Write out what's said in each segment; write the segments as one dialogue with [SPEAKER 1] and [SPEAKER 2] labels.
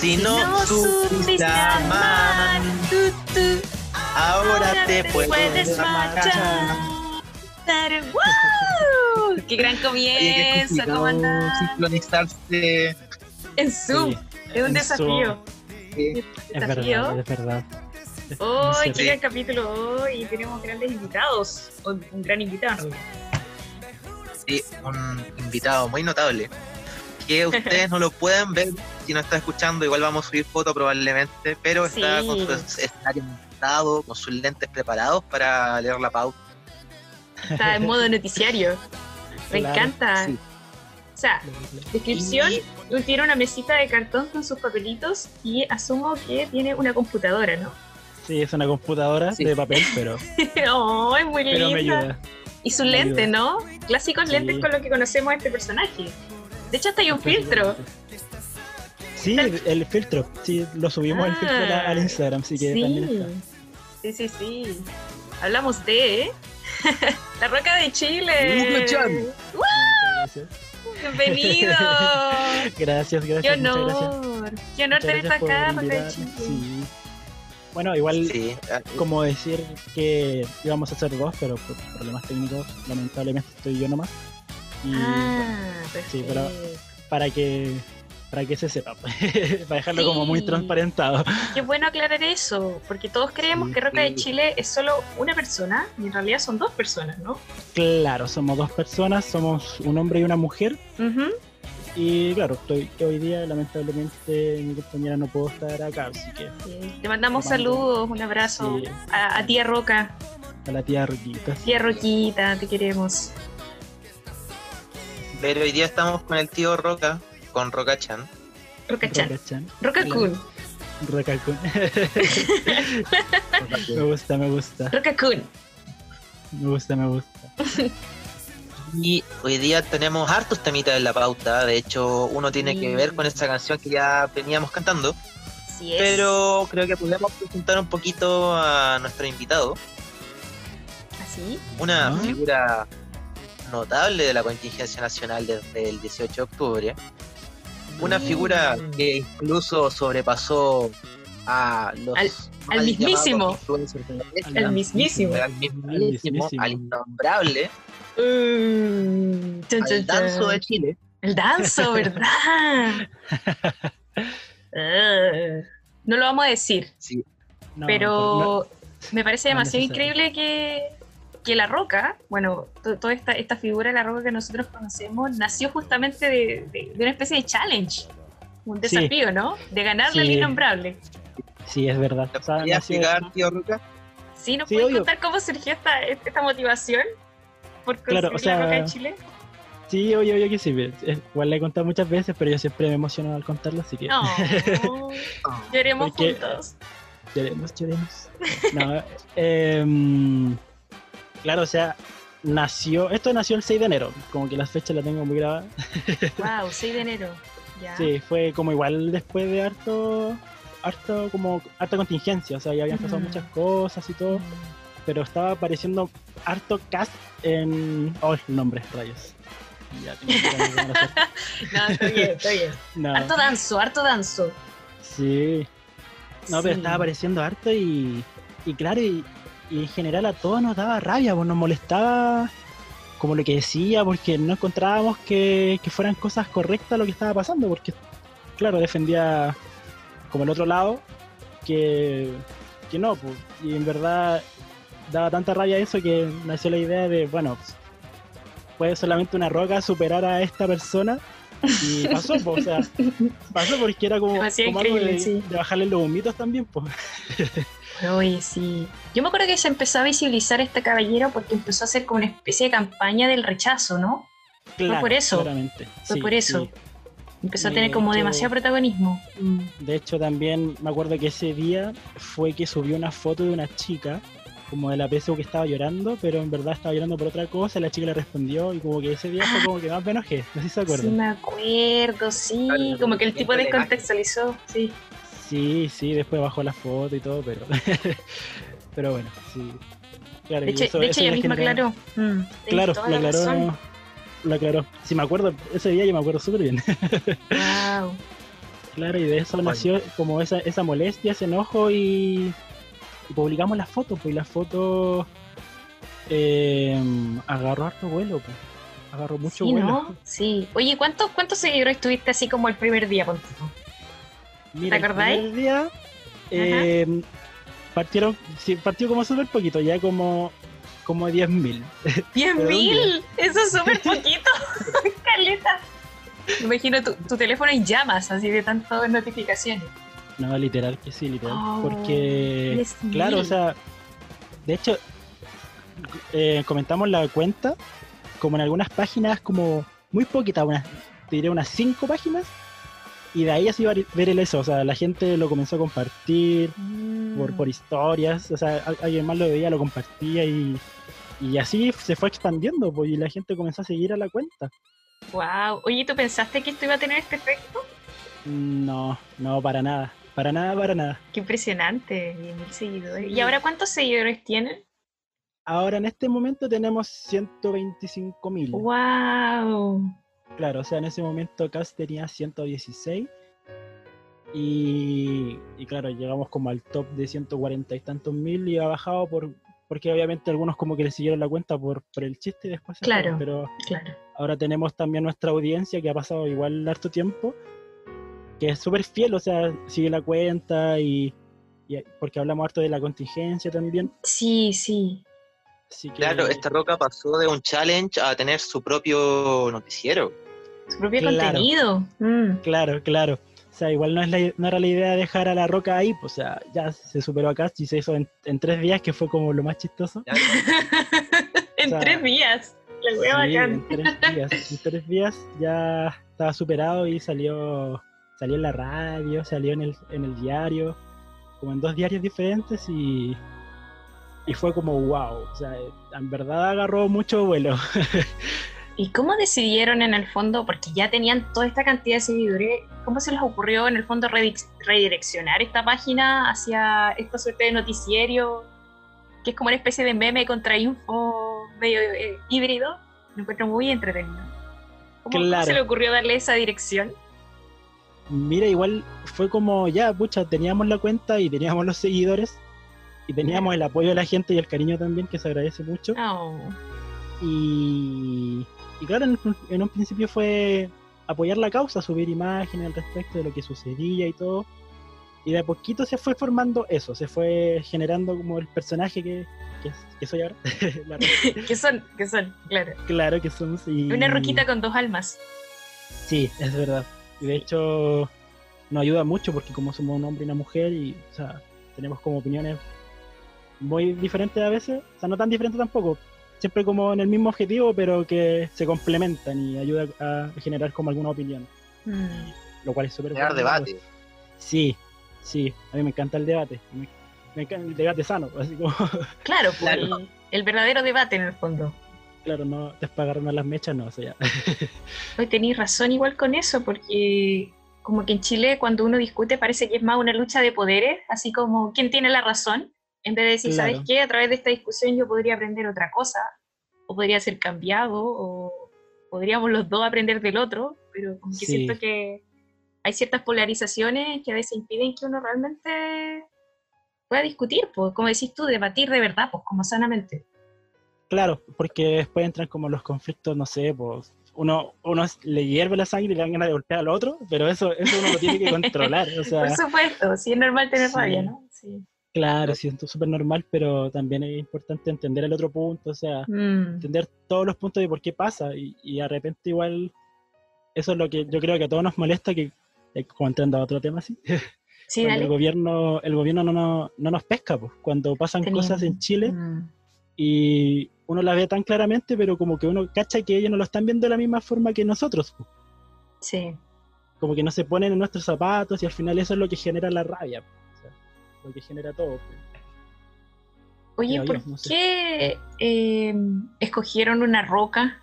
[SPEAKER 1] Si no, supiste amar, ahora, te, puedes, marchar.
[SPEAKER 2] ¡Woo! ¡Qué gran comienzo! ¿Cómo andás?
[SPEAKER 1] Sincronizarse.
[SPEAKER 2] En Zoom. es un desafío.
[SPEAKER 1] Sí.
[SPEAKER 3] Es verdad, es verdad.
[SPEAKER 2] Hoy, qué
[SPEAKER 1] Sí.
[SPEAKER 2] gran capítulo hoy. Tenemos grandes invitados. O Un gran invitado.
[SPEAKER 1] Sí, un invitado muy notable. Que ustedes no lo pueden ver si no está escuchando. Igual vamos a subir foto probablemente, pero está con su escenario montado, con sus lentes preparados para leer la pauta.
[SPEAKER 2] Está en modo noticiario. Me
[SPEAKER 3] Claro,
[SPEAKER 2] encanta.
[SPEAKER 1] sí.
[SPEAKER 2] O sea, descripción. Tiene una mesita de cartón con sus papelitos y asumo que tiene una computadora, ¿no?
[SPEAKER 3] Sí, es una computadora
[SPEAKER 1] Sí.
[SPEAKER 3] de papel, pero,
[SPEAKER 2] ¡Oh, es muy
[SPEAKER 3] pero me ayuda.
[SPEAKER 2] Y sus
[SPEAKER 3] Me
[SPEAKER 2] lentes,
[SPEAKER 3] ayuda.
[SPEAKER 2] ¿no? Clásicos
[SPEAKER 3] Sí.
[SPEAKER 2] lentes con lo que conocemos a este personaje. De hecho, hasta hay un filtro.
[SPEAKER 3] Sí, el filtro. Sí, lo subimos el filtro al- al Instagram, así que también
[SPEAKER 2] sí.
[SPEAKER 3] está.
[SPEAKER 2] sí, sí, sí. Hablamos de La Roca de Chile.
[SPEAKER 3] Muchas
[SPEAKER 2] Bienvenido.
[SPEAKER 3] gracias. Gracias, gracias.
[SPEAKER 2] Qué
[SPEAKER 3] muchas gracias.
[SPEAKER 2] honor. Qué honor
[SPEAKER 3] Muchas
[SPEAKER 2] tener
[SPEAKER 3] gracias por
[SPEAKER 2] acá, Roca de. Chile.
[SPEAKER 3] Sí. Bueno, igual
[SPEAKER 1] Sí, ah,
[SPEAKER 3] como decir que íbamos a hacer dos, pero por problemas técnicos, lamentablemente estoy yo nomás. Y
[SPEAKER 2] Ah,
[SPEAKER 3] Sí,
[SPEAKER 2] perfecto.
[SPEAKER 3] pero- para que para que se sepa, para dejarlo como muy transparentado.
[SPEAKER 2] Qué bueno aclarar eso, porque todos creemos
[SPEAKER 3] Sí,
[SPEAKER 2] que Roca de. Chile es solo una persona y en realidad son dos personas, ¿no?
[SPEAKER 3] Claro, somos dos personas, somos un hombre y una mujer. Y claro, estoy, hoy día lamentablemente mi compañera no puedo estar acá, así que
[SPEAKER 2] Sí, Te mandamos
[SPEAKER 3] mando-
[SPEAKER 2] saludos, un abrazo
[SPEAKER 3] Sí.
[SPEAKER 2] a, a tía Roca,
[SPEAKER 3] a la tía Roquita.
[SPEAKER 2] tía Roquita, te queremos.
[SPEAKER 1] pero hoy día estamos con el tío Roca, con Roca-chan.
[SPEAKER 2] Roca-chan,
[SPEAKER 3] Roca-chan.
[SPEAKER 2] Roca-kun,
[SPEAKER 3] Roca-kun. me gusta, me gusta,
[SPEAKER 2] Roca-kun.
[SPEAKER 3] me gusta, me gusta.
[SPEAKER 1] Y hoy día tenemos hartos temitas en la pauta. De hecho, uno tiene que ver con esa canción que ya veníamos cantando.
[SPEAKER 2] Así es.
[SPEAKER 1] Pero creo que podemos presentar un poquito a nuestro invitado.
[SPEAKER 2] Así.
[SPEAKER 1] Una
[SPEAKER 3] Ah.
[SPEAKER 1] figura notable de la contingencia nacional desde el 18 de octubre. Una
[SPEAKER 2] Mm.
[SPEAKER 1] figura que incluso sobrepasó a los
[SPEAKER 2] Al- mismísimo.
[SPEAKER 1] derecha, al mismísimo,
[SPEAKER 3] Al mismísimo.
[SPEAKER 1] al innombrable,
[SPEAKER 2] Mm,
[SPEAKER 1] al danzo de Chile.
[SPEAKER 2] El danzo, ¿verdad? Ah, no lo vamos a decir,
[SPEAKER 1] Sí,
[SPEAKER 3] No,
[SPEAKER 2] pero me parece demasiado increíble que, que La Roca, bueno, to- toda esta, esta figura de La Roca que nosotros conocemos, nació justamente de, de- de una especie de challenge, un
[SPEAKER 3] Sí.
[SPEAKER 2] desafío, ¿no? De ganarle al
[SPEAKER 3] Sí.
[SPEAKER 2] innombrable.
[SPEAKER 3] Sí, es verdad.
[SPEAKER 1] ¿te
[SPEAKER 3] O sea, nació-
[SPEAKER 1] explicar, tío Roca?
[SPEAKER 2] ¿Sí? ¿Nos
[SPEAKER 3] Sí,
[SPEAKER 2] puedes
[SPEAKER 3] obvio.
[SPEAKER 2] contar cómo surgió esta, esta motivación por
[SPEAKER 3] Claro,
[SPEAKER 2] conseguir
[SPEAKER 3] o
[SPEAKER 2] La Roca
[SPEAKER 3] sea,
[SPEAKER 2] en Chile?
[SPEAKER 3] Sí, oye, oye, que sí. Igual le he contado muchas veces, pero yo siempre me emociono al contarlo, así que
[SPEAKER 2] No, lloremos
[SPEAKER 3] Porque-
[SPEAKER 2] juntos.
[SPEAKER 3] lloremos, lloremos. No, em, claro, o sea, nació, esto nació el 6 de enero, como que las fechas las tengo muy grabadas.
[SPEAKER 2] Wow, 6 de enero. Ya.
[SPEAKER 3] Sí, fue como igual después de harto, harto como harta contingencia, o sea, ya habían pasado muchas cosas y todo, pero estaba apareciendo harto cast en... Oh, el nombre, rayos. Ya, tengo que la.
[SPEAKER 2] No, está bien, está bien.
[SPEAKER 3] No,
[SPEAKER 2] Harto danzo, harto danzo.
[SPEAKER 3] sí. No, pero estaba apareciendo harto y, y claro, y, y en general a todos nos daba rabia, pues nos molestaba como lo que decía, porque no encontrábamos que, que fueran cosas correctas lo que estaba pasando, porque claro, defendía como el otro lado que, que no, pues, y en verdad daba tanta rabia eso que nació la idea de, bueno, puede solamente una roca superar a esta persona y pasó, pues, o sea, pasó porque era como, como algo
[SPEAKER 2] increíble,
[SPEAKER 3] de,
[SPEAKER 2] sí.
[SPEAKER 3] de bajarle los humitos también, pues.
[SPEAKER 2] Oye, sí. Yo me acuerdo que se empezó a visibilizar este caballero porque empezó a hacer como una especie de campaña del rechazo, ¿no?
[SPEAKER 3] Claro,
[SPEAKER 2] por eso.
[SPEAKER 3] claramente.
[SPEAKER 2] Fue
[SPEAKER 3] Sí,
[SPEAKER 2] por eso.
[SPEAKER 3] sí.
[SPEAKER 2] Empezó a tener como
[SPEAKER 3] hecho-
[SPEAKER 2] demasiado protagonismo. Mm.
[SPEAKER 3] De hecho, también me acuerdo que ese día fue que subió una foto de una chica, como de la PSU que estaba llorando, pero en verdad estaba llorando por otra cosa, y la chica le respondió, y como que ese día fue como que más me enojé, no sé si se
[SPEAKER 2] Sí,
[SPEAKER 3] acuerdan.
[SPEAKER 2] me acuerdo, sí.
[SPEAKER 1] Claro,
[SPEAKER 2] Como que el tipo descontextualizó, sí.
[SPEAKER 3] Sí, sí, después bajó la foto y todo, pero pero bueno, sí. Claro,
[SPEAKER 2] De
[SPEAKER 3] y
[SPEAKER 2] hecho,
[SPEAKER 3] eso-
[SPEAKER 2] de
[SPEAKER 3] eso
[SPEAKER 2] hecho ella misma aclaró. Mm,
[SPEAKER 3] Claro, lo
[SPEAKER 2] la razón.
[SPEAKER 3] aclaró, lo aclaró. Si me acuerdo, ese día yo me acuerdo súper bien.
[SPEAKER 2] Wow.
[SPEAKER 3] Claro, y de eso nació como esa, esa molestia, ese enojo y, y publicamos las fotos, pues y las fotos eh, agarró harto vuelo, pues. Agarró mucho
[SPEAKER 2] sí,
[SPEAKER 3] vuelo.
[SPEAKER 2] ¿no? Sí. Oye, ¿cuántos, ¿cuántos seguidores tuviste así como el primer día, ponte tú?
[SPEAKER 3] Mira,
[SPEAKER 2] ¿Te acordáis?
[SPEAKER 3] El día eh, partieron, sí, partió como súper poquito, ya como, como 10.000.
[SPEAKER 2] ¡Diez
[SPEAKER 3] Pero
[SPEAKER 2] mil! Eso es súper poquito. Caleta. Me imagino tu, tu teléfono en llamas, así de tantas notificaciones.
[SPEAKER 3] No, literal que sí, literal.
[SPEAKER 2] Oh,
[SPEAKER 3] porque,
[SPEAKER 2] 10.000.
[SPEAKER 3] claro, o sea, de hecho, eh, comentamos la cuenta como en algunas páginas, como muy poquitas, unas, te diré unas 5 páginas, y de ahí así va a ver el eso, o sea, la gente lo comenzó a compartir por,
[SPEAKER 2] Mm.
[SPEAKER 3] por historias, o sea, al- alguien más lo veía, lo compartía y, y así se fue expandiendo, pues, y la gente comenzó a seguir a la cuenta.
[SPEAKER 2] Wow. Oye, ¿tú pensaste que esto iba a tener este efecto?
[SPEAKER 3] No, no, para nada, para nada, para nada.
[SPEAKER 2] Qué impresionante, 10.000 seguidores. ¿Y ahora cuántos seguidores tienen?
[SPEAKER 3] Ahora en este momento tenemos 125 mil.
[SPEAKER 2] ¡Wow!
[SPEAKER 3] Claro, o sea, en ese momento Cass tenía 116. Y, y claro, llegamos como al top de 140 y tantos mil y ha bajado por porque obviamente algunos como que le siguieron la cuenta por, por el chiste y después
[SPEAKER 2] Claro.
[SPEAKER 3] pero
[SPEAKER 2] Claro.
[SPEAKER 3] ahora tenemos también nuestra audiencia que ha pasado igual harto tiempo, que es súper fiel, o sea, sigue la cuenta y, y- porque hablamos harto de la contingencia también.
[SPEAKER 2] Sí, sí.
[SPEAKER 3] Así que,
[SPEAKER 1] Claro, esta roca pasó de un challenge a tener su propio noticiero.
[SPEAKER 2] Su propio
[SPEAKER 3] Claro.
[SPEAKER 2] contenido. Mm.
[SPEAKER 3] Claro, claro. O sea, igual no, es la, no era la idea dejar a la roca ahí, pues, o sea, ya se superó acá, y se hizo en, en tres días, que fue como lo más chistoso.
[SPEAKER 2] En
[SPEAKER 3] O sea,
[SPEAKER 2] tres días. La
[SPEAKER 3] Sí,
[SPEAKER 2] bacán.
[SPEAKER 3] en tres días. En tres días ya estaba superado y salió salió en la radio, salió en el, en el diario, como en dos diarios diferentes y, y fue como wow. O sea, en verdad agarró mucho vuelo.
[SPEAKER 2] ¿Y cómo decidieron en el fondo, porque ya tenían toda esta cantidad de seguidores, cómo se les ocurrió en el fondo redireccionar esta página hacia esta suerte de noticiero, que es como una especie de meme contra info medio eh, híbrido? Lo encuentro muy entretenido. ¿Cómo, cómo se le ocurrió darle esa dirección?
[SPEAKER 3] Mira, igual fue como ya, pucha, teníamos la cuenta y teníamos los seguidores y teníamos el apoyo de la gente y el cariño también, que se agradece mucho.
[SPEAKER 2] Oh,
[SPEAKER 3] Y, y claro, en, en un principio fue apoyar la causa, subir imágenes al respecto de lo que sucedía y todo. Y de a poquito se fue formando eso, se fue generando como el personaje que, que, que soy ahora.
[SPEAKER 2] ¿Qué son? ¿Qué son? Claro.
[SPEAKER 3] claro que somos. Y,
[SPEAKER 2] Una roquita con dos almas.
[SPEAKER 3] Sí, es verdad. Y de hecho nos ayuda mucho porque como somos un hombre y una mujer y o sea, tenemos como opiniones muy diferentes a veces, o sea, no tan diferentes tampoco, siempre como en el mismo objetivo, pero que se complementan y ayuda a generar como alguna opinión,
[SPEAKER 2] Mm.
[SPEAKER 3] lo cual es súper bueno.
[SPEAKER 1] debate.
[SPEAKER 3] Sí, sí, a mí me encanta el debate, me, me encanta el debate sano, así como,
[SPEAKER 2] Claro, pues,
[SPEAKER 1] Claro.
[SPEAKER 2] El, el verdadero debate en el fondo.
[SPEAKER 3] claro, no despagarme las mechas, no, o sea,
[SPEAKER 2] Hoy tenéis razón igual con eso, porque como que en Chile cuando uno discute parece que es más una lucha de poderes, así como quién tiene la razón, en vez de decir,
[SPEAKER 3] Claro.
[SPEAKER 2] ¿sabes qué? A través de esta discusión yo podría aprender otra cosa, o podría ser cambiado, o podríamos los dos aprender del otro, pero como que
[SPEAKER 3] Sí.
[SPEAKER 2] siento que hay ciertas polarizaciones que a veces impiden que uno realmente pueda discutir, pues, como decís tú, debatir de verdad, pues como sanamente.
[SPEAKER 3] Claro, porque después entran como los conflictos, no sé, pues uno, uno le hierve la sangre y le dan ganas de golpear al otro, pero eso, eso uno lo tiene que controlar. O sea,
[SPEAKER 2] Por supuesto, sí es normal tener
[SPEAKER 3] Sí.
[SPEAKER 2] rabia, ¿no? Sí.
[SPEAKER 3] Claro, es súper normal, pero también es importante entender el otro punto, o sea,
[SPEAKER 2] Mm.
[SPEAKER 3] entender todos los puntos de por qué pasa y, y de repente igual eso es lo que yo creo que a todos nos molesta, que eh, como entrando a otro tema así,
[SPEAKER 2] Sí,
[SPEAKER 3] el gobierno, el gobierno no, nos- no nos pesca, pues, cuando pasan
[SPEAKER 2] Tenía-
[SPEAKER 3] cosas en Chile
[SPEAKER 2] Mm.
[SPEAKER 3] y uno las ve tan claramente, pero como que uno cacha que ellos no lo están viendo de la misma forma que nosotros. pues.
[SPEAKER 2] Sí.
[SPEAKER 3] Como que no se ponen en nuestros zapatos y al final eso es lo que genera la rabia. pues, lo que genera todo. pues.
[SPEAKER 2] Oye, ¿por
[SPEAKER 3] yo, no sé.
[SPEAKER 2] qué eh, escogieron una roca?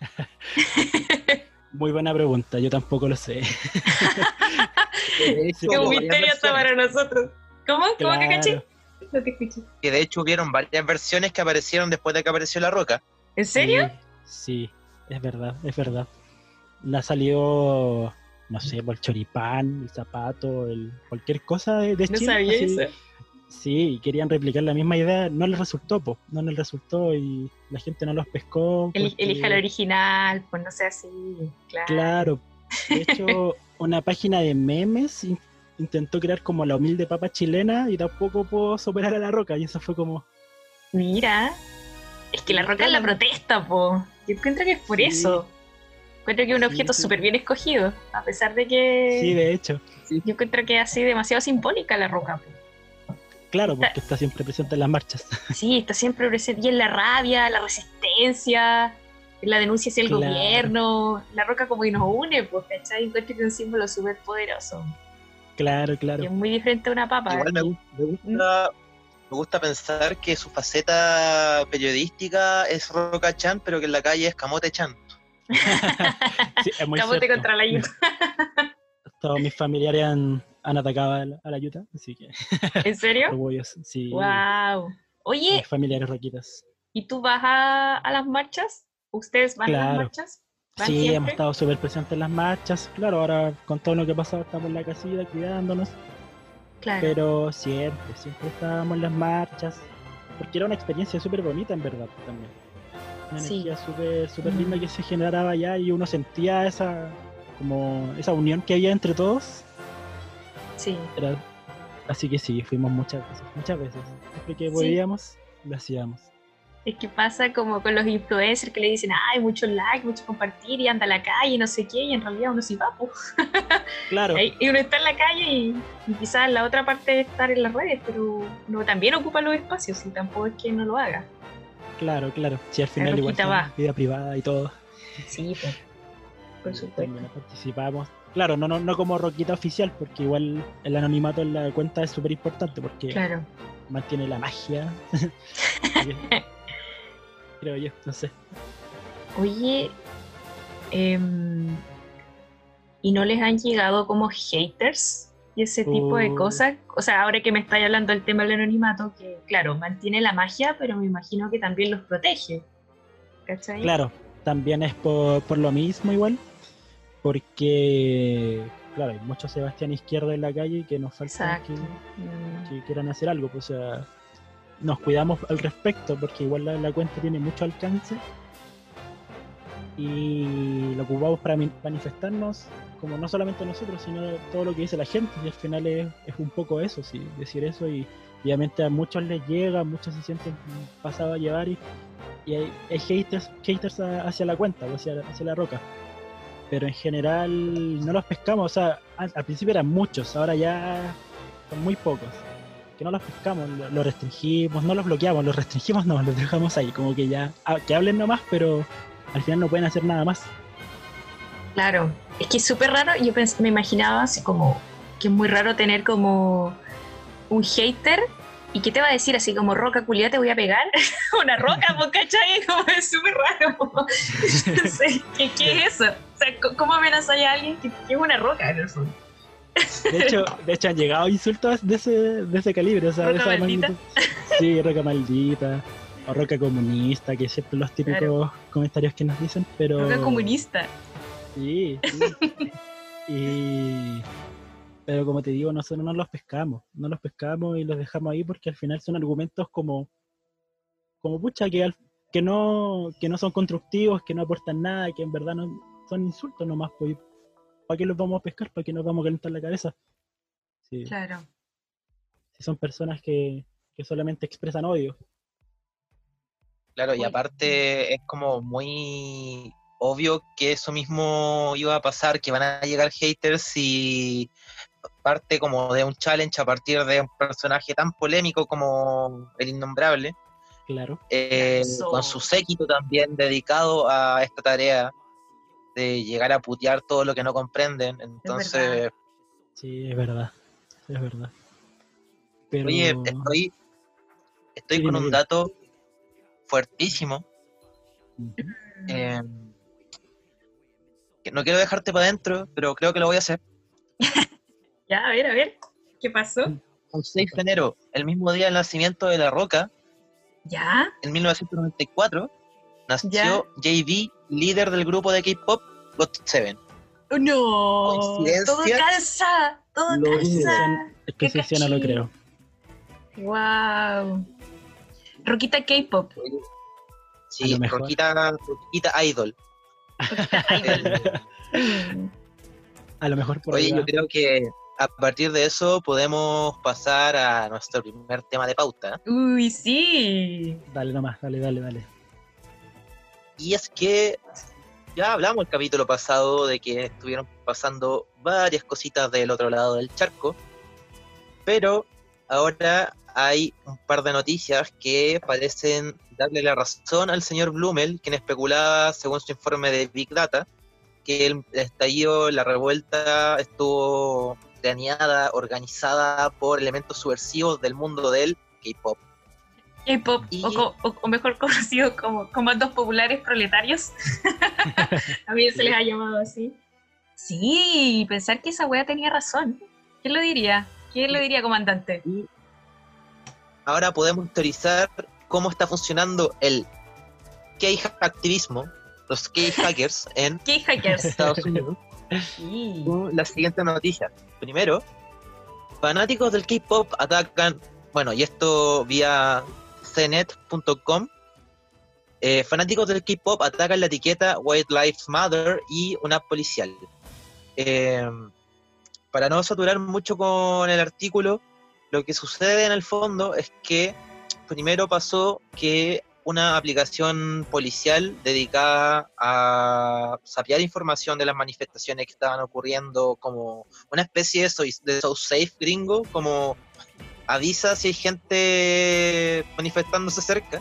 [SPEAKER 3] Muy buena pregunta, yo tampoco lo sé.
[SPEAKER 2] Qué un misterio hasta para nosotros. ¿Cómo? ¿Cómo que
[SPEAKER 3] Claro.
[SPEAKER 2] caché? No te escuché.
[SPEAKER 1] Que de hecho hubieron varias versiones que aparecieron después de que apareció la roca.
[SPEAKER 2] ¿En serio?
[SPEAKER 3] Sí, sí, es verdad, es verdad. La salió no sé, por el choripán, el zapato, el, cualquier cosa de, de
[SPEAKER 2] No
[SPEAKER 3] Chile,
[SPEAKER 2] sabía
[SPEAKER 3] así.
[SPEAKER 2] eso.
[SPEAKER 3] Sí, querían replicar la misma idea, no les resultó, po, no les resultó y la gente no los pescó.
[SPEAKER 2] Eli-
[SPEAKER 3] porque-
[SPEAKER 2] Elija el original, pues no sea así. Claro.
[SPEAKER 3] Claro. De hecho, una página de memes in- intentó crear como la humilde papa chilena y tampoco pudo superar a la roca. Y eso fue como.
[SPEAKER 2] Mira. Es que la roca es la protesta, po. Yo encuentro que es por
[SPEAKER 3] Sí.
[SPEAKER 2] eso. Encuentro que es un
[SPEAKER 3] Sí,
[SPEAKER 2] objeto
[SPEAKER 3] sí.
[SPEAKER 2] súper bien escogido. A pesar de que.
[SPEAKER 3] Sí, de hecho.
[SPEAKER 2] Yo encuentro que es así demasiado simbólica la roca.
[SPEAKER 3] Claro, porque está siempre presente en las marchas.
[SPEAKER 2] Sí, está siempre presente. Y en la rabia, la resistencia, en la denuncia hacia el
[SPEAKER 3] Claro.
[SPEAKER 2] gobierno. La roca como que nos une, pues, ¿cachai? Encuentro que es un símbolo súper poderoso.
[SPEAKER 3] Claro,
[SPEAKER 2] Y
[SPEAKER 3] claro.
[SPEAKER 2] es muy diferente a una papa.
[SPEAKER 1] Igual me, me gusta, me gusta pensar que su faceta periodística es Roca Chan, pero que en la calle es Camote Chan.
[SPEAKER 3] Sí, es muy
[SPEAKER 2] Camote
[SPEAKER 3] cierto.
[SPEAKER 2] contra la yuta.
[SPEAKER 3] Todos mis familiares han, han atacado a la, a la yuta, así que
[SPEAKER 2] ¿En serio?
[SPEAKER 3] orgullos. Sí,
[SPEAKER 2] Wow. Oye,
[SPEAKER 3] mis familiares roquitas.
[SPEAKER 2] ¿y tú vas a, a las marchas? ¿Ustedes van a las marchas? ¿Van
[SPEAKER 3] Sí,
[SPEAKER 2] siempre?
[SPEAKER 3] hemos estado súper presentes en las marchas. Claro, ahora con todo lo que ha pasado estamos en la casilla cuidándonos.
[SPEAKER 2] Claro.
[SPEAKER 3] Pero siempre, siempre estábamos en las marchas. Porque era una experiencia súper bonita en verdad también. Una
[SPEAKER 2] Sí.
[SPEAKER 3] energía súper súper
[SPEAKER 2] Mm.
[SPEAKER 3] linda que se generaba allá y uno sentía esa como esa unión que había entre todos.
[SPEAKER 2] Sí.
[SPEAKER 3] Era- Así que sí, fuimos muchas veces, muchas veces. Siempre que
[SPEAKER 2] Sí.
[SPEAKER 3] podíamos, lo hacíamos.
[SPEAKER 2] Es que pasa como con los influencers que le dicen, ay, mucho like, mucho compartir y anda a la calle, no sé qué, y en realidad uno sí va.
[SPEAKER 3] Claro,
[SPEAKER 2] Y y uno está en la calle y, y quizás la otra parte es estar en las redes, pero uno también ocupa los espacios y tampoco es que no lo haga.
[SPEAKER 3] Claro, claro. Sí, al final igual
[SPEAKER 2] va.
[SPEAKER 3] vida privada y todo.
[SPEAKER 2] Sí, pues. Por supuesto.
[SPEAKER 3] Participamos. Claro, no, no, no como roquita oficial, porque igual el anonimato en la cuenta es súper importante, porque
[SPEAKER 2] Claro.
[SPEAKER 3] mantiene la magia. Creo yo, no sé.
[SPEAKER 2] Oye, em, ¿y no les han llegado como haters y ese tipo de
[SPEAKER 3] Uh.
[SPEAKER 2] cosas? O sea, ahora que me estáis hablando del tema del anonimato, que claro, mantiene la magia, pero me imagino que también los protege. ¿Cachai?
[SPEAKER 3] Claro, también es por, por lo mismo igual, porque, claro, hay muchos Sebastián Izquierdo en la calle que nos falta
[SPEAKER 2] Exacto.
[SPEAKER 3] que,
[SPEAKER 2] Mm,
[SPEAKER 3] que quieran hacer algo, pues, o sea, nos cuidamos al respecto, porque igual la, la cuenta tiene mucho alcance y lo ocupamos para manifestarnos, como no solamente nosotros, sino todo lo que dice la gente, y al final es, es un poco eso, sí, decir eso, y obviamente a muchos les llega, a muchos se sienten pasados a llevar, y, y hay, hay haters, haters hacia la cuenta, hacia, hacia la roca. Pero en general no los pescamos, o sea, al, al principio eran muchos, ahora ya son muy pocos. Que no los pescamos, lo, lo restringimos, no los bloqueamos, los restringimos, no, los dejamos ahí, como que ya, ah, que hablen nomás, pero al final no pueden hacer nada más.
[SPEAKER 2] Claro, es que es súper raro. Yo me imaginaba así como que es muy raro tener como un hater y que te va a decir así como roca culiada te voy a pegar. Una roca, ¿po, ¿cachai? Como es súper raro. ¿qué, qué es eso? O sea, ¿cómo amenazas a alguien que, que es una roca en el fondo?
[SPEAKER 3] De hecho, de hecho han llegado insultos de ese, de ese calibre, o sea,
[SPEAKER 2] ¿Roca
[SPEAKER 3] esa
[SPEAKER 2] maldita?
[SPEAKER 3] magnitud. Sí, roca maldita, o roca comunista, que siempre los típicos
[SPEAKER 2] Claro.
[SPEAKER 3] comentarios que nos dicen, pero...
[SPEAKER 2] Roca comunista.
[SPEAKER 3] Sí, sí. y... Pero como te digo, nosotros no los pescamos, no los pescamos y los dejamos ahí porque al final son argumentos como, como pucha, que, al- que, no, que no son constructivos, que no aportan nada, que en verdad no, son insultos nomás. Pues, ¿Para qué los vamos a pescar? ¿Para qué nos vamos a calentar la cabeza? Sí,
[SPEAKER 2] Claro.
[SPEAKER 3] Si son personas que, que solamente expresan odio.
[SPEAKER 1] Claro, y aparte es como muy obvio que eso mismo iba a pasar, que van a llegar haters y parte como de un challenge a partir de un personaje tan polémico como el innombrable,
[SPEAKER 3] Claro,
[SPEAKER 1] eh, con su séquito también dedicado a esta tarea de llegar a putear todo lo que no comprenden. Entonces,
[SPEAKER 3] sí, es verdad, es verdad. Pero...
[SPEAKER 1] oye, estoy, estoy
[SPEAKER 3] Sí,
[SPEAKER 1] con un dato fuertísimo. Eh, no quiero dejarte para adentro, pero creo que lo voy a hacer.
[SPEAKER 2] Ya, a ver, a ver. ¿Qué pasó?
[SPEAKER 1] El 6 de enero, el mismo día del nacimiento de La Roca,
[SPEAKER 2] ¿Ya?
[SPEAKER 1] en 1994, nació
[SPEAKER 2] Ya.
[SPEAKER 1] JB, líder del grupo de K-pop GOT7.
[SPEAKER 2] Oh, no, todo calza, todo
[SPEAKER 1] Lo
[SPEAKER 2] calza.
[SPEAKER 3] Es que sí, no lo creo.
[SPEAKER 2] Wow. Roquita K-pop.
[SPEAKER 1] Sí. Roquita, Roquita Idol.
[SPEAKER 2] Mm.
[SPEAKER 3] A lo mejor por
[SPEAKER 1] Oye, yo creo que a partir de eso podemos pasar a nuestro primer tema de pauta.
[SPEAKER 2] Uy, sí.
[SPEAKER 3] Dale nomás, dale, dale, dale.
[SPEAKER 1] Y es que ya hablamos el capítulo pasado de que estuvieron pasando varias cositas del otro lado del charco, pero ahora hay un par de noticias que parecen darle la razón al señor Blumel, quien especulaba, según su informe de Big Data, que el estallido, la revuelta estuvo planeada, organizada por elementos subversivos del mundo del K-pop.
[SPEAKER 2] K-pop,
[SPEAKER 1] Y-
[SPEAKER 2] o, o- o mejor conocido como comandos populares proletarios. También se les ha llamado así. Sí, pensar que esa wea tenía razón. ¿Quién lo diría? ¿Quién lo diría, comandante?
[SPEAKER 1] Y ahora podemos teorizar cómo está funcionando el K-activismo, los K-hackers en
[SPEAKER 2] K-hackers.
[SPEAKER 1] Estados Unidos,
[SPEAKER 2] Sí.
[SPEAKER 1] con la siguiente noticia. Primero, fanáticos del K-pop atacan, bueno, y esto vía cnet.com. eh, fanáticos del K-pop atacan la etiqueta White Lives Matter y una policial. Eh, para no saturar mucho con el artículo, lo que sucede en el fondo es que primero pasó que una aplicación policial dedicada a sapear información de las manifestaciones que estaban ocurriendo como una especie de, so- de So Safe gringo, como avisa si hay gente manifestándose cerca.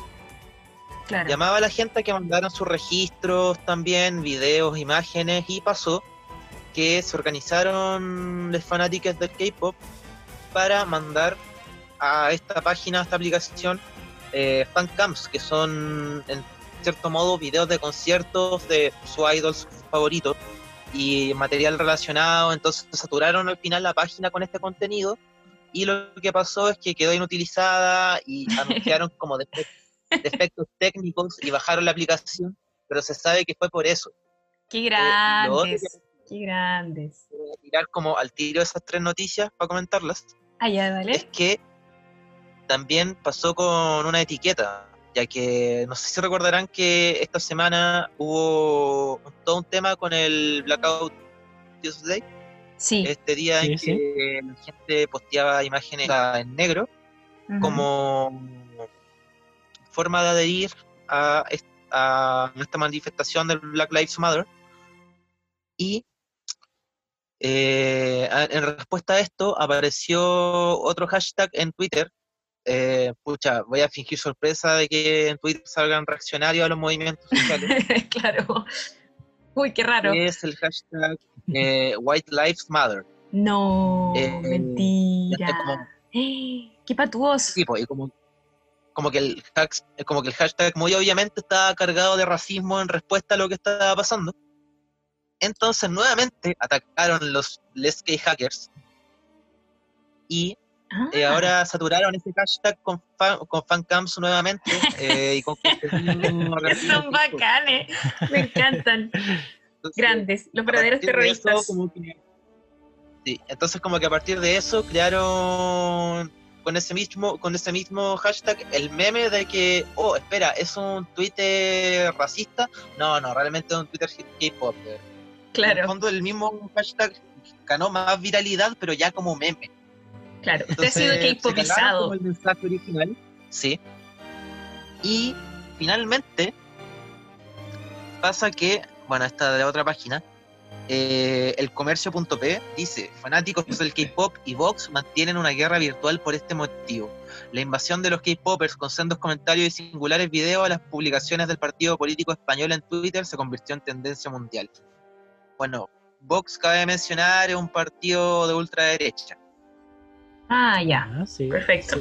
[SPEAKER 2] Claro.
[SPEAKER 1] Llamaba a la gente a que mandaran sus registros también, videos, imágenes, y pasó que se organizaron los fanáticos del K-pop para mandar a esta página, a esta aplicación, eh, fancams, que son en cierto modo videos de conciertos de su idols favorito y material relacionado, entonces saturaron al final la página con este contenido y lo que pasó es que quedó inutilizada y anunciaron como defe- defectos técnicos y bajaron la aplicación, pero se sabe que fue por eso.
[SPEAKER 2] Qué
[SPEAKER 1] Eh,
[SPEAKER 2] grandes. Qué grandes.
[SPEAKER 1] Voy a tirar como al tiro esas tres noticias para comentarlas.
[SPEAKER 2] Ah, ya,
[SPEAKER 1] es que también pasó con una etiqueta, ya que no sé si recordarán que esta semana hubo todo un tema con el Blackout Tuesday,
[SPEAKER 2] Sí.
[SPEAKER 1] este día en
[SPEAKER 3] Sí,
[SPEAKER 1] que la gente posteaba imágenes en negro como forma de adherir a esta manifestación del Black Lives Matter. Y eh, en respuesta a esto apareció otro hashtag en Twitter. eh, pucha, voy a fingir sorpresa de que en Twitter salgan reaccionarios a los movimientos sociales.
[SPEAKER 2] claro. Uy, qué raro.
[SPEAKER 1] es el hashtag eh, White Lives Matter.
[SPEAKER 2] No,
[SPEAKER 1] Eh,
[SPEAKER 2] mentira.
[SPEAKER 1] este como-
[SPEAKER 2] Qué patuoso.
[SPEAKER 1] Sí, pues, y como, como, que el hash- como que el hashtag muy obviamente estaba cargado de racismo en respuesta a lo que estaba pasando. Entonces, nuevamente atacaron los les gay hackers y eh,
[SPEAKER 2] Ah,
[SPEAKER 1] ahora saturaron ese hashtag con, fan, con fancams nuevamente eh, y con
[SPEAKER 2] Son bacanes. Me encantan.
[SPEAKER 1] Entonces,
[SPEAKER 2] Grandes. Los verdaderos
[SPEAKER 1] eso,
[SPEAKER 2] terroristas.
[SPEAKER 1] como que- sí, entonces como que a partir de eso crearon con ese mismo con ese mismo hashtag el meme de que oh espera es un Twitter racista no no realmente es un Twitter K-pop en el
[SPEAKER 2] Claro,
[SPEAKER 1] fondo el mismo hashtag ganó más viralidad pero ya como meme.
[SPEAKER 2] Claro. Usted ha sido
[SPEAKER 1] como el mensaje original. Sí. Y finalmente pasa que bueno esta de la otra página eh, el comercio.p dice fanáticos del K-pop y Vox mantienen una guerra virtual por este motivo. La invasión de los K-popers con sendos comentarios y singulares videos a las publicaciones del partido político español en Twitter se convirtió en tendencia mundial bueno Vox cabe mencionar es un partido de ultraderecha
[SPEAKER 2] Ah, ya.
[SPEAKER 3] Ah, sí.
[SPEAKER 2] Perfecto.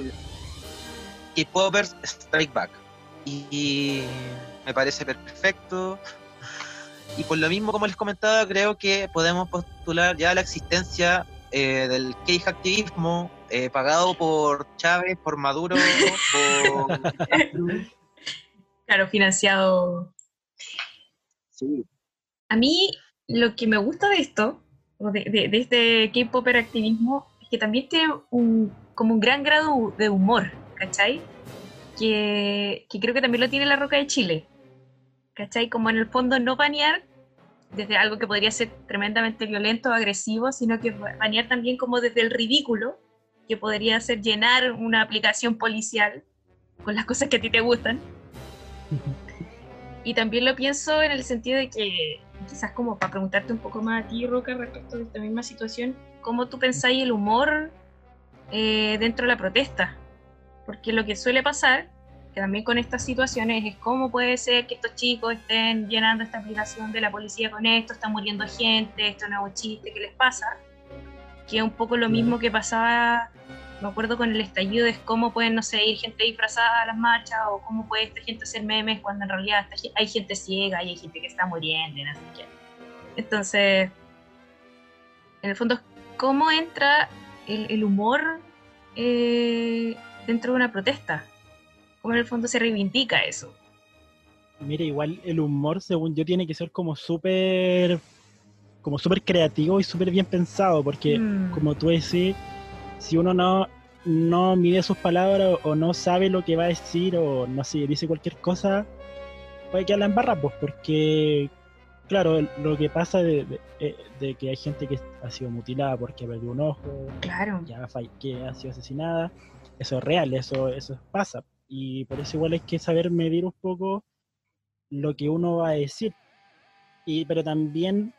[SPEAKER 1] K-Popers Strike Back. Y, y me parece perfecto. Y por lo mismo, como les comentaba, creo que podemos postular ya la existencia eh, del K-activismo eh, pagado por Chávez, por Maduro, por...
[SPEAKER 2] Claro, financiado.
[SPEAKER 1] Sí.
[SPEAKER 2] A mí, lo que me gusta de esto, de, de, este K-pop activismo, es que también tiene un, como un gran grado de humor, ¿cachai? Que, que creo que también lo tiene la Roca de Chile, ¿cachai? Como en el fondo no banear desde algo que podría ser tremendamente violento o agresivo, sino que banear también como desde el ridículo, que podría ser llenar una aplicación policial con las cosas que a ti te gustan. y también lo pienso en el sentido de que, quizás como para preguntarte un poco más a ti, Roca, respecto de esta misma situación, ¿cómo tú pensáis el humor eh, dentro de la protesta? Porque lo que suele pasar que también con estas situaciones es cómo puede ser que estos chicos estén llenando esta aplicación de la policía con esto, está muriendo gente, esto es un chiste, ¿qué les pasa? Que es un poco lo mismo que pasaba, me acuerdo con el estallido, de cómo pueden, no sé, ir gente disfrazada a las marchas o cómo puede esta gente hacer memes cuando en realidad hay gente ciega y hay gente que está muriendo y no sé qué. Entonces, en el fondo, ¿cómo entra el, humor eh, dentro de una protesta? cómo en el fondo se reivindica eso.
[SPEAKER 3] Mira, igual el humor, según yo, tiene que ser como súper como súper creativo y súper bien pensado, porque mm. como tú decís, si uno no, no mide sus palabras o no sabe lo que va a decir o no sé, dice cualquier cosa, puede quedar la embarra, pues porque, claro, lo que pasa de, de, que hay gente que ha sido mutilada porque perdió un ojo,
[SPEAKER 2] claro.
[SPEAKER 3] ya que ha sido asesinada, eso es real, eso, eso pasa y por eso igual hay que saber medir un poco lo que uno va a decir. Y, pero también,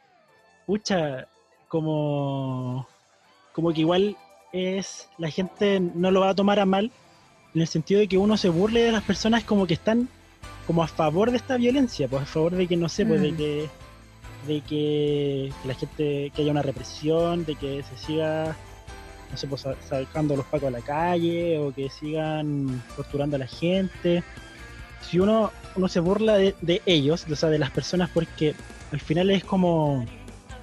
[SPEAKER 3] pucha, como, como que igual es, la gente no lo va a tomar a mal, en el sentido de que uno se burle de las personas como que están como a favor de esta violencia, pues a favor de que, no sé, pues de mm. que de que, la gente, que haya una represión, de que se siga no sé, pues sacando a los pacos a la calle o que sigan torturando a la gente. Si uno, uno se burla de, ellos, o sea, de las personas, porque al final es como,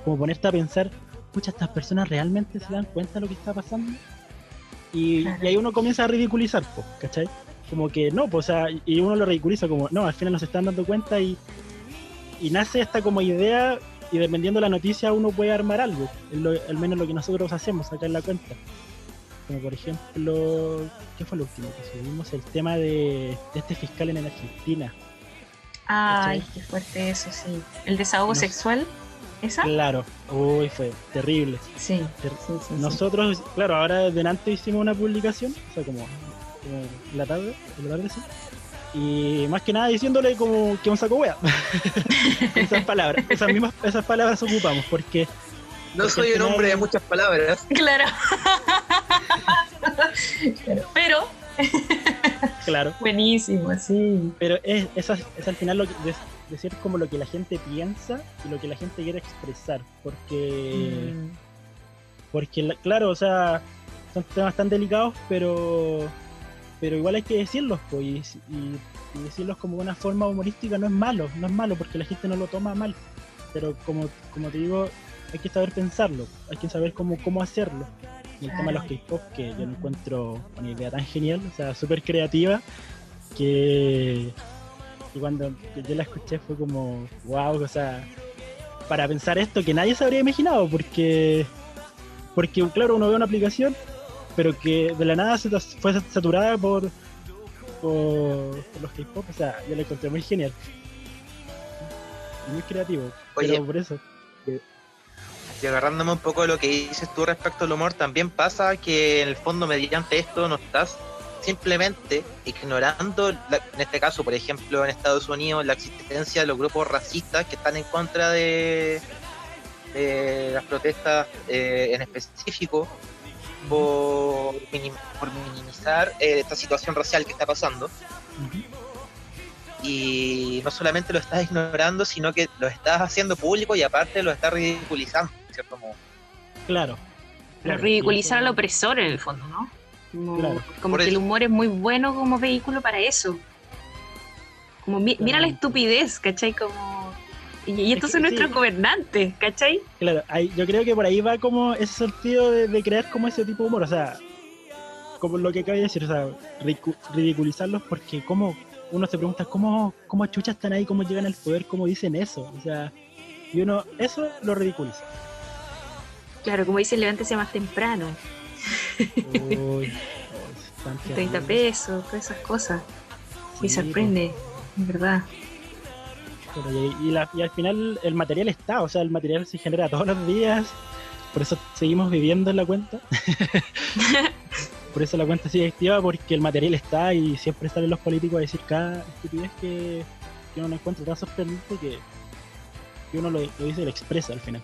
[SPEAKER 3] como ponerte a pensar, pucha, estas personas realmente se dan cuenta de lo que está pasando. Y, ahí uno comienza a ridiculizar, pues, ¿cachai? Como que no, pues, o sea, y uno lo ridiculiza como, no, al final no se están dando cuenta y, y nace esta como idea y dependiendo de la noticia uno puede armar algo, al menos lo que nosotros hacemos acá en la cuenta. Como por ejemplo, ¿qué fue lo último que subimos? El tema de, este fiscal en Argentina.
[SPEAKER 2] Ay, qué fuerte eso, sí. ¿El desahogo sexual? ¿Esa?
[SPEAKER 3] Claro, uy, fue terrible.
[SPEAKER 2] Sí,
[SPEAKER 3] Nosotros, claro, ahora delante hicimos una publicación, o sea, como, la tarde, la tarde sí y más que nada diciéndole como que un saco wea. esas palabras, esas mismas esas palabras ocupamos, porque.
[SPEAKER 1] No soy un hombre de muchas palabras.
[SPEAKER 2] Claro. Pero.
[SPEAKER 3] Claro.
[SPEAKER 2] Buenísimo, sí.
[SPEAKER 3] Pero es, es, es al final lo que, decir como lo que la gente piensa y lo que la gente quiere expresar. Porque. Mm. Porque, claro, o sea, son temas tan delicados, pero pero igual hay que decirlos, pues, y, decirlos como una forma humorística no es malo, no es malo porque la gente no lo toma mal, pero como, como te digo, hay que saber pensarlo, hay que saber cómo, cómo hacerlo. Y el tema de los K-pop, que yo lo encuentro una idea tan genial, o sea, súper creativa, que, cuando yo la escuché fue como, wow, o sea, para pensar esto que nadie se habría imaginado, porque, porque claro, uno ve una aplicación pero que de la nada se fue saturada por, por, los K-pop. O sea, yo la encontré muy genial. Muy creativo. pero por eso.
[SPEAKER 1] Y agarrándome un poco de lo que dices tú respecto al humor, también pasa que en el fondo mediante esto no estás simplemente ignorando, en este caso, por ejemplo, en Estados Unidos, la existencia de los grupos racistas que están en contra de, de las protestas eh, en específico, por, minimizar eh, esta situación racial que está pasando. Y no solamente lo estás ignorando, sino que lo estás haciendo público y aparte lo estás ridiculizando, cierto modo.
[SPEAKER 3] Claro.
[SPEAKER 2] ridiculizar al opresor en el fondo, ¿no? Como, que el humor es muy bueno como vehículo para eso. Como mira la estupidez, ¿cachai? Como y, estos son nuestros gobernantes, ¿cachai?
[SPEAKER 3] Claro, yo creo que por ahí va como ese sentido de, crear como ese tipo de humor, o sea, como lo que acabo de decir, o sea, ridiculizarlos porque como uno se pregunta cómo, cómo chuchas están ahí, cómo llegan al poder, cómo dicen eso, o sea, Y uno, eso lo ridiculiza.
[SPEAKER 2] Claro, como dice, levántese más temprano.
[SPEAKER 3] Uy, uy, tan
[SPEAKER 2] 30
[SPEAKER 3] terrible.
[SPEAKER 2] pesos, todas esas cosas. Me
[SPEAKER 3] Sí,
[SPEAKER 2] sorprende, en verdad.
[SPEAKER 3] Pero y, y la- y al final el material está, o sea, el material se genera todos los días, por eso seguimos viviendo en la cuenta. por eso la cuenta sigue activa, porque el material está y siempre salen los políticos a decir cada estupidez que, que uno no encuentra tan sorprendente que, que uno lo, lo dice y lo expresa al final.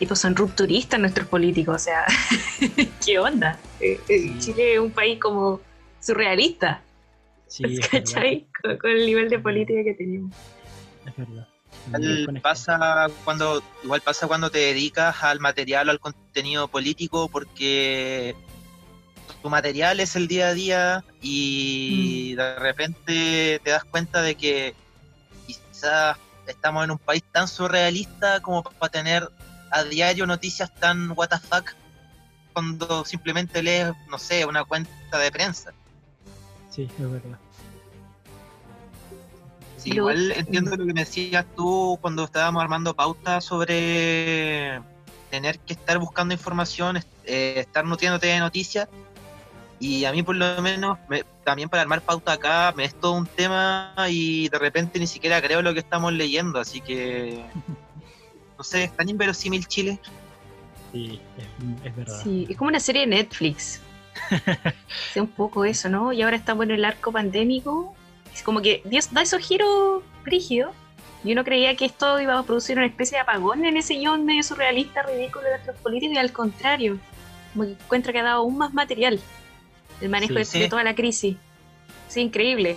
[SPEAKER 2] Y pues son rupturistas nuestros políticos, o sea, ¿qué onda? Eh, eh,
[SPEAKER 3] Sí.
[SPEAKER 2] Chile es un país como surrealista,
[SPEAKER 3] Sí,
[SPEAKER 2] ¿cachai? Con, con el nivel de política que tenemos.
[SPEAKER 3] es verdad.
[SPEAKER 1] Igual pasa cuando igual pasa cuando te dedicas al material o al contenido político porque tu material es el día a día y de repente te das cuenta de que quizás estamos en un país tan surrealista como para tener a diario noticias tan what the fuck cuando simplemente lees, no sé, una cuenta de prensa.
[SPEAKER 3] Sí, es verdad.
[SPEAKER 1] Sí, igual entiendo lo que me decías tú cuando estábamos armando pautas sobre tener que estar buscando información, eh, estar nutriéndote de noticias. Y a mí por lo menos, me- también para armar pauta acá, me es todo un tema y de repente ni siquiera creo lo que estamos leyendo, así que... No sé, es tan inverosímil Chile.
[SPEAKER 3] Sí, es, es verdad.
[SPEAKER 2] Sí, es como una serie de Netflix. Es un poco eso, ¿no? Y ahora estamos en el arco pandémico. Es como que Dios da esos giros rígidos. Y uno creía que esto iba a producir una especie de apagón en ese guion medio surrealista, ridículo de nuestros políticos, y al contrario, como que encuentra que ha dado aún más material el manejo
[SPEAKER 3] Sí,
[SPEAKER 2] de,
[SPEAKER 1] sí.
[SPEAKER 2] de toda la crisis. Sí, increíble.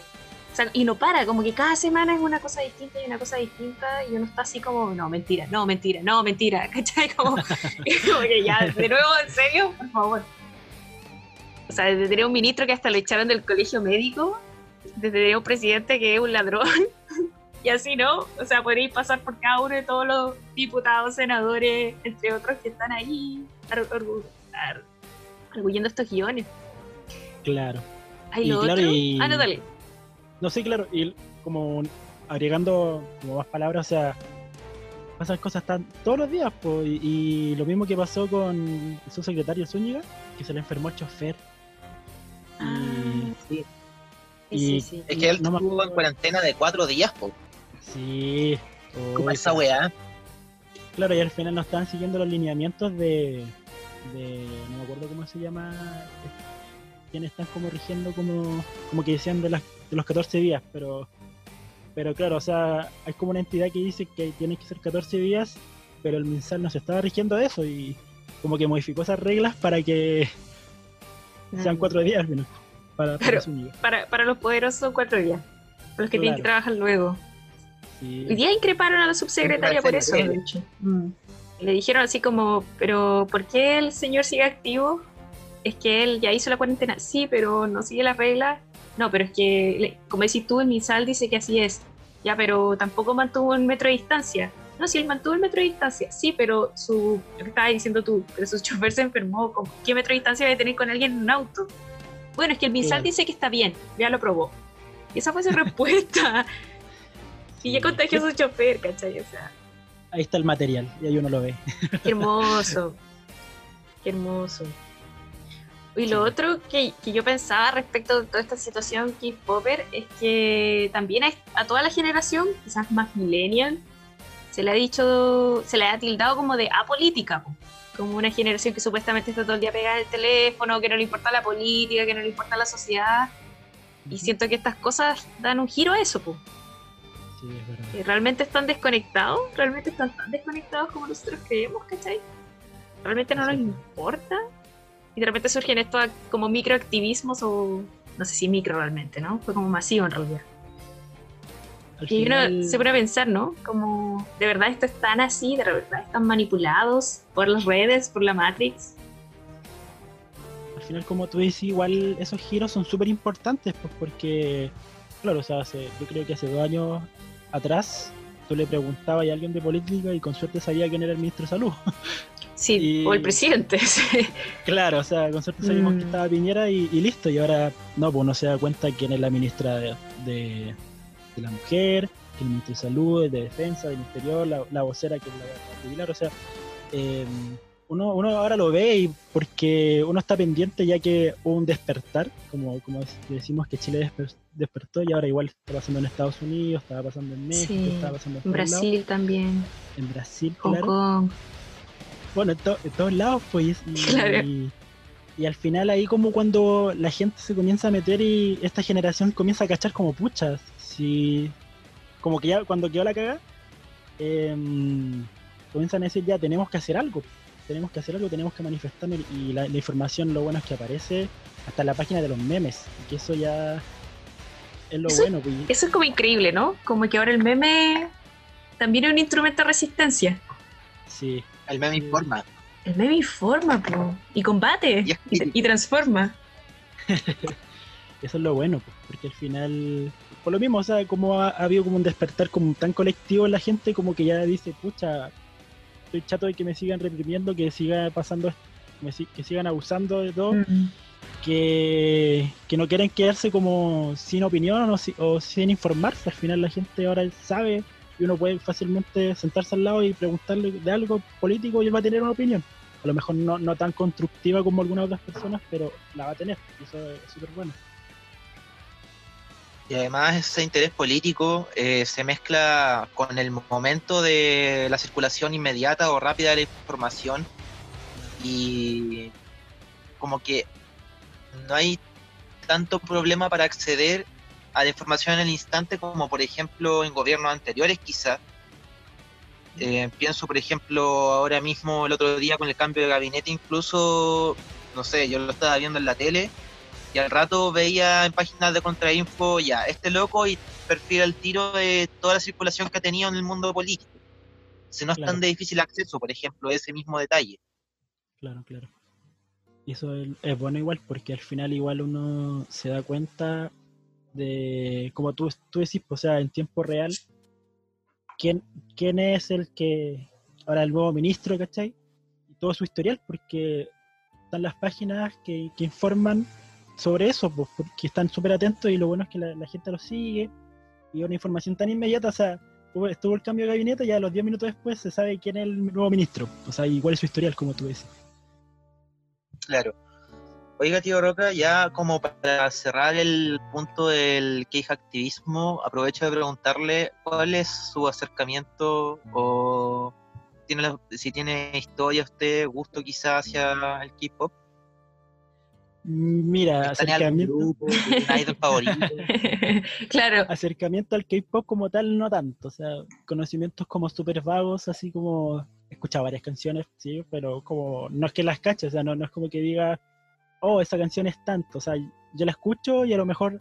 [SPEAKER 2] O sea, y no para, como que cada semana es una cosa distinta y una cosa distinta, y uno está así como, no, mentira, no, mentira, no, mentira, ¿cachai? Como, como que ya, de nuevo, ¿en serio? Por favor. O sea, desde tener un ministro que hasta lo echaron del colegio médico, desde tener un presidente que es un ladrón, y así, ¿no? O sea, podréis pasar por cada uno de todos los diputados, senadores, entre otros que están ahí, arguyendo estos guiones.
[SPEAKER 3] Claro.
[SPEAKER 2] Ay,
[SPEAKER 3] Y
[SPEAKER 2] lo
[SPEAKER 3] claro,
[SPEAKER 2] otro.
[SPEAKER 3] y-
[SPEAKER 2] Ah, no, dale.
[SPEAKER 3] No sé, claro, y como agregando como más palabras, o sea, pasan cosas tan todos los días, po, y, y lo mismo que pasó con su secretario Zúñiga, que se le enfermó el chofer.
[SPEAKER 2] Ah,
[SPEAKER 1] Sí.
[SPEAKER 2] sí, sí,
[SPEAKER 3] y-
[SPEAKER 2] sí.
[SPEAKER 1] Es que él
[SPEAKER 3] No me
[SPEAKER 1] estuvo en cuarentena de cuatro días, po.
[SPEAKER 3] Sí.
[SPEAKER 1] Como esa weá.
[SPEAKER 3] Claro, y al final no estaban siguiendo los lineamientos de, de no me acuerdo cómo se llama, quienes están como rigiendo como, como que decían de, las, de los 14 días, pero pero claro, o sea, hay como una entidad que dice que tienen que ser 14 días, pero el MinSal no se estaba rigiendo de eso y como que modificó esas reglas para que sean
[SPEAKER 2] Mm.
[SPEAKER 3] cuatro días al menos. Para, para.
[SPEAKER 2] Para, para los poderosos son cuatro días. Para los que tienen que trabajar luego.
[SPEAKER 3] Sí.
[SPEAKER 2] Hoy día increparon a la subsecretaria por eso,
[SPEAKER 1] Parece
[SPEAKER 2] de hecho. Mm. Le dijeron así como, pero ¿por qué el señor sigue activo? Es que él ya hizo la cuarentena. Sí, pero no sigue las reglas. No, pero es que, como decís tú, en Misal dice que así es. Ya, pero tampoco mantuvo un metro de distancia. No, sí, él mantuvo el metro de distancia. Sí, pero su, lo que estabas diciendo tú, pero su chofer se enfermó. ¿Con qué metro de distancia debe tener con alguien en un auto? Bueno, es que el
[SPEAKER 3] Claro.
[SPEAKER 2] dice que está bien, ya lo probó. Y esa fue su respuesta. Y ya contagió a su chofer, ¿cachai? O sea,
[SPEAKER 3] Ahí está el material, y ahí uno lo ve.
[SPEAKER 2] qué hermoso. Qué hermoso. Y lo
[SPEAKER 3] Sí.
[SPEAKER 2] otro que, que yo pensaba respecto de toda esta situación K-Popper es que también a, a toda la generación, quizás más millennial, se le ha dicho, se le ha tildado como de apolítica, po. como una generación que supuestamente está todo el día pegada al teléfono, que no le importa la política, que no le importa la sociedad. Y siento que estas cosas dan un giro a eso, po.
[SPEAKER 3] Sí, es verdad.
[SPEAKER 2] realmente están desconectados, realmente están tan desconectados como nosotros creemos, ¿cachai? Realmente no nos
[SPEAKER 3] Exacto.
[SPEAKER 2] importa. Y de repente surgen estos como microactivismos o no sé si micro realmente, ¿no? Fue como masivo en realidad.
[SPEAKER 3] Al
[SPEAKER 2] Y uno se pone a pensar, ¿no? Como de verdad esto es tan así, de verdad están manipulados por las redes, por la Matrix.
[SPEAKER 3] al final, como tú dices, igual esos giros son súper importantes, pues porque, claro, o sea, hace- yo creo que hace dos años atrás tú le preguntabas a alguien de política y con suerte sabía quién era el ministro de salud.
[SPEAKER 2] Sí,
[SPEAKER 3] Y-
[SPEAKER 2] o el presidente. sí.
[SPEAKER 3] claro, o sea, con suerte sabíamos
[SPEAKER 2] Mm.
[SPEAKER 3] que estaba Piñera y, y listo, y ahora no, pues uno se da cuenta quién es la ministra de, de- de la mujer, el ministro de Salud, de Defensa, del Interior, la, la vocera que es la Pilar, o sea, eh, uno, uno ahora lo ve y porque uno está pendiente ya que hubo un despertar, como, como decimos que Chile desper- despertó y ahora igual está pasando en Estados Unidos, estaba pasando en México,
[SPEAKER 2] Sí,
[SPEAKER 3] estaba pasando en.
[SPEAKER 2] Brasil también,
[SPEAKER 3] en Brasil,
[SPEAKER 2] Hong
[SPEAKER 3] claro.
[SPEAKER 2] Kong.
[SPEAKER 3] Bueno, en, to- en todos lados, pues. Y,
[SPEAKER 2] Claro.
[SPEAKER 3] y, y al final ahí como cuando la gente se comienza a meter y esta generación comienza a cachar como puchas. Si, como que ya cuando quedó la caga, em, comienzan a decir ya tenemos que hacer algo. Tenemos que hacer algo, tenemos que manifestarnos y la, la información lo bueno es que aparece hasta la página de los memes. Y que eso ya es lo
[SPEAKER 2] Eso-
[SPEAKER 3] bueno. Pues,
[SPEAKER 2] Eso es como increíble, ¿no? Como que ahora el meme también es un instrumento de resistencia.
[SPEAKER 3] sí,
[SPEAKER 1] El meme informa.
[SPEAKER 2] El meme informa, po, y combate,
[SPEAKER 1] Y
[SPEAKER 2] y, y transforma.
[SPEAKER 3] Eso es lo bueno, pues, porque al final, por lo mismo, o sea, como ha, ha habido como un despertar como tan colectivo en la gente, como que ya dice, pucha, estoy chato de que me sigan reprimiendo, que siga pasando, que, sigan abusando de todo,
[SPEAKER 2] Mm.
[SPEAKER 3] que, que no quieren quedarse como sin opinión o, si- o sin informarse. Al final la gente ahora sabe y uno puede fácilmente sentarse al lado y preguntarle de algo político y él va a tener una opinión. A lo mejor no, no tan constructiva como algunas otras personas, pero la va a tener. y Eso es súper bueno.
[SPEAKER 1] Y además ese interés político eh, se mezcla con el momento de la circulación inmediata o rápida de la información y como que no hay tanto problema para acceder a la información en el instante como por ejemplo en gobiernos anteriores quizás. Eh, pienso por ejemplo ahora mismo el otro día con el cambio de gabinete incluso, no sé, yo lo estaba viendo en la tele y al rato veía en páginas de contrainfo ya, este loco y perfil al tiro de toda la circulación que ha tenido en el mundo político. Si no es
[SPEAKER 3] Claro.
[SPEAKER 1] tan de difícil acceso, por ejemplo, ese mismo detalle.
[SPEAKER 3] Claro, claro. Y eso es, es bueno igual, porque al final igual uno se da cuenta de, como tú, tú decís, o sea, en tiempo real, quién, quién es el que, ahora el nuevo ministro, ¿cachai? Y todo su historial, porque están las páginas que, que informan sobre eso, pues, porque están súper atentos y lo bueno es que la, la gente lo sigue y una información tan inmediata, o sea, estuvo el cambio de gabinete y a los 10 minutos después se sabe quién es el nuevo ministro, o sea, cuál es su historial, como tú decís.
[SPEAKER 1] Claro. Oiga, tío Roca, ya como para cerrar el punto del cage activismo, aprovecho de preguntarle cuál es su acercamiento o tiene la- si tiene historia usted, gusto quizás hacia el K-pop.
[SPEAKER 3] Mira,
[SPEAKER 1] ¿Está en algún
[SPEAKER 3] acercamiento,
[SPEAKER 1] grupo? ¿Tiene un idol favorito?
[SPEAKER 2] claro,
[SPEAKER 3] acercamiento al K-pop como tal no tanto, o sea, conocimientos como súper vagos, así como he escuchado varias canciones, sí, pero como no es que las cache, o sea, no, no es como que diga, oh, esa canción es tanto, o sea, yo la escucho y a lo mejor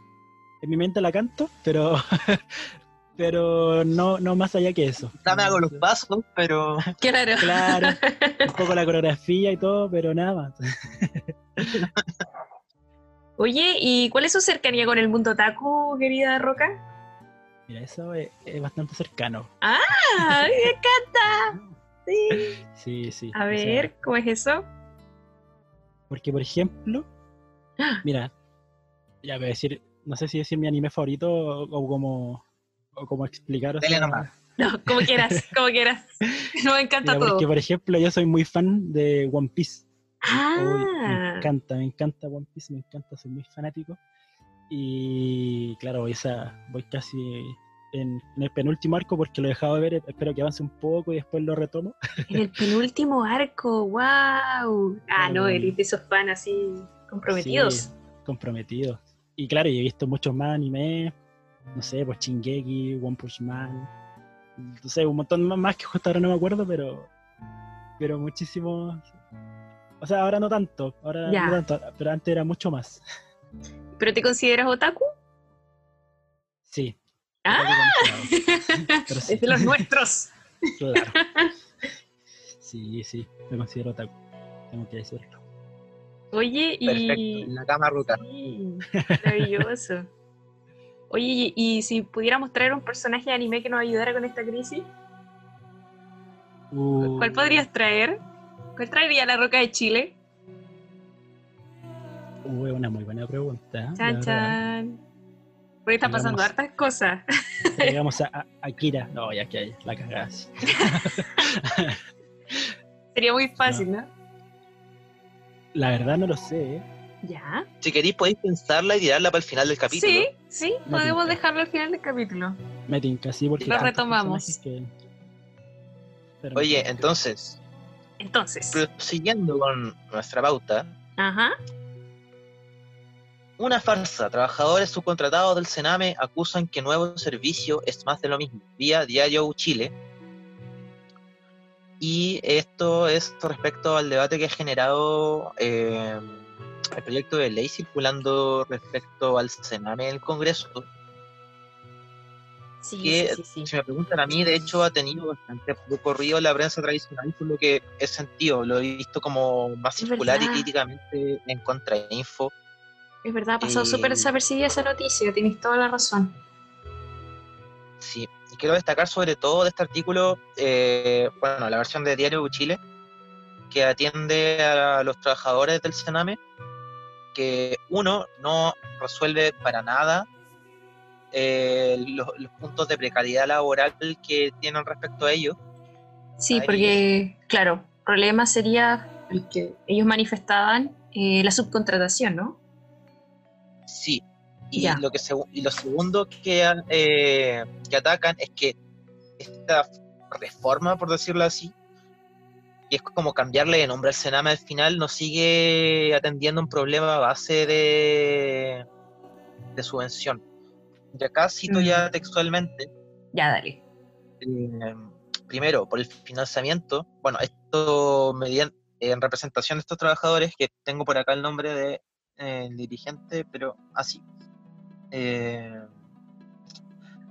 [SPEAKER 3] en mi mente la canto, pero pero no, no más allá que eso.
[SPEAKER 1] No me hago los pasos, pero
[SPEAKER 2] claro.
[SPEAKER 3] Claro, un poco la coreografía y todo, pero nada más.
[SPEAKER 2] Oye, ¿y cuál es su cercanía con el mundo otaku, querida Roca?
[SPEAKER 3] Mira, eso es, es bastante cercano.
[SPEAKER 2] ¡Ah! ¡Me encanta! Sí.
[SPEAKER 3] Sí, sí.
[SPEAKER 2] A
[SPEAKER 3] sea,
[SPEAKER 2] ver, ¿cómo es eso?
[SPEAKER 3] Porque, por ejemplo, mira, ya voy a decir, no sé si decir mi anime favorito o, o como, o como explicar.
[SPEAKER 1] Dele nomás.
[SPEAKER 2] No, como quieras, como quieras. No me encanta
[SPEAKER 3] mira,
[SPEAKER 2] todo.
[SPEAKER 3] porque, por ejemplo, yo soy muy fan de One Piece. Uy, me
[SPEAKER 2] Ah,
[SPEAKER 3] encanta, me encanta One Piece, me encanta, soy muy fanático. Y claro, esa, voy casi en, en el penúltimo arco porque lo he dejado de ver, espero que avance un poco y después lo retomo.
[SPEAKER 2] en el penúltimo arco, wow. Ah, no, eres de esos fans así comprometidos.
[SPEAKER 3] Sí, comprometido. Y claro, he visto muchos más animes, no sé, pues Shingeki, One Punch Man, no sé, un montón más, más que justo ahora no me acuerdo, pero pero muchísimos. O sea, ahora no tanto, ahora
[SPEAKER 2] Ya.
[SPEAKER 3] no tanto, pero antes era mucho más.
[SPEAKER 2] ¿Pero te consideras otaku?
[SPEAKER 3] Sí.
[SPEAKER 2] Ah.
[SPEAKER 3] Pero sí,
[SPEAKER 2] es de los nuestros.
[SPEAKER 3] claro. Sí, sí, me considero otaku, tengo que decirlo.
[SPEAKER 2] Oye,
[SPEAKER 1] Perfecto,
[SPEAKER 2] y.
[SPEAKER 1] en la cama ruta.
[SPEAKER 2] Sí, maravilloso. Oye, y, y si pudiéramos traer un personaje de anime que nos ayudara con esta crisis,
[SPEAKER 3] Uh,
[SPEAKER 2] ¿cuál podrías traer? ¿Cuál traería la roca de Chile?
[SPEAKER 3] Es una muy buena pregunta.
[SPEAKER 2] Chan, chan. Porque está pasando
[SPEAKER 3] Llegamos-
[SPEAKER 2] hartas cosas.
[SPEAKER 3] Llegamos a, a- a Kira. No, ya que hay, la cagada. sí.
[SPEAKER 2] Sería muy fácil, ¿no?
[SPEAKER 3] La verdad no lo sé, ¿eh?
[SPEAKER 2] Ya.
[SPEAKER 1] Si queréis podéis pensarla y tirarla para el final del capítulo.
[SPEAKER 2] Sí, sí,
[SPEAKER 3] Me
[SPEAKER 2] podemos
[SPEAKER 3] tinca.
[SPEAKER 2] dejarlo al final del capítulo.
[SPEAKER 3] Me tinca así porque.
[SPEAKER 2] Lo retomamos.
[SPEAKER 3] que-
[SPEAKER 1] Oye, entonces,
[SPEAKER 2] Entonces.
[SPEAKER 1] prosiguiendo con nuestra pauta,
[SPEAKER 2] Ajá.
[SPEAKER 1] una farsa. Trabajadores subcontratados del Sename acusan que nuevo servicio es más de lo mismo. Vía Diario Chile. Y esto es respecto al debate que ha generado eh, el proyecto de ley circulando respecto al Sename en el Congreso.
[SPEAKER 2] Sí,
[SPEAKER 1] que
[SPEAKER 2] sí, sí,
[SPEAKER 1] si me preguntan a mí, de hecho ha tenido bastante recorrido la prensa tradicional, por lo que he sentido, lo he visto como más
[SPEAKER 2] Es
[SPEAKER 1] circular y críticamente en contrainfo.
[SPEAKER 2] Es verdad, ha pasado
[SPEAKER 1] Eh,
[SPEAKER 2] súper desapercibida esa noticia, tienes toda la razón.
[SPEAKER 1] Sí, y quiero destacar sobre todo de este artículo, eh, bueno, la versión de Diario Chile, que atiende a los trabajadores del Sename, que uno no resuelve para nada eh, los, los puntos de precariedad laboral que tienen respecto a ellos.
[SPEAKER 2] Sí,
[SPEAKER 1] Ahí.
[SPEAKER 2] porque, claro, el problema sería el que ellos manifestaban eh, la subcontratación, ¿no?
[SPEAKER 1] Sí. Y
[SPEAKER 2] Ya.
[SPEAKER 1] lo, que y lo segundo que, eh, que atacan es que esta reforma, por decirlo así, y es como cambiarle de nombre al Sename al final, no sigue atendiendo un problema base de, de subvención. Y acá cito
[SPEAKER 2] Mm.
[SPEAKER 1] ya textualmente,
[SPEAKER 2] Ya, dale.
[SPEAKER 1] eh, primero, por el financiamiento, bueno, esto mediante, en representación de estos trabajadores, que tengo por acá el nombre de eh, dirigente, pero así. Eh,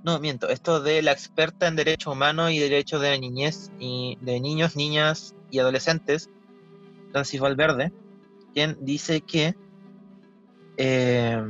[SPEAKER 1] no, miento, esto de la experta en derechos humanos y derechos de niñez y de niños, niñas y adolescentes, Francis Valverde, quien dice que eh,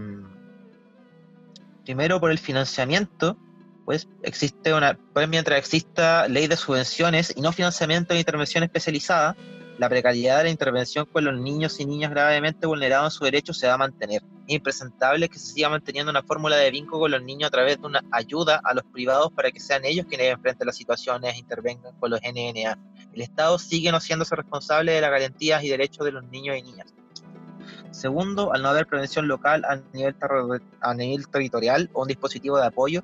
[SPEAKER 1] primero por el financiamiento, pues existe una, pues mientras exista ley de subvenciones y no financiamiento de intervención especializada, la precariedad de la intervención con los niños y niñas gravemente vulnerados en sus derechos se va a mantener. Es impresentable que se siga manteniendo una fórmula de vínculo con los niños a través de una ayuda a los privados para que sean ellos quienes enfrenten las situaciones e intervengan con los NNA. El Estado sigue no siéndose responsable de las garantías y derechos de los niños y niñas. Segundo, al no haber prevención local a nivel, a nivel territorial o un dispositivo de apoyo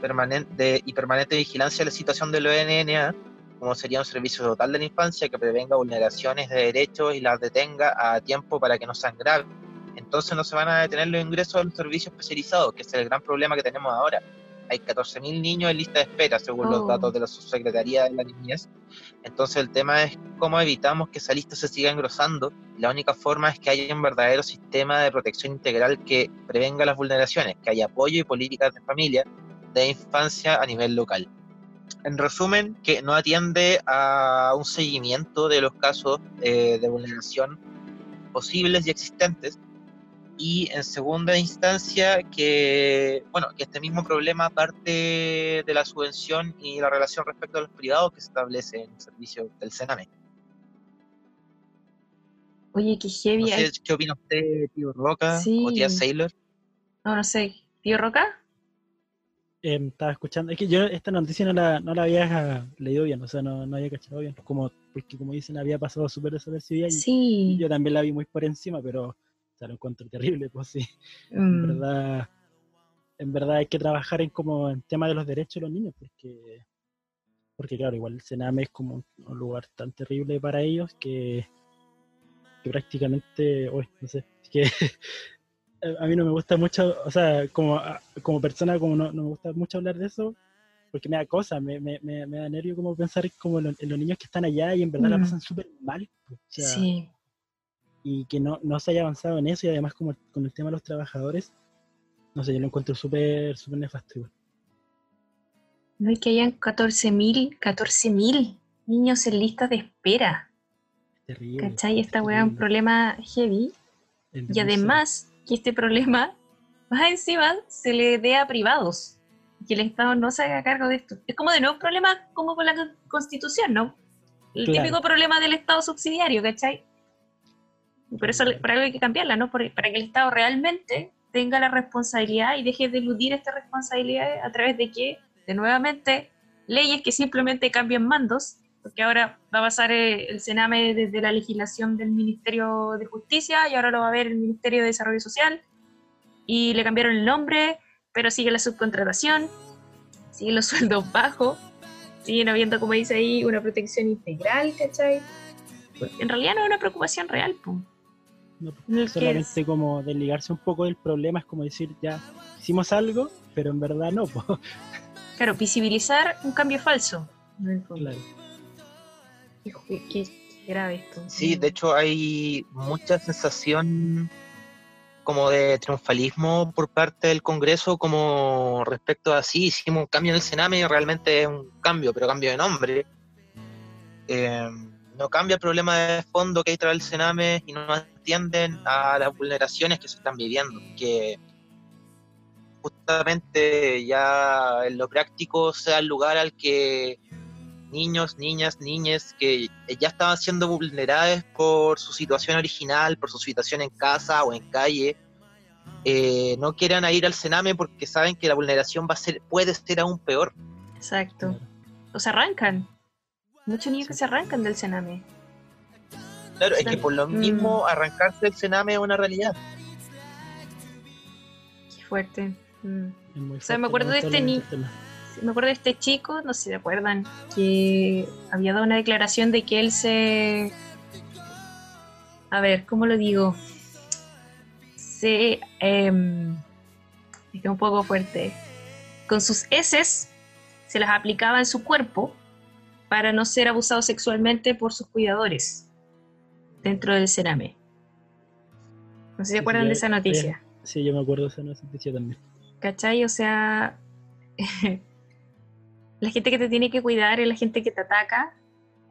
[SPEAKER 1] permanente y permanente vigilancia de la situación de los NNA, como sería un servicio total de la infancia que prevenga vulneraciones de derechos y las detenga a tiempo para que no sean graves. Entonces no se van a detener los ingresos a los servicios especializados, que es el gran problema que tenemos ahora. Hay 14.000 niños en lista de espera, según
[SPEAKER 2] Oh.
[SPEAKER 1] los datos de la Subsecretaría de la Niñez. Entonces el tema es cómo evitamos que esa lista se siga engrosando. La única forma es que haya un verdadero sistema de protección integral que prevenga las vulneraciones, que haya apoyo y políticas de familia, de infancia a nivel local. En resumen, que no atiende a un seguimiento de los casos eh, de vulneración posibles y existentes. Y en segunda instancia, que, bueno, que este mismo problema parte de la subvención y la relación respecto a los privados que se establece en el servicio del Sename.
[SPEAKER 2] Oye, qué
[SPEAKER 1] No
[SPEAKER 2] heavy.
[SPEAKER 1] sé,
[SPEAKER 2] hay-
[SPEAKER 1] ¿qué opina usted, tío Roca
[SPEAKER 2] Sí.
[SPEAKER 1] o tía Sailor?
[SPEAKER 2] No, no sé. ¿Tío Roca?
[SPEAKER 3] Em, estaba escuchando, es que yo esta noticia no la, no la había leído bien, o sea, no, no había cachado bien, como, porque como dicen, había pasado súper desapercibida y
[SPEAKER 2] Sí.
[SPEAKER 3] yo también la vi muy por encima, pero sea, lo encuentro terrible, pues sí, en
[SPEAKER 2] Mm,
[SPEAKER 3] verdad, en verdad hay que trabajar en como en tema de los derechos de los niños, porque, porque claro, igual el Sename es como un, lugar tan terrible para ellos que, que prácticamente, uy, no sé, que a mí no me gusta mucho, o sea, como, como persona, como no, no me gusta mucho hablar de eso, porque me da cosa, me, me, me, me da nervio como pensar como en, lo- en los niños que están allá y en verdad la
[SPEAKER 2] Mm.
[SPEAKER 3] pasan súper mal. pues, o sea,
[SPEAKER 2] sí.
[SPEAKER 3] Y que no, no se haya avanzado en eso y además como con el tema de los trabajadores, no sé, yo lo encuentro súper, súper nefasto igual.
[SPEAKER 2] No hay que hayan 14.000, 14.000 niños en listas de espera.
[SPEAKER 3] Es terrible.
[SPEAKER 2] ¿Cachai?
[SPEAKER 3] es
[SPEAKER 2] Esta weá es un problema heavy.
[SPEAKER 3] es
[SPEAKER 2] Y además, que este problema, más encima, se le dé a privados. Que el Estado no se haga cargo de esto. Es como de nuevo un problema como con la con- Constitución, ¿no? El
[SPEAKER 3] Claro.
[SPEAKER 2] típico problema del Estado subsidiario, ¿cachai? Por eso, por algo hay que cambiarla, ¿no? Por- para que el Estado realmente tenga la responsabilidad y deje de eludir esta responsabilidad a través de que, de nuevamente, leyes que simplemente cambian mandos, porque ahora va a pasar eh, el Sename desde la legislación del Ministerio de Justicia y ahora lo va a ver el Ministerio de Desarrollo Social y le cambiaron el nombre, pero sigue la subcontratación, siguen los sueldos bajos, siguen habiendo, como dice ahí, una protección integral, ¿cachai? En realidad no es una preocupación real, pues.
[SPEAKER 3] No, solamente como desligarse un poco del problema es como decir, ya hicimos algo, pero en verdad no. po.
[SPEAKER 2] Claro, visibilizar un cambio falso.
[SPEAKER 3] Claro.
[SPEAKER 2] Qué, qué- qué grave esto.
[SPEAKER 1] Sí, de hecho hay mucha sensación como de triunfalismo por parte del Congreso como respecto a sí, hicimos un cambio en el Sename, realmente es un cambio, pero cambio de nombre. Eh, no cambia el problema de fondo que hay tras el Sename y no atienden a las vulneraciones que se están viviendo, que justamente ya en lo práctico sea el lugar al que niños, niñas, niñes que ya estaban siendo vulnerables por su situación original, por su situación en casa o en calle, eh, no quieran ir al Sename porque saben que la vulneración va a ser, puede ser aún peor.
[SPEAKER 2] Exacto. O se arrancan. Muchos niños que se arrancan del Sename.
[SPEAKER 1] Claro, es que por lo
[SPEAKER 2] Mm.
[SPEAKER 1] mismo arrancarse del Sename es una realidad.
[SPEAKER 2] Qué fuerte. Mm. O sea, me acuerdo de este
[SPEAKER 3] lamentablemente,
[SPEAKER 2] ni-
[SPEAKER 3] el tema.
[SPEAKER 2] Sí, Me acuerdo de este chico, no sé si se acuerdan, que había dado una declaración de que él se... A ver, ¿cómo lo digo? Se... em, es que es un poco fuerte. Con sus heces se las aplicaba en su cuerpo para no ser abusado sexualmente por sus cuidadores dentro del Cerame. No sé si se
[SPEAKER 3] Sí,
[SPEAKER 2] acuerdan
[SPEAKER 3] sí,
[SPEAKER 2] de esa noticia.
[SPEAKER 3] Sí, yo me acuerdo de esa noticia también.
[SPEAKER 2] ¿Cachai? O sea, la gente que te tiene que cuidar es la gente que te ataca,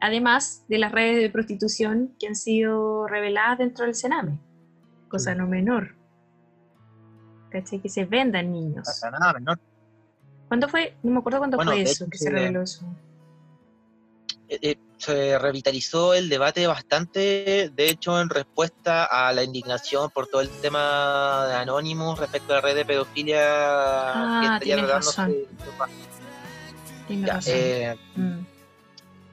[SPEAKER 2] además de las redes de prostitución que han sido reveladas dentro del Sename, cosa
[SPEAKER 3] Sí.
[SPEAKER 2] no menor. ¿Cachai? Que se vendan niños.
[SPEAKER 1] Pasa nada, menor.
[SPEAKER 2] ¿Cuándo fue? No me acuerdo cuándo
[SPEAKER 1] Bueno,
[SPEAKER 2] fue eso,
[SPEAKER 1] hecho,
[SPEAKER 2] que se reveló eso.
[SPEAKER 1] Eh, se revitalizó el debate bastante, de hecho, en respuesta a la indignación por todo el tema de Anonymous respecto a la red de pedofilia
[SPEAKER 2] Ah,
[SPEAKER 1] que estaría
[SPEAKER 2] razón.
[SPEAKER 1] Ya,
[SPEAKER 2] razón.
[SPEAKER 1] eh,
[SPEAKER 2] Mm.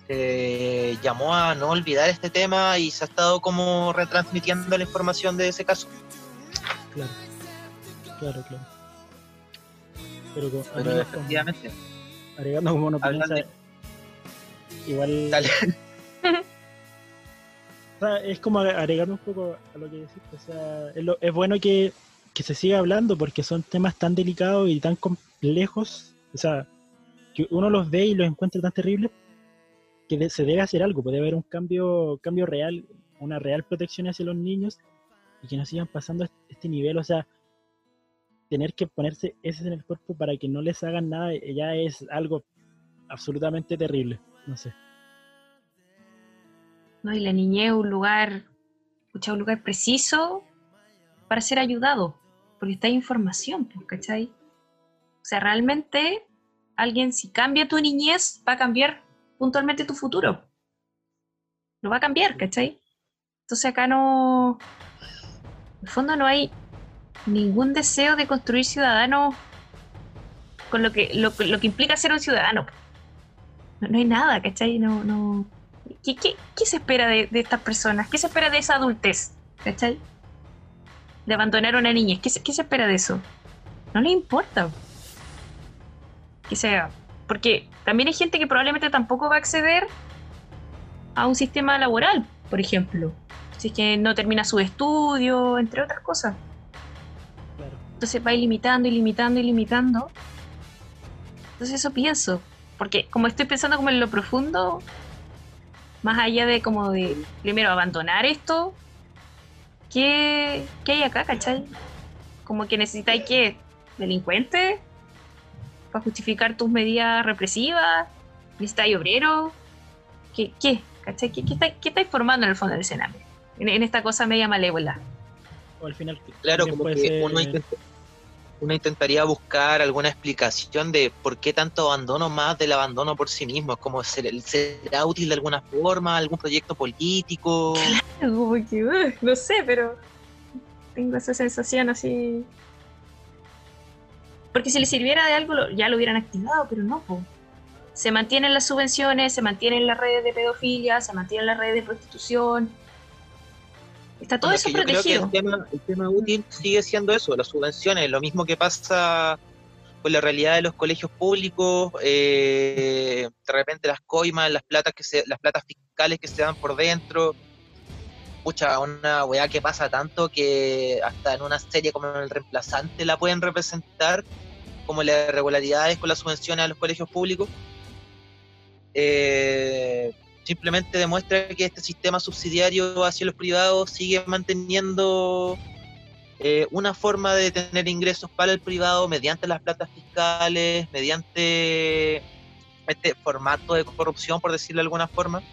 [SPEAKER 1] se llamó a no olvidar este tema y se ha estado como retransmitiendo la información de ese caso.
[SPEAKER 3] Claro. Claro, claro. Pero,
[SPEAKER 1] Pero efectivamente,
[SPEAKER 3] agregando como una igual
[SPEAKER 1] dale.
[SPEAKER 3] o sea, es como agregar un poco a lo que decís, o sea, es, lo- es bueno que, que se siga hablando porque son temas tan delicados y tan complejos, o sea, que uno los ve y los encuentra tan terribles que de- se debe hacer algo, puede haber un cambio, cambio real, una real protección hacia los niños y que no sigan pasando est- este nivel, o sea, tener que ponerse ese en el cuerpo para que no les hagan nada ya es algo absolutamente terrible, no sé.
[SPEAKER 2] ¿no? Y la niñez es un lugar, pucha, un lugar preciso para ser ayudado, porque está información, pues, ¿cachai? O sea, realmente alguien si cambia tu niñez va a cambiar puntualmente tu futuro. Lo va a cambiar, ¿cachai? Entonces acá no, en el fondo no hay ningún deseo de construir ciudadanos con lo que, lo, lo que implica ser un ciudadano. No, no hay nada, ¿cachai? No, no, ¿Qué, qué, qué se espera de, de estas personas? ¿Qué se espera de esa adultez? ¿Cachai? De abandonar a una niñez. ¿Qué se, qué se espera de eso? No le importa. Que sea. Porque también hay gente que probablemente tampoco va a acceder a un sistema laboral, por ejemplo. Si es que no termina su estudio, entre otras cosas.
[SPEAKER 3] Claro.
[SPEAKER 2] Entonces va ilimitando, ilimitando, ilimitando. Entonces eso pienso. Porque como estoy pensando como en lo profundo, más allá de como de primero abandonar esto, ¿qué, qué hay acá, cachai? Como que necesitáis que delincuentes para justificar tus medidas represivas, necesitáis obreros, ¿qué, qué? ¿Cachai? ¿Qué, qué, está, qué estáis formando en el fondo del Sename? En, en esta cosa media malévola.
[SPEAKER 3] O al final
[SPEAKER 1] Claro, como que
[SPEAKER 3] ser-
[SPEAKER 1] uno, intenta- uno intentaría buscar alguna explicación de por qué tanto abandono más del abandono por sí mismo. Es como, ¿ser- ¿será útil de alguna forma? ¿Algún proyecto político?
[SPEAKER 2] Como que, uh, no sé, pero tengo esa sensación así Porque si le sirviera de algo ya lo hubieran activado, pero no, po. Se mantienen las subvenciones, se mantienen las redes de pedofilia, se mantienen las redes de prostitución. Está todo
[SPEAKER 1] Bueno,
[SPEAKER 2] eso
[SPEAKER 1] creo que
[SPEAKER 2] protegido.
[SPEAKER 1] el tema, el tema útil sigue siendo eso, las subvenciones, lo mismo que pasa con la realidad de los colegios públicos, eh, de repente las coimas, las platas que se, las platas fiscales que se dan por dentro, pucha, una weá que pasa tanto que hasta en una serie como El Reemplazante la pueden representar como las irregularidades con las subvenciones a los colegios públicos. Eh, simplemente demuestra que este sistema subsidiario hacia los privados sigue manteniendo eh, una forma de tener ingresos para el privado mediante las platas fiscales, mediante este formato de corrupción, por decirlo de alguna forma.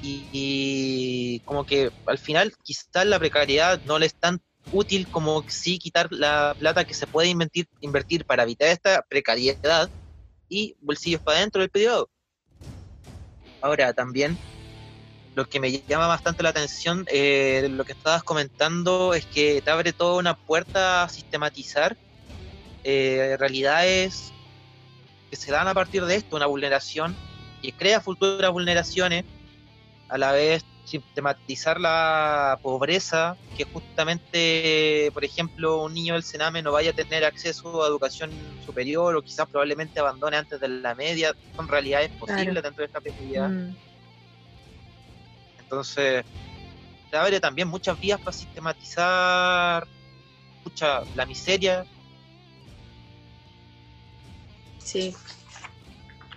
[SPEAKER 1] Y, como que al final quizás la precariedad no le es tan útil como sí quitar la plata que se puede invertir, invertir para evitar esta precariedad y bolsillos para adentro del privado. Ahora también lo que me llama bastante la atención eh, lo que estabas comentando es que te abre toda una puerta a sistematizar eh, realidades que se dan a partir de esto, una vulneración que crea futuras vulneraciones, a la vez sistematizar la pobreza, que justamente, por ejemplo, un niño del Sename no vaya a tener acceso a educación superior o quizás probablemente abandone antes de la media, son realidades posibles
[SPEAKER 2] Claro.
[SPEAKER 1] dentro de esta precariedad.
[SPEAKER 2] Mm.
[SPEAKER 1] Entonces, te abre también muchas vías para sistematizar mucha, la miseria.
[SPEAKER 2] Sí.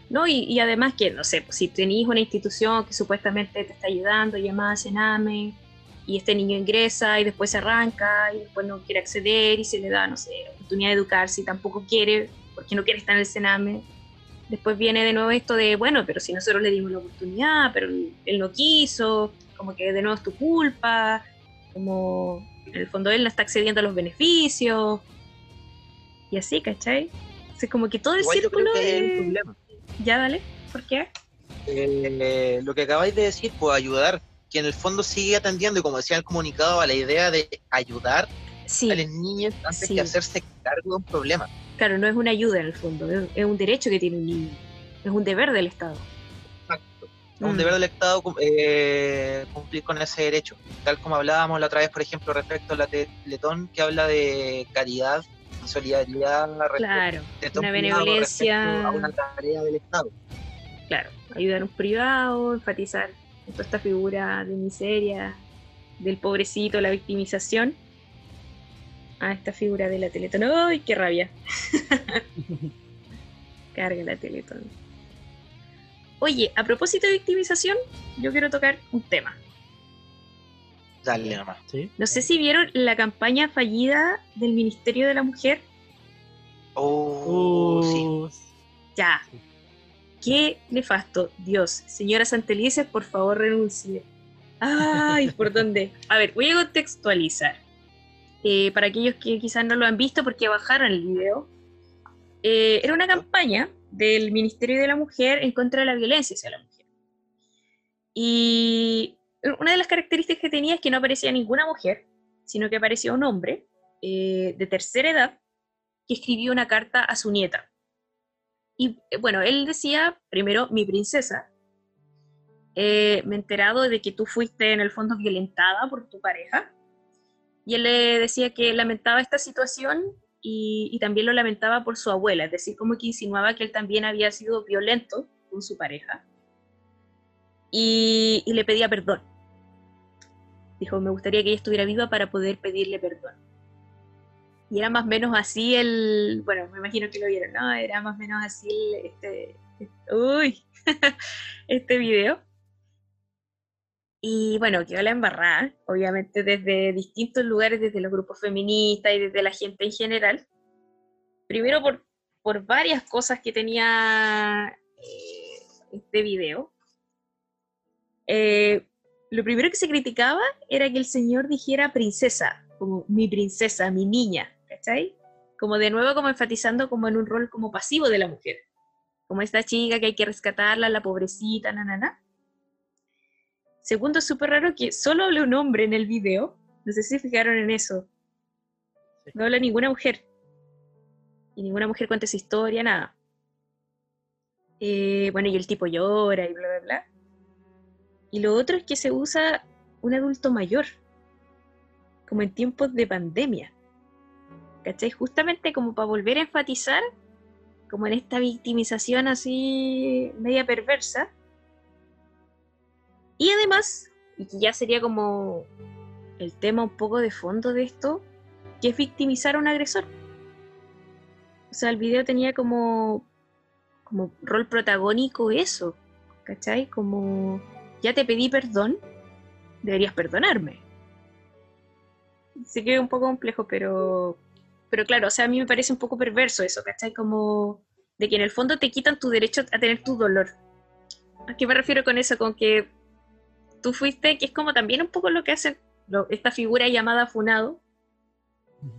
[SPEAKER 2] No, y, y además que, no sé, pues, si tenéis una institución que supuestamente te está ayudando, llamada Sename, y este niño ingresa y después se arranca y después no quiere acceder y se le da, no sé, oportunidad de educarse y tampoco quiere, porque no quiere estar en el Sename. Después viene de nuevo esto de, bueno, pero si nosotros le dimos la oportunidad, pero él, no quiso, como que de nuevo es tu culpa, como en el fondo él no está accediendo a los beneficios, y así, ¿cachai? O sea, como que todo el
[SPEAKER 1] Igual yo creo
[SPEAKER 2] círculo
[SPEAKER 1] que un
[SPEAKER 2] de...
[SPEAKER 1] problema.
[SPEAKER 2] Ya, dale, ¿por qué?
[SPEAKER 1] Eh, lo que acabáis de decir, pues ayudar, que en el fondo sigue atendiendo, y como decía el comunicado, a la idea de ayudar
[SPEAKER 2] Sí,
[SPEAKER 1] a las niñas antes
[SPEAKER 2] Sí.
[SPEAKER 1] que hacerse cargo de un problema.
[SPEAKER 2] claro, no es una ayuda en el fondo, es, es un derecho que tiene un niño, es un deber del Estado.
[SPEAKER 1] Es un
[SPEAKER 2] Mm.
[SPEAKER 1] deber del Estado eh, cumplir con ese derecho. Tal como hablábamos la otra vez, por ejemplo, respecto a la Teletón, que habla de caridad solidaridad
[SPEAKER 2] Claro, una benevolencia.
[SPEAKER 1] a una tarea del Estado.
[SPEAKER 2] claro, ayudar a un privado, enfatizar toda esta figura de miseria, del pobrecito, la victimización, a esta figura de la Teletón. ¡Ay, qué rabia! Carga la Teletón. Oye, a propósito de victimización, yo quiero tocar un tema.
[SPEAKER 1] Dale nomás.
[SPEAKER 3] ¿Sí?
[SPEAKER 2] No sé si vieron la campaña fallida del Ministerio de la Mujer.
[SPEAKER 1] Oh, sí.
[SPEAKER 3] Uh,
[SPEAKER 2] Ya. Qué nefasto. Dios. Señora Santelices, por favor renuncie. Ay, ¿por dónde? A ver, voy a contextualizar. Eh, para aquellos que quizás no lo han visto porque bajaron el video. Eh, era una campaña del Ministerio de la Mujer en contra de la violencia hacia la mujer. Y una de las características que tenía es que no aparecía ninguna mujer, sino que aparecía un hombre eh, de tercera edad que escribió una carta a su nieta. Y eh, bueno, él decía, primero, mi princesa, eh, me he enterado de que tú fuiste en el fondo violentada por tu pareja. Y él le decía que lamentaba esta situación y, y también lo lamentaba por su abuela, es decir, como que insinuaba que él también había sido violento con su pareja. Y, le pedía perdón. Dijo, me gustaría que ella estuviera viva para poder pedirle perdón. Y era más o menos así el, bueno, me imagino que lo vieron, ¿no? Era más o menos así el, este, este- uy, este video. Y bueno, quedó la embarrada, obviamente desde distintos lugares, desde los grupos feministas y desde la gente en general. Primero por, por varias cosas que tenía eh, este video. Eh, lo primero que se criticaba era que el señor dijera princesa, como mi princesa, mi niña, ¿cachai? Como de nuevo como enfatizando como en un rol como pasivo de la mujer. Como esta chica que hay que rescatarla, la pobrecita, na, na, na. Segundo, súper raro que solo habla un hombre en el video. No sé si se fijaron en eso. No habla ninguna mujer. y ninguna mujer cuenta esa historia, nada. Eh, bueno, y el tipo llora y bla, bla, bla. Y lo otro es que se usa un adulto mayor, como en tiempos de pandemia. ¿Cachai? Justamente como para volver a enfatizar, como en esta victimización así media perversa. Y además, y que ya sería como el tema un poco de fondo de esto, que es victimizar a un agresor. O sea, el video tenía como, como rol protagónico eso, ¿cachai? Como, ya te pedí perdón, deberías perdonarme. Sé que es un poco complejo, pero, pero claro, o sea, a mí me parece un poco perverso eso, ¿cachai? Como de que en el fondo te quitan tu derecho a tener tu dolor. ¿A qué me refiero con eso? Con que tú fuiste, que es como también un poco lo que hace esta figura llamada funado,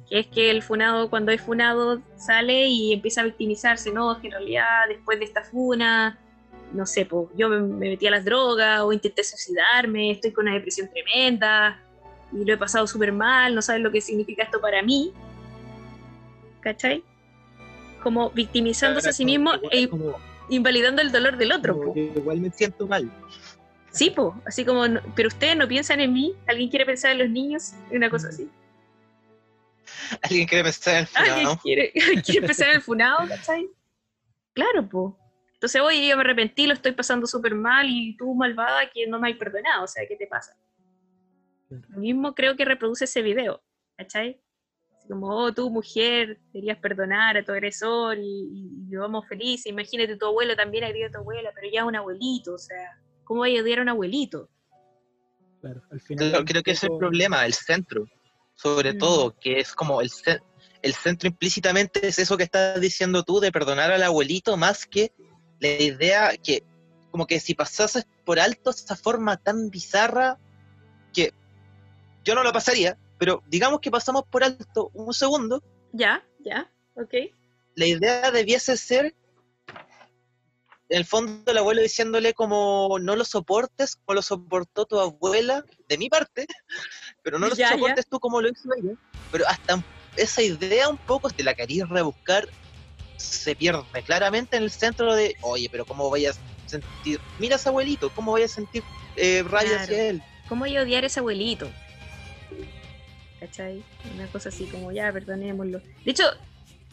[SPEAKER 2] que es que el funado cuando es funado sale y empieza a victimizarse, no, que en realidad después de esta funa, no sé, pues yo me, metí a las drogas o intenté suicidarme, estoy con una depresión tremenda y lo he pasado súper mal, no sabes lo que significa esto para mí, ¿cachai? Como victimizándose a sí mismo e invalidando el dolor del otro.
[SPEAKER 1] Igual me siento mal.
[SPEAKER 2] Sí, pues, así como, pero ustedes no piensan en mí, alguien quiere pensar en los niños, una cosa así.
[SPEAKER 1] Alguien quiere pensar en el funado. ¿Alguien
[SPEAKER 2] quiere, quiere pensar en el funado, ¿cachai? Claro, pues. Entonces, oye, yo me arrepentí, lo estoy pasando súper mal y tú, malvada, que no me hay perdonado, o sea, ¿qué te pasa? Lo mismo creo que reproduce ese video, ¿cachai? Así como, oh, tú, mujer, deberías perdonar a tu agresor y, y, vivamos felices. Imagínate, tu abuelo también agredió a tu abuela, pero ya es un abuelito, o sea, ¿cómo vaya a odiar a un abuelito?
[SPEAKER 1] Claro, al final. creo que es el problema, el centro, sobre mm. todo, que es como el, el centro implícitamente es eso que estás diciendo tú de perdonar al abuelito más que la idea que como que si pasases por alto esa forma tan bizarra que yo no lo pasaría, pero digamos que pasamos por alto un segundo.
[SPEAKER 2] Ya, ya, ok.
[SPEAKER 1] La idea debiese ser, en el fondo, el abuelo diciéndole como no lo soportes como lo soportó tu abuela, de mi parte, pero no lo soportes tú como lo hizo ella. Pero hasta esa idea un poco te la querías rebuscar se pierde claramente en el centro de, oye, pero ¿cómo voy a sentir? Mira a ese abuelito, ¿cómo voy a sentir eh, rabia hacia él?
[SPEAKER 2] ¿Cómo voy a odiar a ese abuelito? ¿Cachai? Una cosa así como, ya, perdonémoslo. De hecho,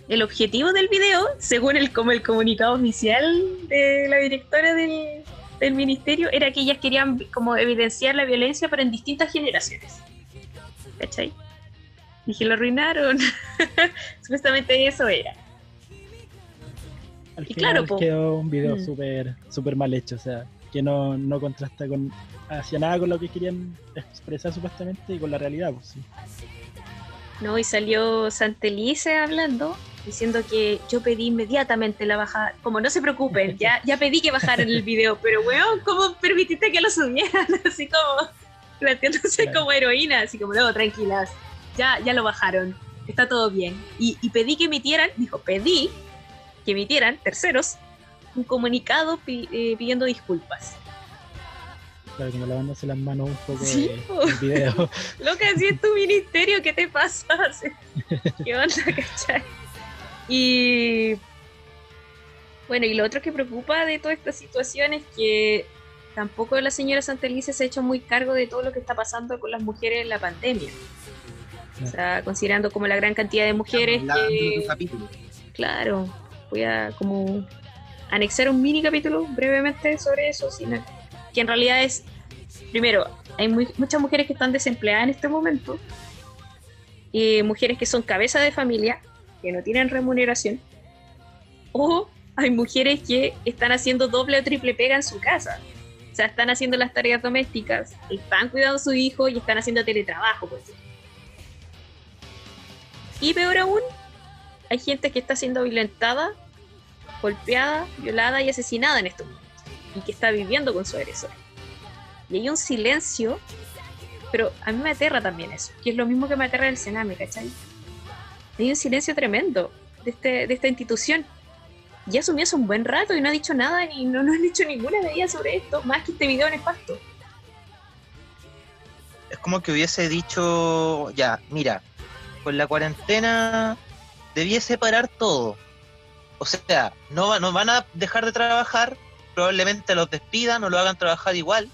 [SPEAKER 2] el objetivo del video, según el, como el comunicado oficial de la directora del, del ministerio, era que ellas querían como evidenciar la violencia, pero en distintas generaciones. ¿Cachai? Dije, lo arruinaron. Supuestamente eso era.
[SPEAKER 3] Al final claro, quedó un video mm. súper super mal hecho, o sea, que no, no contrasta con hacia nada con lo que querían expresar supuestamente y con la realidad, pues sí.
[SPEAKER 2] No, y salió Santelice hablando, diciendo que yo pedí inmediatamente la bajada. Como no se preocupen, ya, ya pedí que bajaran el video, pero weón, ¿cómo permitiste que lo subieran? Así como planteándose como heroína, así como, no, tranquilas, ya, ya lo bajaron, está todo bien. Y, y pedí que emitieran, dijo, pedí que emitieran terceros un comunicado eh, pidiendo disculpas.
[SPEAKER 3] Claro, como lavándose las manos un poco ¿Sí? el video.
[SPEAKER 2] Lo que hacía es tu ministerio, ¿qué te pasa? ¿Qué onda, cachai? Y bueno, y lo otro que preocupa de toda esta situación es que tampoco la señora Santelice se ha hecho muy cargo de todo lo que está pasando con las mujeres en la pandemia. O sea, considerando como la gran cantidad de mujeres que... Claro, voy a como anexar un mini capítulo brevemente sobre eso, sino que en realidad es, primero, hay muchas mujeres que están desempleadas en este momento, y mujeres que son cabeza de familia, que no tienen remuneración, o hay mujeres que están haciendo doble o triple pega en su casa. O sea, están haciendo las tareas domésticas, están cuidando a su hijo y están haciendo teletrabajo, por Y peor aún, hay gente que está siendo violentada, golpeada, violada y asesinada en estos momentos y que está viviendo con su agresor. Y hay un silencio, pero a mí me aterra también eso, que es lo mismo que me aterra el Sename, ¿cachai? Hay un silencio tremendo de, este, de esta institución. Ya asumió hace un buen rato y no ha dicho nada ni no nos han dicho ninguna medida sobre esto, más que este video nefasto.
[SPEAKER 1] Es como que hubiese dicho, ya, mira, con la cuarentena debiese parar todo. O sea, no, no van a dejar de trabajar, probablemente los despidan o lo hagan trabajar igual,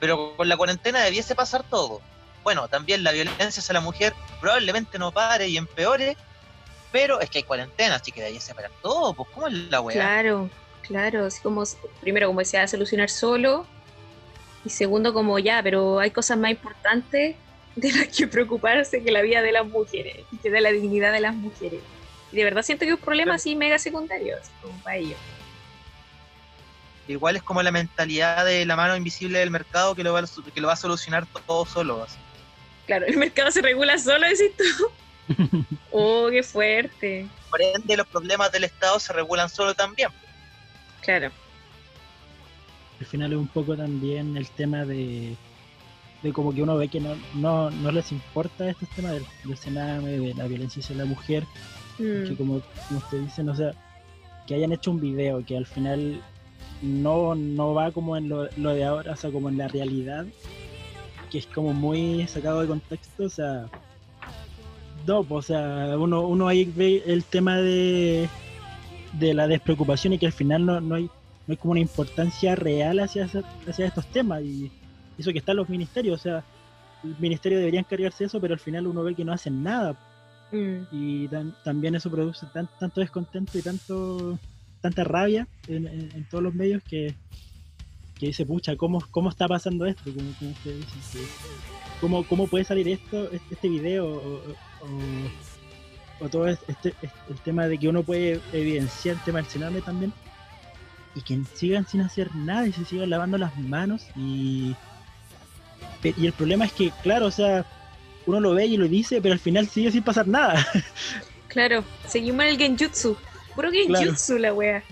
[SPEAKER 1] pero con la cuarentena debiese pasar todo. Bueno, también la violencia hacia la mujer probablemente no pare y empeore, pero es que hay cuarentena, así que debiese parar todo. Pues, ¿cómo es la weá?
[SPEAKER 2] Claro, claro. Así como, primero, como decía, solucionar solo. Y segundo, como ya, pero hay cosas más importantes de las que preocuparse que la vida de las mujeres y que de la dignidad de las mujeres. Y de verdad siento que es un problema así mega secundario, así como para ellos.
[SPEAKER 1] Igual es como la mentalidad de la mano invisible del mercado que lo va a, que lo va a solucionar todo solo. así.
[SPEAKER 2] Claro, el mercado se regula solo, decís tú. Oh, qué fuerte.
[SPEAKER 1] Por ende, los problemas del Estado se regulan solo también.
[SPEAKER 2] Claro.
[SPEAKER 3] Al final es un poco también el tema de, de como que uno ve que no, no, no les importa estos temas del, del de la violencia hacia la mujer,
[SPEAKER 2] Mm,
[SPEAKER 3] que como, como ustedes dicen, o sea, que hayan hecho un video que al final no, no va como en lo, lo de ahora, o sea, como en la realidad, que es como muy sacado de contexto, o sea, no, o sea, uno, uno ahí ve el tema de, de la despreocupación y que al final no, no hay no hay como una importancia real hacia, hacia estos temas y eso que están los ministerios, o sea, el ministerio debería encargarse de eso, pero al final uno ve que no hacen nada.
[SPEAKER 2] Mm,
[SPEAKER 3] y tan- también eso produce tan- tanto descontento y tanto tanta rabia en, en- en todos los medios que, que dice, pucha, ¿cómo, cómo está pasando esto? Como, como ustedes dicen, ¿cómo, ¿Cómo puede salir esto, este, este video o, o- o todo este, este- el tema de que uno puede evidenciar el tema del cename también y que sigan sin hacer nada y se sigan lavando las manos y y el problema es que, claro, o sea, uno lo ve y lo dice, pero al final sigue sin pasar nada.
[SPEAKER 2] claro, seguimos en el genjutsu. Puro genjutsu la wea.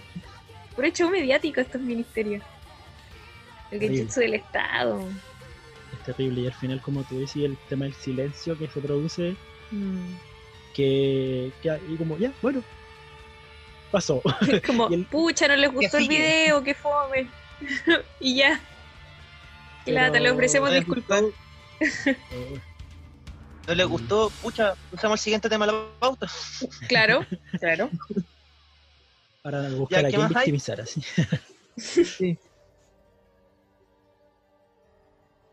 [SPEAKER 2] Puro hecho mediático estos ministerios. El genjutsu del Estado.
[SPEAKER 3] Es terrible. Y al final, como tú decís, el tema del silencio que se produce,
[SPEAKER 2] Mm.
[SPEAKER 3] que, que y como, ya, bueno, pasó.
[SPEAKER 2] Como,
[SPEAKER 3] el-
[SPEAKER 2] pucha, no les gustó el video, que fome. y ya. Lata, le
[SPEAKER 3] Pero-
[SPEAKER 2] ofrecemos
[SPEAKER 1] no
[SPEAKER 2] disculpas.
[SPEAKER 1] ¿No les gustó? Pucha, usamos el siguiente tema de la pauta.
[SPEAKER 2] Claro, claro.
[SPEAKER 3] para buscar
[SPEAKER 1] ¿qué
[SPEAKER 3] a quién victimizar, así.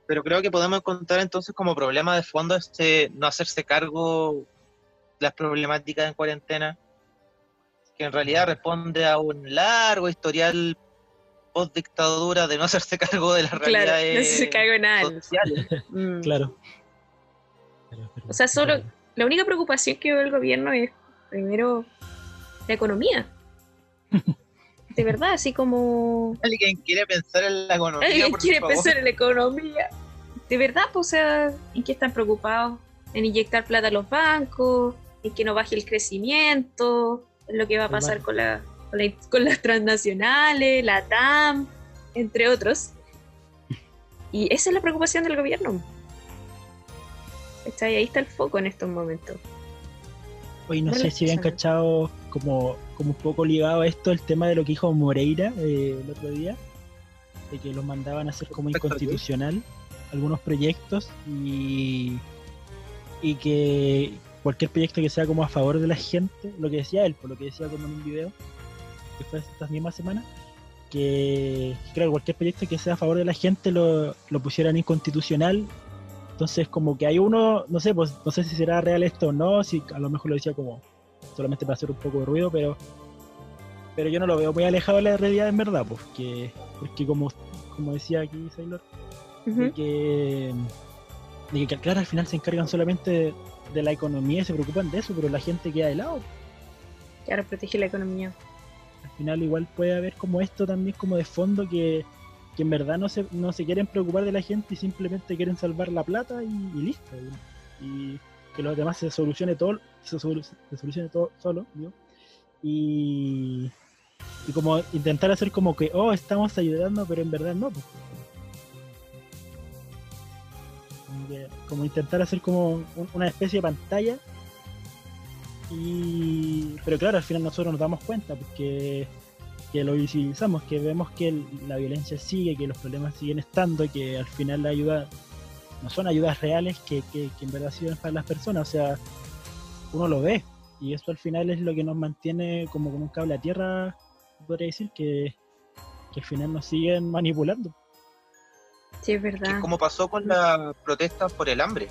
[SPEAKER 1] Pero creo que podemos encontrar entonces como problema de fondo este no hacerse cargo de las problemáticas en cuarentena, que en realidad responde a un largo historial post dictadura de no hacerse cargo de las
[SPEAKER 2] Claro,
[SPEAKER 1] realidades
[SPEAKER 2] no nada.
[SPEAKER 1] sociales.
[SPEAKER 2] Mm.
[SPEAKER 3] Claro. Pero- pero-
[SPEAKER 2] O sea, solo- La única preocupación que ve el gobierno es, primero, la economía. De verdad, así como
[SPEAKER 1] Alguien quiere pensar en la economía,
[SPEAKER 2] alguien
[SPEAKER 1] por
[SPEAKER 2] quiere
[SPEAKER 1] favor.
[SPEAKER 2] pensar en la economía. De verdad, pues, o sea, ¿en qué están preocupados? En inyectar plata a los bancos, en que no baje el crecimiento, en lo que va a pasar con, la, con, la- con las transnacionales, la TAM, entre otros. Y esa es la preocupación del gobierno. Está ahí, ahí está el foco en estos momentos.
[SPEAKER 3] Oye, no
[SPEAKER 2] no
[SPEAKER 3] sé si habían cachado como, como un poco ligado a esto el tema de lo que dijo Moreira eh, el otro día, de que los mandaban a hacer como inconstitucional algunos proyectos y, y que cualquier proyecto que sea como a favor de la gente, lo que decía él, por lo que decía como en un video, que fue esta misma semana, que claro, cualquier proyecto que sea a favor de la gente lo, lo pusieran inconstitucional entonces, como que hay uno, no sé, pues no sé si será real esto o no, si a lo mejor lo decía como solamente para hacer un poco de ruido, pero pero yo no lo veo muy alejado de la realidad en verdad, pues que, porque como, como decía aquí Sailor, de que, de que claro, al final se encargan solamente de, de la economía y se preocupan de eso, pero la gente queda de lado.
[SPEAKER 2] Claro, protege la economía.
[SPEAKER 3] Al final igual puede haber como esto también como de fondo que, que en verdad no se, no se quieren preocupar de la gente y simplemente quieren salvar la plata y, listo. Y, y que los demás se solucione todo, se, se solucione todo solo. Y, y como intentar hacer como que, oh, estamos ayudando, pero en verdad no. pues. Como, intentar hacer como un- una especie de pantalla. Y, pero claro, al final nosotros nos damos cuenta porque que lo visibilizamos, que vemos que la violencia sigue, que los problemas siguen estando, que al final la ayuda no son ayudas reales que, que, que en verdad sirven para las personas, o sea, uno lo ve y eso al final es lo que nos mantiene como, como un cable a tierra, podría decir, que, que al final nos siguen manipulando.
[SPEAKER 2] Sí, es verdad.
[SPEAKER 1] como pasó con las protestas por el hambre.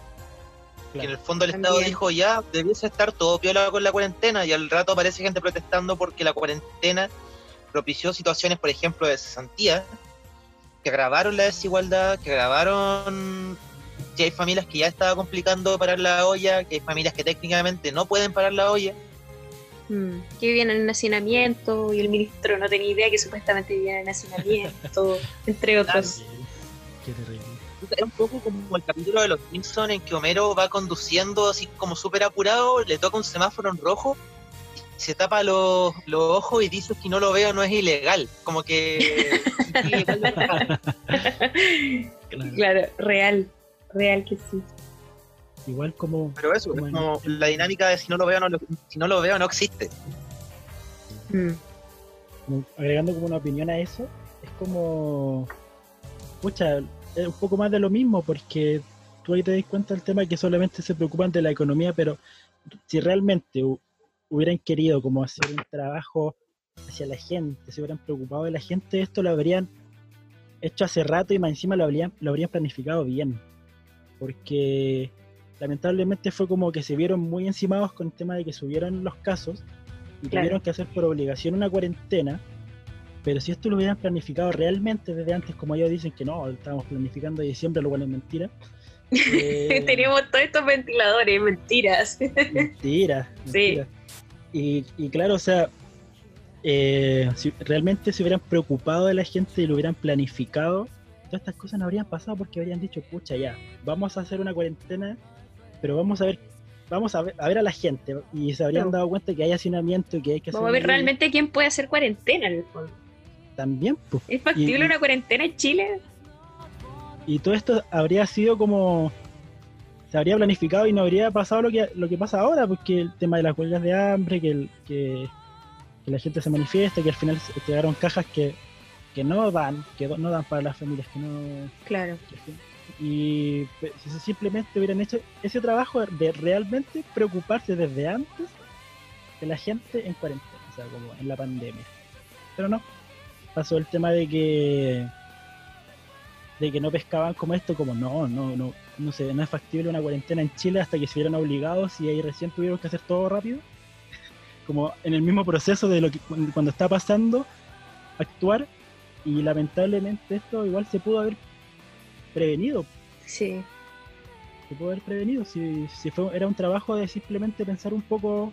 [SPEAKER 1] Que en el fondo el Estado
[SPEAKER 2] También.
[SPEAKER 1] dijo ya, debiese estar todo piola con la cuarentena y al rato aparece gente protestando porque la cuarentena propició situaciones, por ejemplo, de cesantía, que agravaron la desigualdad, que agravaron que hay familias que ya estaba complicando parar la olla, que hay familias que técnicamente no pueden parar la olla.
[SPEAKER 2] Mm, que vivían en hacinamiento y el ministro no tenía idea que supuestamente vivían en hacinamiento, entre otros.
[SPEAKER 3] Qué terrible.
[SPEAKER 1] Es un poco como el capítulo de los Simpsons en que Homero va conduciendo así como súper apurado, le toca un semáforo en rojo, se tapa los, los ojos y dice si no lo veo no es ilegal. Como que...
[SPEAKER 3] Claro.
[SPEAKER 2] Claro, real, real que sí.
[SPEAKER 3] Igual como
[SPEAKER 1] Pero eso, es
[SPEAKER 3] Como en-
[SPEAKER 1] la dinámica de si no lo veo no, lo- si no lo veo no existe.
[SPEAKER 2] Mm,
[SPEAKER 3] como agregando como una opinión a eso, es como, pucha, es un poco más de lo mismo, porque tú ahí te das cuenta del tema que solamente se preocupan de la economía, pero si realmente hu- hubieran querido como hacer un trabajo hacia la gente, se hubieran preocupado de la gente, esto lo habrían hecho hace rato y más encima lo habrían, lo habrían planificado bien, porque lamentablemente fue como que se vieron muy encimados con el tema de que subieron los casos y
[SPEAKER 2] Claro.
[SPEAKER 3] tuvieron que hacer por obligación una cuarentena. Pero si esto lo hubieran planificado realmente desde antes, como ellos dicen que no, estábamos planificando diciembre, lo cual es mentira. eh,
[SPEAKER 2] Tenemos todos estos ventiladores, mentiras.
[SPEAKER 3] Mentira,
[SPEAKER 2] Sí.
[SPEAKER 3] mentira. Y, y claro, o sea, eh, si realmente se hubieran preocupado de la gente y lo hubieran planificado, todas estas cosas no habrían pasado porque habrían dicho, pucha, ya, vamos a hacer una cuarentena, pero vamos a ver, vamos a ver a, ver a la gente. Y se habrían dado cuenta que hay hacinamiento y que hay que
[SPEAKER 2] Vamos a
[SPEAKER 3] hacer
[SPEAKER 2] ver realmente quién puede hacer cuarentena en el fondo.
[SPEAKER 3] También, pues.
[SPEAKER 2] ¿Es factible
[SPEAKER 3] Y-
[SPEAKER 2] una cuarentena en Chile?
[SPEAKER 3] Y todo esto habría sido como. Se habría planificado y no habría pasado lo que, lo que pasa ahora, porque el tema de las huelgas de hambre, que, el- que, que la gente se manifiesta, que al final se entregaron cajas que, que no dan, que no dan para las familias, que no.
[SPEAKER 2] Claro.
[SPEAKER 3] que- y si simplemente hubieran hecho ese trabajo de realmente preocuparse desde antes de la gente en cuarentena, o sea, como en la pandemia. Pero no, pasó el tema de que de que no pescaban como esto, como no, no, no, no sé, no es factible una cuarentena en Chile hasta que se vieran obligados y ahí recién tuvieron que hacer todo rápido. Como en el mismo proceso de lo que cuando cuando está pasando, actuar y lamentablemente esto igual se pudo haber prevenido,
[SPEAKER 2] Sí.
[SPEAKER 3] se pudo haber prevenido si, si fue, era un trabajo de simplemente pensar un poco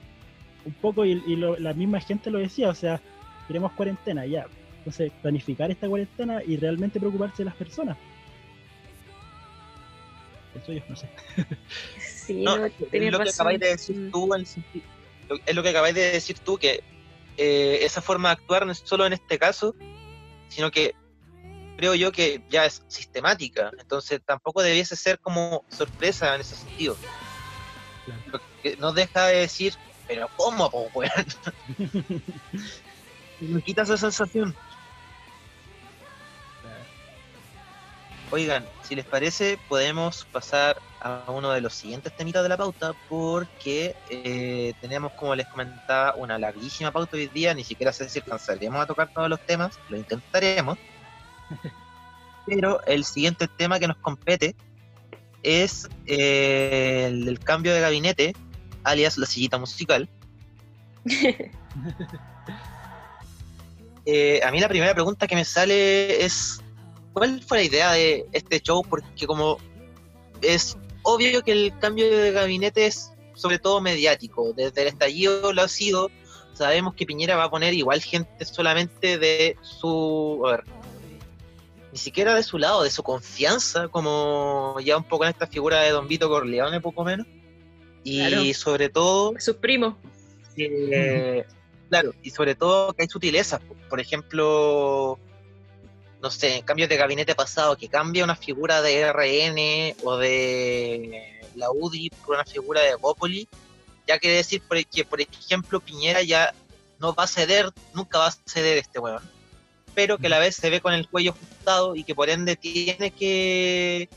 [SPEAKER 3] un poco y, y lo- la misma gente lo decía, o sea, queremos cuarentena, ya. Entonces, planificar esta cuarentena y realmente preocuparse de las personas. Eso yo no sé.
[SPEAKER 2] Sí,
[SPEAKER 1] No, es lo que acabáis de decir tú, en el senti- lo- es lo que acabáis de decir tú, que eh, esa forma de actuar no es solo en este caso, sino que creo yo que ya es sistemática, entonces tampoco debiese ser como sorpresa en ese sentido.
[SPEAKER 3] Claro.
[SPEAKER 1] Lo que no deja de decir, pero ¿cómo, po, weón? Me quita esa sensación. Oigan, si les parece, podemos pasar a uno de los siguientes temitas de la pauta, porque eh, tenemos, como les comentaba, una larguísima pauta hoy día. Ni siquiera sé si alcanzaremos a tocar todos los temas, lo intentaremos. Pero el siguiente tema que nos compete es eh, el del cambio de gabinete, alias la sillita musical. Eh, a mí la primera pregunta que me sale es ¿cuál fue la idea de este show? Porque como es obvio que el cambio de gabinete es sobre todo mediático, desde el estallido lo ha sido, sabemos que Piñera va a poner igual gente solamente de su, a ver, ni siquiera de su lado, de su confianza, como ya un poco en esta figura de Don Vito Corleone, poco menos, y
[SPEAKER 2] Claro.
[SPEAKER 1] sobre todo
[SPEAKER 2] Sus primos.
[SPEAKER 1] eh, claro, y sobre todo que hay sutilezas. Por ejemplo, no sé, en cambios de gabinete pasado, que cambia una figura de RN o de la UDI por una figura de Bópoli, ya quiere decir por- que, por ejemplo, Piñera ya no va a ceder, nunca va a ceder este weón, pero que a la vez se ve con el cuello ajustado y que por ende tiene que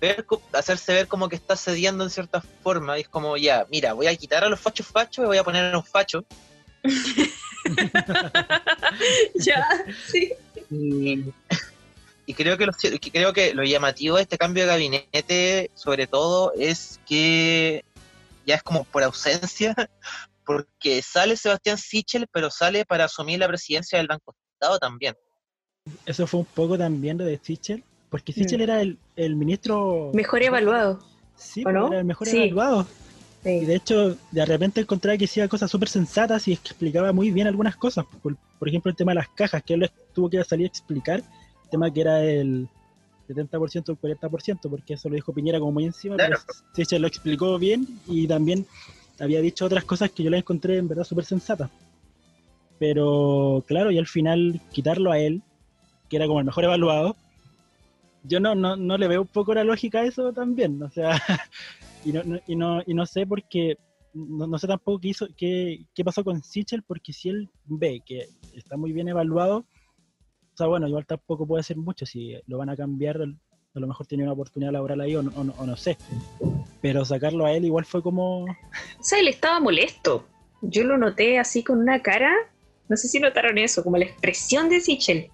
[SPEAKER 1] ver, hacerse ver como que está cediendo en cierta forma. Y es como, ya, mira, voy a quitar a los fachos fachos y voy a poner a un facho.
[SPEAKER 2] ya, sí.
[SPEAKER 1] Y, y creo que lo, creo que lo llamativo de este cambio de gabinete, sobre todo, es que ya es como por ausencia, porque sale Sebastián Sichel, pero sale para asumir la presidencia del Banco Estado también.
[SPEAKER 3] Eso fue un poco también lo de Sichel, porque Sichel
[SPEAKER 2] Mm.
[SPEAKER 3] era el, el ministro...
[SPEAKER 2] Mejor evaluado.
[SPEAKER 3] Sí,
[SPEAKER 2] ¿o no?
[SPEAKER 3] era el mejor
[SPEAKER 2] Sí.
[SPEAKER 3] evaluado. Y
[SPEAKER 2] Sí.
[SPEAKER 3] de hecho, de repente encontraba que decía cosas súper sensatas y explicaba muy bien algunas cosas. Por, por ejemplo, el tema de las cajas, que él tuvo que salir a explicar, el tema que era el 70% o el 40%, porque eso lo dijo Piñera como muy encima,
[SPEAKER 1] Claro.
[SPEAKER 3] pero lo explicó bien y también había dicho otras cosas que yo las encontré en verdad súper sensatas. Pero claro, y al final quitarlo a él, que era como el mejor evaluado, yo no, no, no le veo un poco la lógica a eso también. O sea, y no, y no, y no sé porque no, no sé tampoco qué hizo, qué, qué pasó con Sichel, porque si él ve que está muy bien evaluado, o sea, bueno, igual tampoco puede ser mucho, si lo van a cambiar, a lo mejor tiene una oportunidad laboral ahí o no, o no- o no sé. Pero sacarlo a él igual fue como...
[SPEAKER 2] O sea, él estaba molesto. Yo lo noté así con una cara. No sé si notaron eso, como la expresión de Sichel.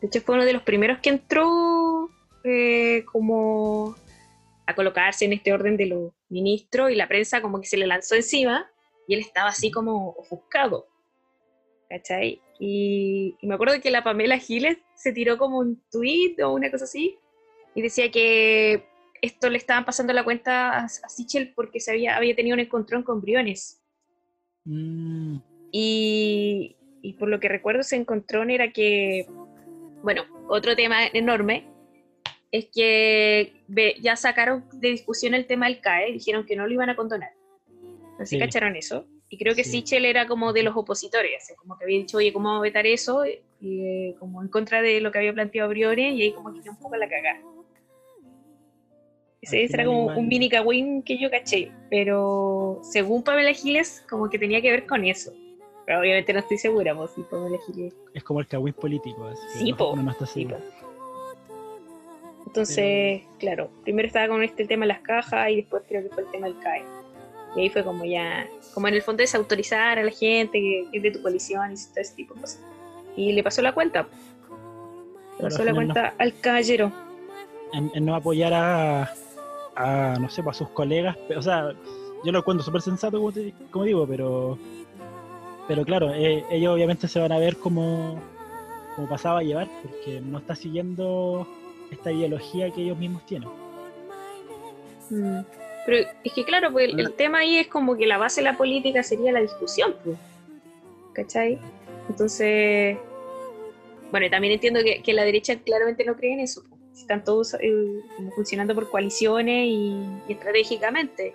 [SPEAKER 2] De hecho, fue uno de los primeros que entró eh, como a colocarse en este orden de los ministros y la prensa como que se le lanzó encima y él estaba así como ofuscado. ¿Cachai? Y, y me acuerdo que la Pamela Giles se tiró como un tweet o una cosa así y decía que esto le estaban pasando la cuenta a, a Sichel porque se había, había tenido un encontrón con Briones.
[SPEAKER 3] mm,
[SPEAKER 2] Y, y por lo que recuerdo, ese encontrón era que, bueno, otro tema enorme es que ya sacaron de discusión el tema del CAE, dijeron que no lo iban a condonar. Si
[SPEAKER 3] Sí.
[SPEAKER 2] cacharon eso. Y creo que
[SPEAKER 3] Sí.
[SPEAKER 2] Sichel era como de los opositores, así como que había dicho, oye, ¿cómo vamos a vetar eso? Y, eh, como en contra de lo que había planteado Briones, y ahí como que un poco la cagada. Ese era como un mini cagüín que yo caché, pero según Pamela Giles, como que tenía que ver con eso. Pero obviamente no estoy segura, pues si Pamela Giles.
[SPEAKER 3] es como el cagüín político. así
[SPEAKER 2] Sí,
[SPEAKER 3] no-
[SPEAKER 2] po,
[SPEAKER 3] no está
[SPEAKER 2] sí. Entonces, claro, primero estaba con este tema de las cajas y después creo que fue el tema del CAE. Y ahí fue como ya, como en el fondo desautorizar a la gente que que es de tu coalición y todo ese tipo de cosas. Y le pasó la cuenta. Le pasó la
[SPEAKER 3] no-
[SPEAKER 2] cuenta al caballero.
[SPEAKER 3] en, en no apoyar a, a, no sé, pues, a sus colegas. O sea, yo lo cuento súper sensato, como, te- como digo, pero pero claro, eh, ellos obviamente se van a ver como, como pasaba a llevar, porque no está siguiendo esta ideología que ellos mismos tienen.
[SPEAKER 2] Mm. Pero es que claro, pues el, el tema ahí es como que la base de la política sería la discusión, pues. ¿cachai? Entonces, bueno, también entiendo que, que la derecha claramente no cree en eso, pues. están todos eh, como funcionando por coaliciones y, y estratégicamente.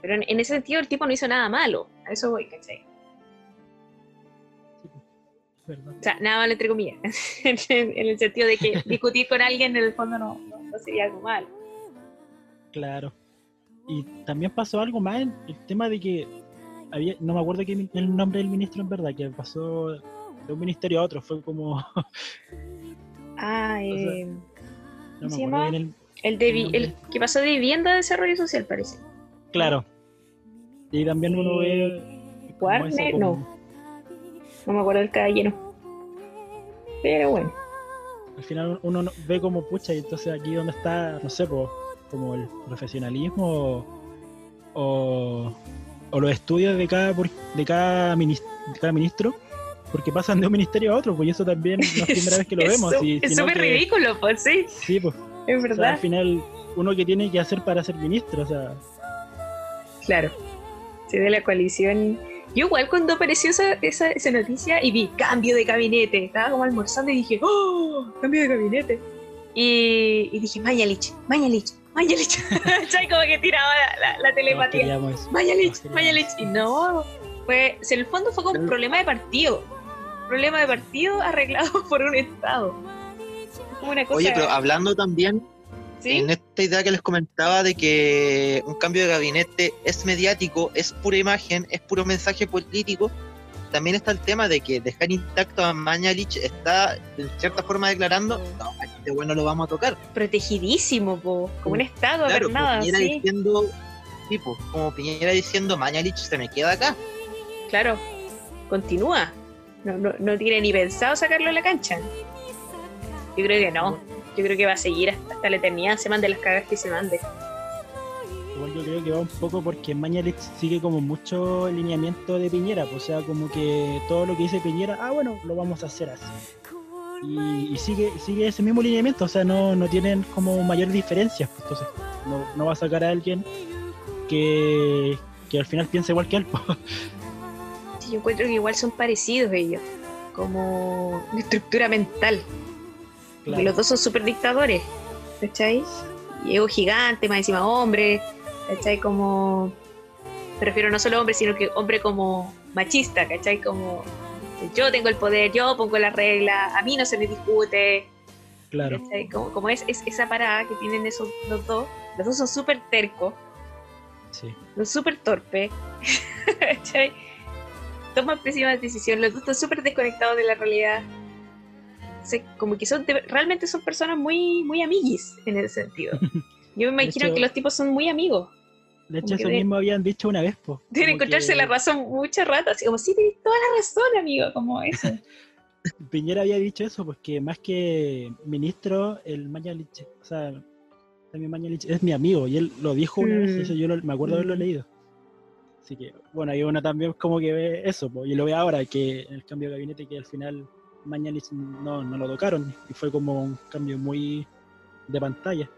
[SPEAKER 2] Pero en, en ese sentido el tipo no hizo nada malo, a eso voy, ¿cachai?
[SPEAKER 3] Verdad.
[SPEAKER 2] O sea, nada malo entre comillas, en, el sentido de que discutir con alguien en el fondo no, no- no sería algo malo.
[SPEAKER 3] Claro. Y también pasó algo más en el tema de que había, no me acuerdo qué, el nombre del ministro en verdad, que pasó de un ministerio a otro, fue como,
[SPEAKER 2] Ah,
[SPEAKER 3] sea,
[SPEAKER 2] eh,
[SPEAKER 3] el,
[SPEAKER 2] el, de, que pasó de vivienda a desarrollo social, parece.
[SPEAKER 3] Claro. Y también uno ve. eso,
[SPEAKER 2] Warner,
[SPEAKER 3] como-
[SPEAKER 2] no. No me acuerdo del caballero. Pero bueno.
[SPEAKER 3] Al final uno no- ve como pucha, y entonces aquí donde está, no sé, po, como el profesionalismo o, o, los estudios de cada, por- de cada, minis- de cada ministro, porque pasan de un ministerio a otro, pues y eso también no es la primera vez que lo vemos. Y-
[SPEAKER 2] es súper ridículo, pues sí,
[SPEAKER 3] Sí, pues.
[SPEAKER 2] es
[SPEAKER 3] O sea, al
[SPEAKER 2] verdad.
[SPEAKER 3] final, uno que tiene que hacer para ser ministro, o sea,
[SPEAKER 2] Claro. Sí, de la coalición. Yo igual cuando apareció esa, esa, esa noticia y vi cambio de gabinete, estaba como almorzando y dije, ¡oh! Cambio de gabinete. Y, y dije, Mañalich, Mañalich, Mañalich. ¿Sabes? Como que tiraba la, la, la telepatía. Mañalich, Mañalich. Y no, fue, si en el fondo fue como un problema de partido. Problema de partido arreglado por un Estado. Como una cosa.
[SPEAKER 1] Oye, pero hablando también
[SPEAKER 2] ¿sí?
[SPEAKER 1] en esta idea que les comentaba de que un cambio de gabinete es mediático, es pura imagen, es puro mensaje político, también está el tema de que dejar intacto a Mañalich está en cierta forma declarando, no, a este bueno lo vamos a tocar.
[SPEAKER 2] Protegidísimo, po, como un estado,
[SPEAKER 1] Claro, como Piñera
[SPEAKER 2] sí.
[SPEAKER 1] diciendo, tipo, como Piñera diciendo, Mañalich se me queda acá.
[SPEAKER 2] Claro, continúa. No, no, no tiene ni pensado sacarlo a la cancha. Yo creo que no. Yo creo que va a seguir hasta, hasta la eternidad, se mande las cagas que se mande.
[SPEAKER 3] Igual yo creo que va un poco porque Mañalich sigue como mucho el lineamiento de Piñera, pues, o sea, como que todo lo que dice Piñera, ah, bueno, lo vamos a hacer así. Y, y sigue sigue ese mismo lineamiento, o sea, no, no tienen como mayores diferencias, pues, entonces no, no va a sacar a alguien que, que al final piense igual que él. pues.
[SPEAKER 2] Sí, yo encuentro que igual son parecidos ellos, como una estructura mental. Porque los dos son súper dictadores, ¿cachai? Y ego gigante, más encima hombre, ¿cachai? Como. Me refiero no solo hombre, sino que hombre como machista, ¿cachai? Como yo tengo el poder, yo pongo la regla, a mí no se me discute,
[SPEAKER 3] Claro,
[SPEAKER 2] ¿cachai? Como, como es, es esa parada que tienen esos los dos, los dos son súper tercos,
[SPEAKER 3] sí.
[SPEAKER 2] son súper torpes, ¿cachai? Toman pésimas decisiones, los dos están súper desconectados de la realidad. O sea, como que son de- realmente son personas muy, muy amiguis en ese sentido. Yo me imagino
[SPEAKER 3] hecho-
[SPEAKER 2] que los tipos son muy amigos.
[SPEAKER 3] De hecho, eso
[SPEAKER 2] de-
[SPEAKER 3] mismo habían dicho una vez, pues.
[SPEAKER 2] Deben encontrarse
[SPEAKER 3] que
[SPEAKER 2] la razón muchas ratas. Así como, sí, tienes toda la razón, amigo. Como eso.
[SPEAKER 3] Piñera había dicho eso, pues que más que ministro, el Mañalich, o sea, también Mañalich es mi amigo, y él lo dijo una vez,
[SPEAKER 2] Mm.
[SPEAKER 3] y eso yo lo- me acuerdo haberlo
[SPEAKER 2] Mm.
[SPEAKER 3] leído. Así que, bueno, hay uno también como que ve eso, pues, y lo ve ahora, que en el cambio de gabinete, que al final Mañalich no, no lo tocaron, y fue como un cambio muy de pantalla.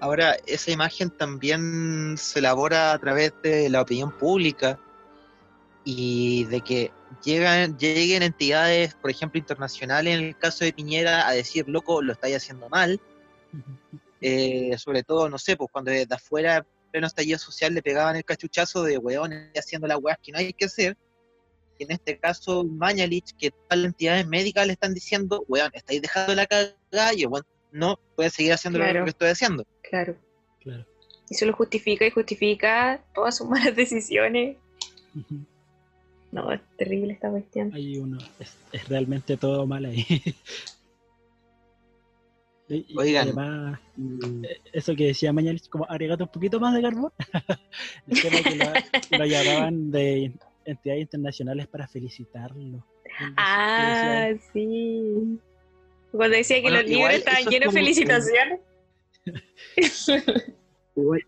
[SPEAKER 1] Ahora, esa imagen también se elabora a través de la opinión pública y de que llegan, lleguen entidades, por ejemplo, internacionales, en el caso de Piñera, a decir, loco, lo estáis haciendo mal. Eh, sobre todo, no sé, pues cuando desde afuera, en pleno estallido social, le pegaban el cachuchazo de weones haciendo las weas que no hay que hacer. Y en este caso, Mañalich, que todas las entidades médicas le están diciendo, weón, estáis dejando la cagada, y weón, no, puede seguir haciendo
[SPEAKER 2] Claro.
[SPEAKER 1] lo que estoy haciendo.
[SPEAKER 2] Claro.
[SPEAKER 3] Claro.
[SPEAKER 2] Y eso lo justifica y justifica todas sus malas decisiones. No, es terrible esta cuestión.
[SPEAKER 3] Hay uno, es, es realmente todo mal ahí. Y-
[SPEAKER 1] Oigan.
[SPEAKER 3] además, eh, eso que decía Mañalich, como agregate un poquito más de carbón. el tema que lo, lo llamaban de entidades internacionales para felicitarlo.
[SPEAKER 2] Ah,
[SPEAKER 3] decía,
[SPEAKER 2] sí. Cuando decía que
[SPEAKER 1] Bueno,
[SPEAKER 2] los libros estaban llenos de felicitaciones.
[SPEAKER 1] Igual,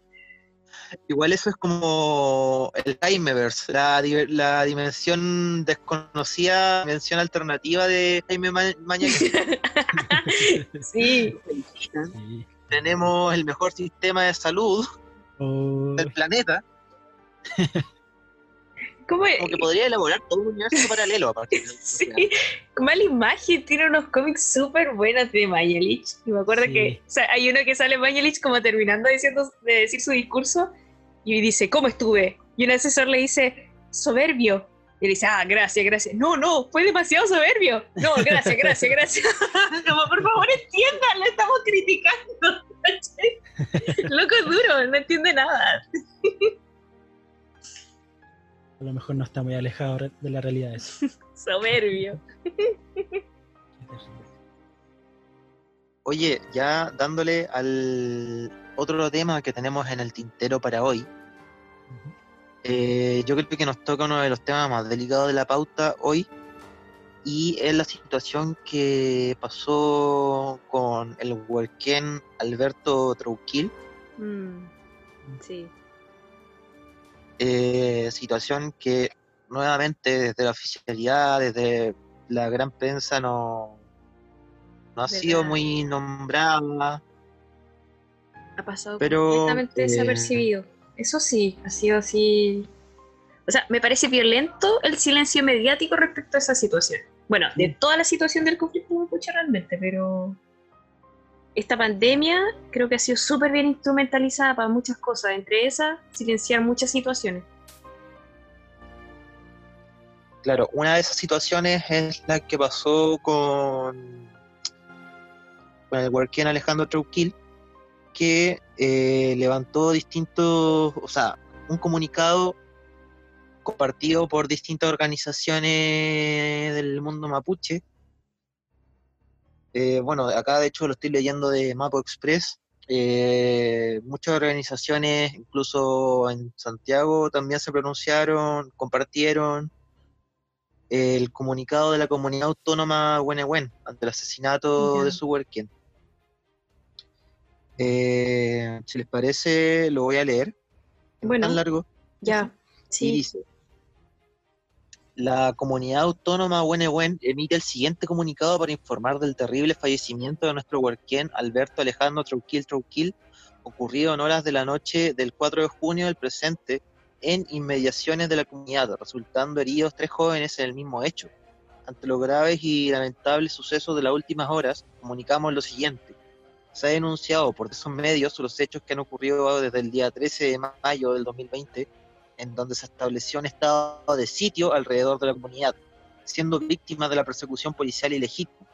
[SPEAKER 1] igual eso es como el Jaimeverse, la, di- la dimensión desconocida, dimensión alternativa de Jaime Ma-
[SPEAKER 2] sí.
[SPEAKER 1] Tenemos el mejor sistema de salud
[SPEAKER 3] Oh,
[SPEAKER 1] del planeta,
[SPEAKER 2] ¿Cómo
[SPEAKER 1] como que podría elaborar todo un universo paralelo aparte.
[SPEAKER 2] Sí, mala imagen, tiene unos cómics súper buenos de Mañalich. Y me acuerdo
[SPEAKER 3] Sí.
[SPEAKER 2] que o sea, hay uno que sale Mañalich como terminando diciendo, de decir su discurso y dice, ¿cómo estuve? Y un asesor le dice, soberbio. Y él dice, ah, gracias, gracias. No, no, fue demasiado soberbio. No, gracias, gracias, gracias. como, por favor, entiendan, lo estamos criticando. Loco es duro, no entiende nada.
[SPEAKER 3] A lo mejor no está muy alejado de la realidad eso.
[SPEAKER 2] Soberbio.
[SPEAKER 1] Oye, ya dándole al otro tema que tenemos en el tintero para hoy. Eh, yo creo que nos toca uno de los temas más delicados de la pauta hoy y es la situación que pasó con el huerquén Alberto Trauquil,
[SPEAKER 2] Mm, sí.
[SPEAKER 1] Eh, situación que nuevamente desde la oficialidad, desde la gran prensa no, no ha sido muy nombrada.
[SPEAKER 2] ha pasado
[SPEAKER 1] Pero,
[SPEAKER 2] completamente
[SPEAKER 1] eh,
[SPEAKER 2] desapercibido. Eso sí, ha sido así. O sea, me parece violento el silencio mediático respecto a esa situación. Bueno, de
[SPEAKER 3] Mm.
[SPEAKER 2] toda la situación del conflicto mapuche realmente, pero esta pandemia creo que ha sido súper bien instrumentalizada para muchas cosas, entre esas, silenciar muchas situaciones.
[SPEAKER 1] Claro, una de esas situaciones es la que pasó con, el huerquén Alejandro Trauquil, que eh, levantó distintos, o sea, un comunicado compartido por distintas organizaciones del mundo mapuche. Eh, bueno, acá de hecho lo estoy leyendo de Mapo Express. Eh, muchas organizaciones, incluso en Santiago, también se pronunciaron, compartieron el comunicado de la comunidad autónoma Huenehuen ante el asesinato de su huerquén. Eh, si les parece, lo voy a leer.
[SPEAKER 2] Bueno.
[SPEAKER 1] tan largo.
[SPEAKER 2] Ya,
[SPEAKER 1] Y
[SPEAKER 2] sí.
[SPEAKER 1] dice, la comunidad autónoma Huenehuen emite el siguiente comunicado para informar del terrible fallecimiento de nuestro huerquén Alberto Alejandro Trauquil Trauquil, ocurrido en horas de la noche del 4 de junio del presente en inmediaciones de la comunidad, resultando heridos tres jóvenes en el mismo hecho. Ante los graves y lamentables sucesos de las últimas horas, comunicamos lo siguiente. Se ha denunciado por esos medios los hechos que han ocurrido desde el día 13 de mayo del 2020 en donde se estableció un estado de sitio alrededor de la comunidad, siendo víctimas de la persecución policial ilegítima.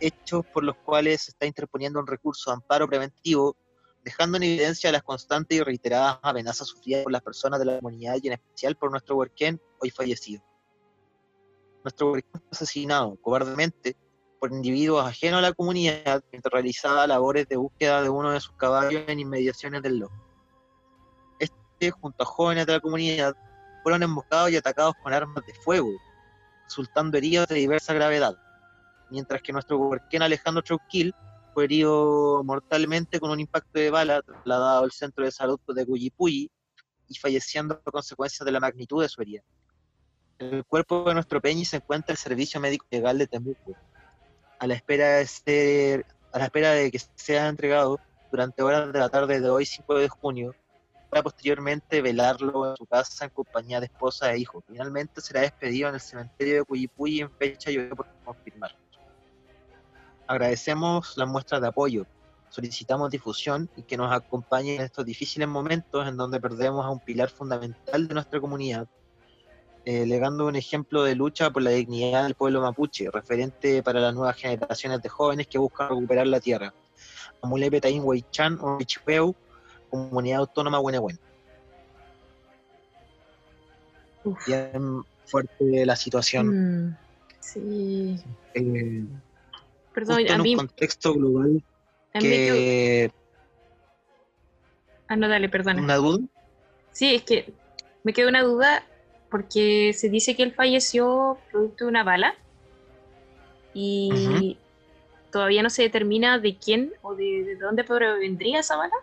[SPEAKER 1] Hechos por los cuales se está interponiendo un recurso de amparo preventivo, dejando en evidencia las constantes y reiteradas amenazas sufridas por las personas de la comunidad y en especial por nuestro huerquén hoy fallecido. Nuestro huerquén fue asesinado cobardemente por individuos ajenos a la comunidad mientras realizaba labores de búsqueda de uno de sus caballos en inmediaciones del loco junto a jóvenes de la comunidad, fueron emboscados y atacados con armas de fuego, resultando heridos de diversa gravedad, mientras que nuestro huerquén Alejandro Chauquil fue herido mortalmente con un impacto de bala trasladado al centro de salud de Cuyipulli y falleciendo a consecuencia de la magnitud de su herida. En el cuerpo de nuestro Peñi se encuentra el Servicio Médico Legal de Temuco, a la espera de ser, a la espera de que sea entregado durante horas de la tarde de hoy, 5 de junio, para posteriormente velarlo en su casa en compañía de esposa e hijo. Finalmente será despedido en el cementerio de Cuyipulli en fecha y por confirmar. Agradecemos las muestras de apoyo, solicitamos difusión y que nos acompañen en estos difíciles momentos en donde perdemos a un pilar fundamental de nuestra comunidad, eh, legando un ejemplo de lucha por la dignidad del pueblo mapuche, referente para las nuevas generaciones de jóvenes que buscan recuperar la tierra. Amulepe o Huichipeu, Comunidad Autónoma Huenehuen.
[SPEAKER 2] Uf.
[SPEAKER 1] Bien fuerte la situación.
[SPEAKER 2] Mm, sí.
[SPEAKER 1] eh,
[SPEAKER 2] Perdón,
[SPEAKER 1] justo
[SPEAKER 2] a
[SPEAKER 1] en
[SPEAKER 2] mí,
[SPEAKER 1] un contexto global
[SPEAKER 2] a
[SPEAKER 1] que...
[SPEAKER 2] Ah, no, dale, perdona.
[SPEAKER 1] ¿Una duda?
[SPEAKER 2] Sí, es que me quedó una duda porque se dice que él falleció producto de una bala y todavía no se determina de quién o de, de dónde provendría esa bala.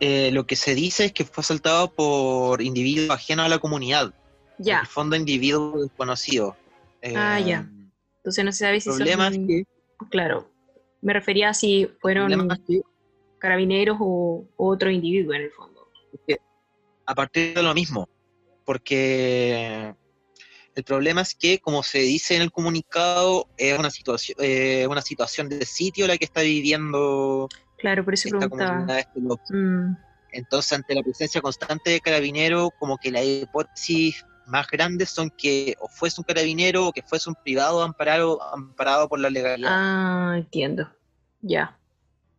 [SPEAKER 1] Eh, lo que se dice es que fue asaltado por individuos ajenos a la comunidad. En
[SPEAKER 2] Ya,
[SPEAKER 1] el fondo, individuos desconocidos. Eh,
[SPEAKER 2] Ah, ya. entonces no se sabe si
[SPEAKER 1] El problema es
[SPEAKER 2] son...
[SPEAKER 1] que,
[SPEAKER 2] Claro, me refería a si fueron
[SPEAKER 1] que
[SPEAKER 2] carabineros o, o otro individuo en el fondo.
[SPEAKER 1] a partir de lo mismo, porque el problema es que, como se dice en el comunicado, es una situación, eh, una situación de sitio la que está viviendo
[SPEAKER 2] Claro, por eso
[SPEAKER 1] esta
[SPEAKER 2] preguntaba.
[SPEAKER 1] este.
[SPEAKER 2] Mm,
[SPEAKER 1] Entonces, ante la presencia constante de carabineros, como que la hipótesis más grandes son que o fuese un carabinero o que fuese un privado amparado, amparado por la legalidad,
[SPEAKER 2] Ah, entiendo. Ya.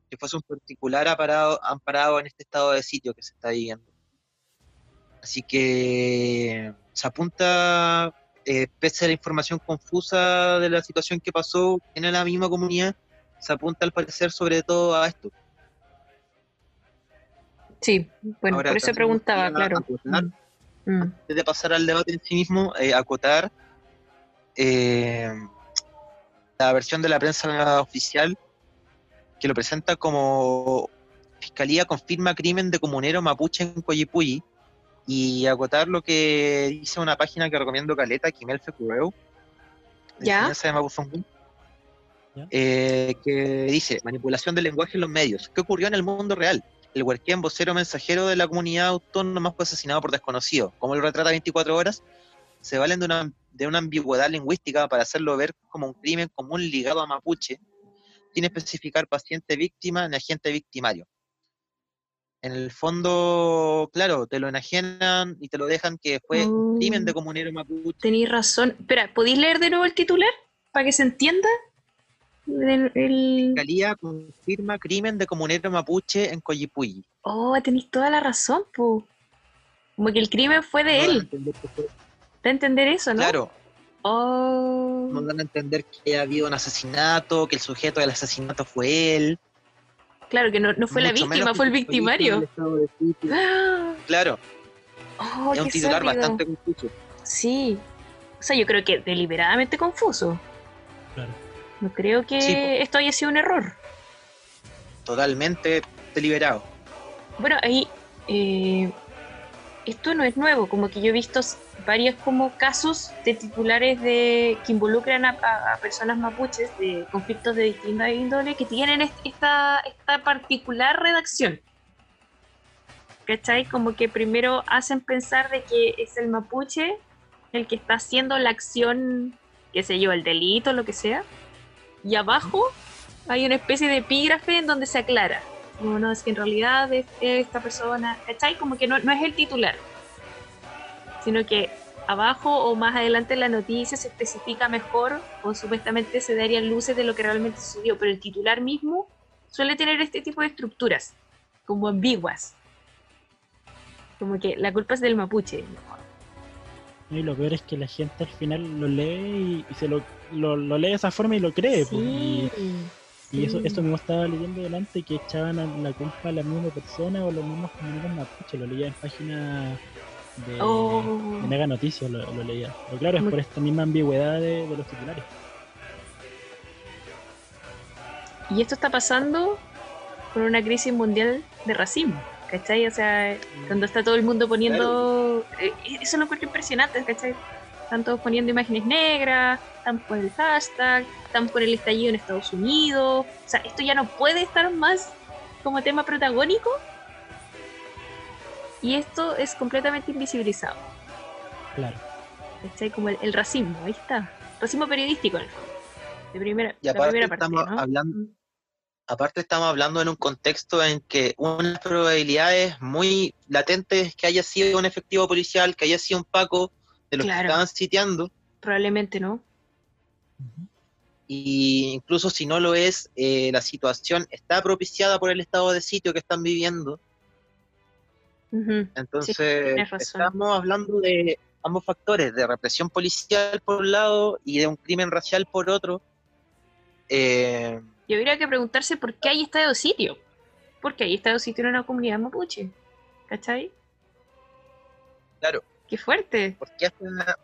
[SPEAKER 1] que fuese un particular amparado, amparado en este estado de sitio que se está viviendo. Así que se apunta, eh, pese a la información confusa de la situación que pasó en la misma comunidad, se apunta al parecer sobre todo a esto.
[SPEAKER 2] Sí, bueno,
[SPEAKER 1] Ahora,
[SPEAKER 2] por eso preguntaba, claro.
[SPEAKER 1] acotar
[SPEAKER 2] Mm, mm.
[SPEAKER 1] antes de pasar al debate en sí mismo, eh, acotar eh, la versión de la prensa oficial que lo presenta como Fiscalía confirma crimen de comunero mapuche en Coyipulli y acotar lo que dice una página que recomiendo caleta, Kimelfe Curreu, de
[SPEAKER 2] Ya.
[SPEAKER 1] de Mapuzungún. Eh, que dice manipulación del lenguaje en los medios. ¿Qué ocurrió en el mundo real? El huerquén vocero mensajero de la comunidad autónoma fue asesinado por desconocido. Como lo retrata 24 horas, se valen de una, de una ambigüedad lingüística para hacerlo ver como un crimen común ligado a mapuche, sin especificar paciente víctima ni agente victimario. En el fondo, claro, te lo enajenan y te lo dejan que fue un crimen
[SPEAKER 2] Oh.
[SPEAKER 1] de comunero mapuche.
[SPEAKER 2] Tenéis razón. Espera, ¿podéis leer de nuevo el titular? Para que se entienda. El, el-
[SPEAKER 1] Fiscalía confirma crimen de comunero mapuche en Coyipulli.
[SPEAKER 2] Oh, tenéis toda la razón, po. Como que el crimen fue de
[SPEAKER 1] No
[SPEAKER 2] él.
[SPEAKER 1] entender que fue-
[SPEAKER 2] ¿Da a entender eso, no?
[SPEAKER 1] Claro,
[SPEAKER 2] Oh.
[SPEAKER 1] no dan a entender que ha habido un asesinato, que el sujeto del asesinato fue él.
[SPEAKER 2] Claro, que no, no fue la víctima, fue el victimario.
[SPEAKER 1] de. Claro,
[SPEAKER 2] Oh,
[SPEAKER 1] es un titular bastante confuso.
[SPEAKER 2] Sí. O sea, yo creo que deliberadamente confuso.
[SPEAKER 3] Claro.
[SPEAKER 2] No creo que
[SPEAKER 1] Sí,
[SPEAKER 2] esto haya sido un error.
[SPEAKER 1] Totalmente deliberado.
[SPEAKER 2] Bueno, ahí eh, esto no es nuevo, como que yo he visto varios como casos de titulares de que involucran a, a- a personas mapuches de conflictos de distinta índole que tienen est- esta, esta particular redacción. ¿Cachai? Como que primero hacen pensar de que es el mapuche el que está haciendo la acción, qué sé yo, el delito, lo que sea. Y abajo hay una especie de epígrafe en donde se aclara. Como no, es que en realidad es esta persona, ¿cachai? Como que no, no es el titular, sino que abajo o más adelante en la noticia se especifica mejor o supuestamente se darían luces de lo que realmente sucedió, pero el titular mismo suele tener este tipo de estructuras, como ambiguas. Como que la culpa es del mapuche.
[SPEAKER 3] Y lo peor es que la gente al final lo lee y, y se lo, lo, lo lee de esa forma y lo cree. pues, y
[SPEAKER 2] Sí,
[SPEAKER 3] y eso, esto mismo estaba leyendo delante que echaban a la culpa a la misma persona o los mismos comunicadores mapuche. Lo leía en página de,
[SPEAKER 2] Oh.
[SPEAKER 3] de Mega Noticias, lo, lo leía. Pero claro, es por esta misma ambigüedad de, de los titulares.
[SPEAKER 2] Y esto está pasando por una crisis mundial de racismo, ¿cachai? O sea, cuando está todo el mundo poniendo... eh, eso lo encuentro impresionante, ¿cachai? Están todos poniendo imágenes negras, están por el hashtag, están por el estallido en Estados Unidos. O sea, esto ya no puede estar más como tema protagónico. Y esto es completamente invisibilizado,
[SPEAKER 3] Claro.
[SPEAKER 2] ¿cachai? Como el, el racismo, ahí está. Racismo periodístico, en el fondo. De primera,
[SPEAKER 1] Y
[SPEAKER 2] la
[SPEAKER 1] aparte
[SPEAKER 2] primera parte,
[SPEAKER 1] estamos
[SPEAKER 2] ¿no?
[SPEAKER 1] hablando- Aparte estamos hablando en un contexto en que unas probabilidades muy latentes que haya sido un efectivo policial, que haya sido un Paco de los
[SPEAKER 2] Claro.
[SPEAKER 1] que estaban sitiando,
[SPEAKER 2] Probablemente no.
[SPEAKER 1] Y incluso si no lo es, eh, la situación está propiciada por el estado de sitio que están viviendo. Entonces, estamos hablando de ambos factores, de represión policial por un lado y de un crimen racial por otro. Eh,
[SPEAKER 2] Y habría que preguntarse por qué hay estado de sitio. Porque hay estado de sitio en una comunidad mapuche. ¿Cachai?
[SPEAKER 1] Claro.
[SPEAKER 2] Qué fuerte.
[SPEAKER 1] ¿por qué hasta,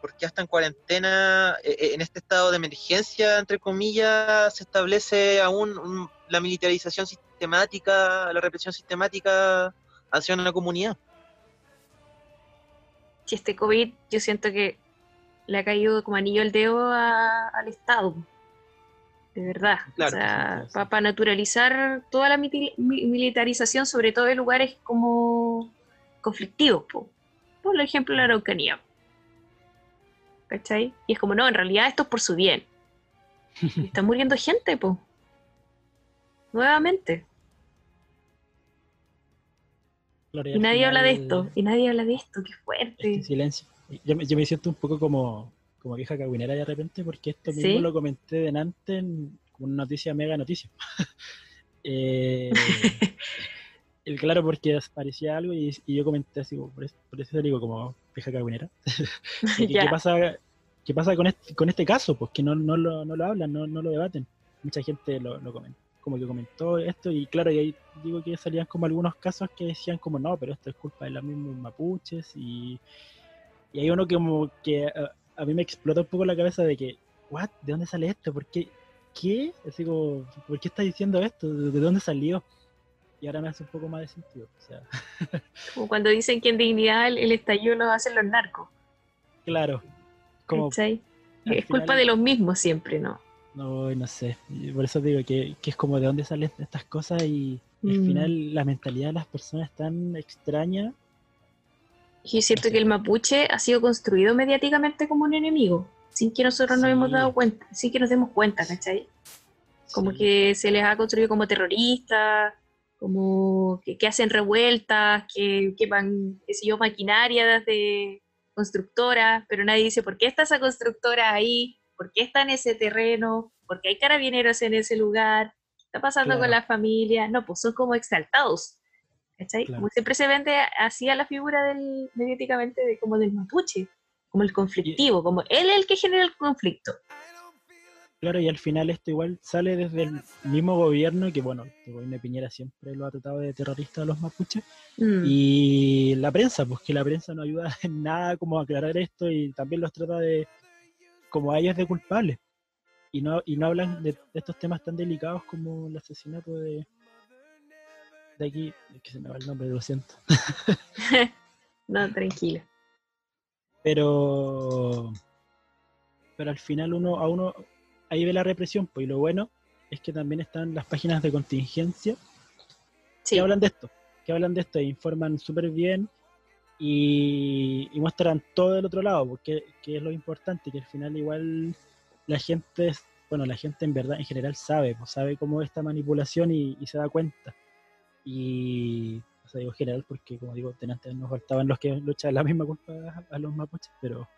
[SPEAKER 1] por qué hasta en cuarentena, eh, eh, en este estado de emergencia, entre comillas, se establece aún un- la militarización sistemática, la represión sistemática hacia una comunidad?
[SPEAKER 2] Si este COVID, yo siento que le ha caído como anillo al dedo a- al Estado. De verdad.
[SPEAKER 1] Claro,
[SPEAKER 2] o sea,
[SPEAKER 3] sí, sí, sí.
[SPEAKER 2] para naturalizar toda la militarización, sobre todo en lugares como conflictivos. po. Por ejemplo, la Araucanía. ¿Cachai? Y es como, no, en realidad esto es por su bien. Está muriendo gente, po. Nuevamente. Y nadie habla de esto. Y nadie habla de esto. Qué
[SPEAKER 3] Este
[SPEAKER 2] fuerte.
[SPEAKER 3] silencio. Yo, me- yo me siento un poco como, como vieja cagüinera de repente porque esto mismo
[SPEAKER 2] ¿Sí?
[SPEAKER 3] lo comenté delante en como una noticia mega noticia. Eh, el claro porque parecía algo y, y yo comenté así, por eso, por eso digo como vieja cagüinera. ¿Qué, pasa, qué pasa con, este, con este caso? Pues que no, no, lo, no lo hablan, no, no lo debaten. Mucha gente lo, lo comentó, como que comentó esto y claro, y ahí digo que salían como algunos casos que decían como no, pero esto es culpa de los mismos mapuches y, y hay uno que como que a, a mí me explota un poco la cabeza de que, ¿what? ¿De dónde sale esto? ¿Por qué? ¿Qué? Así como, ¿por qué está diciendo esto? ¿De, de dónde salió? Y ahora me hace un poco más de sentido. O sea,
[SPEAKER 2] Como cuando dicen que en dignidad el, el estallido lo hacen los narcos.
[SPEAKER 3] claro, como
[SPEAKER 2] Es culpa de los mismos siempre, ¿no?
[SPEAKER 3] No, no sé. Por eso digo que, que es como de dónde salen estas cosas y al
[SPEAKER 2] Mm.
[SPEAKER 3] final la mentalidad de las personas es tan extraña.
[SPEAKER 2] Y es cierto que el mapuche ha sido construido mediáticamente como un enemigo, sin que nosotros nos
[SPEAKER 3] Sí.
[SPEAKER 2] hemos dado cuenta, sin que nos demos cuenta, ¿cachai? Como
[SPEAKER 3] Sí,
[SPEAKER 2] que se les ha construido como terroristas, como que, que hacen revueltas, que queman, qué sé yo, maquinaria de constructoras, pero nadie dice por qué está esa constructora ahí, por qué está en ese terreno, por qué hay carabineros en ese lugar, qué está pasando con
[SPEAKER 3] Claro.
[SPEAKER 2] la familia. No, pues son como exaltados. ¿Cachai?
[SPEAKER 3] Claro.
[SPEAKER 2] Como siempre se vende así a la figura del, mediáticamente de, como del mapuche, como el conflictivo, como él es el que genera el conflicto.
[SPEAKER 3] Claro, y al final esto igual sale desde el mismo gobierno, que bueno, el gobierno de Piñera siempre lo ha tratado de terrorista a los mapuches,
[SPEAKER 2] Mm.
[SPEAKER 3] y la prensa, pues que la prensa no ayuda en nada como a aclarar esto y también los trata de como a ellos de culpables. Y no, y no hablan de estos temas tan delicados como el asesinato de de aquí, es que se me va el nombre, lo siento.
[SPEAKER 2] no, tranquilo.
[SPEAKER 3] Pero pero al final uno a uno ahí ve la represión, pues y lo bueno es que también están las páginas de contingencia
[SPEAKER 2] Sí,
[SPEAKER 3] que hablan de esto, que hablan de esto e informan súper bien y, y muestran todo el otro lado, porque que es lo importante, que al final igual la gente, bueno, la gente en verdad, en general sabe, pues sabe cómo es esta manipulación y, y se da cuenta. Y, o sea, digo general porque, como digo, antes nos faltaban los que luchan la misma culpa a, los mapuches, pero,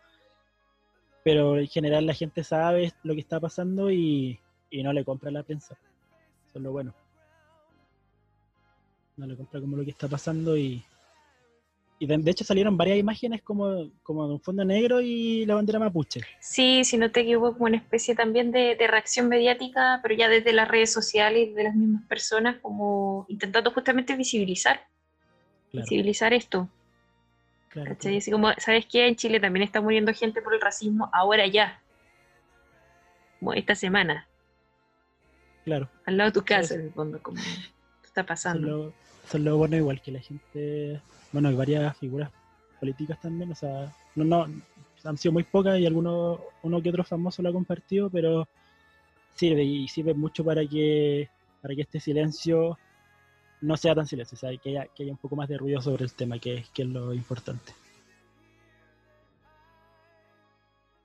[SPEAKER 3] pero en general la gente sabe lo que está pasando y, y no le compra la prensa. Eso es lo bueno no le compra como lo que está pasando y, y de, de hecho salieron varias imágenes como, como de un fondo negro y la bandera mapuche.
[SPEAKER 2] sí, si no te equivoco, como una especie también de, de reacción mediática, pero ya desde las redes sociales y de las mismas personas, como intentando justamente visibilizar,
[SPEAKER 3] Claro,
[SPEAKER 2] visibilizar esto.
[SPEAKER 3] claro,
[SPEAKER 2] ¿cachai? Así como, ¿sabes qué? En Chile también está muriendo gente por el racismo, ahora ya. Como esta semana,
[SPEAKER 3] claro.
[SPEAKER 2] al lado de tu casa, en el fondo, como está pasando.
[SPEAKER 3] lo, eso es lo bueno igual que la gente, bueno, hay varias figuras políticas también, o sea, no, no, han sido muy pocas y algunos, uno que otro famoso lo ha compartido, pero sirve y sirve mucho para que, para que este silencio no sea tan silencio, o sea, que haya, que haya un poco más de ruido sobre el tema, que, es- que es lo importante.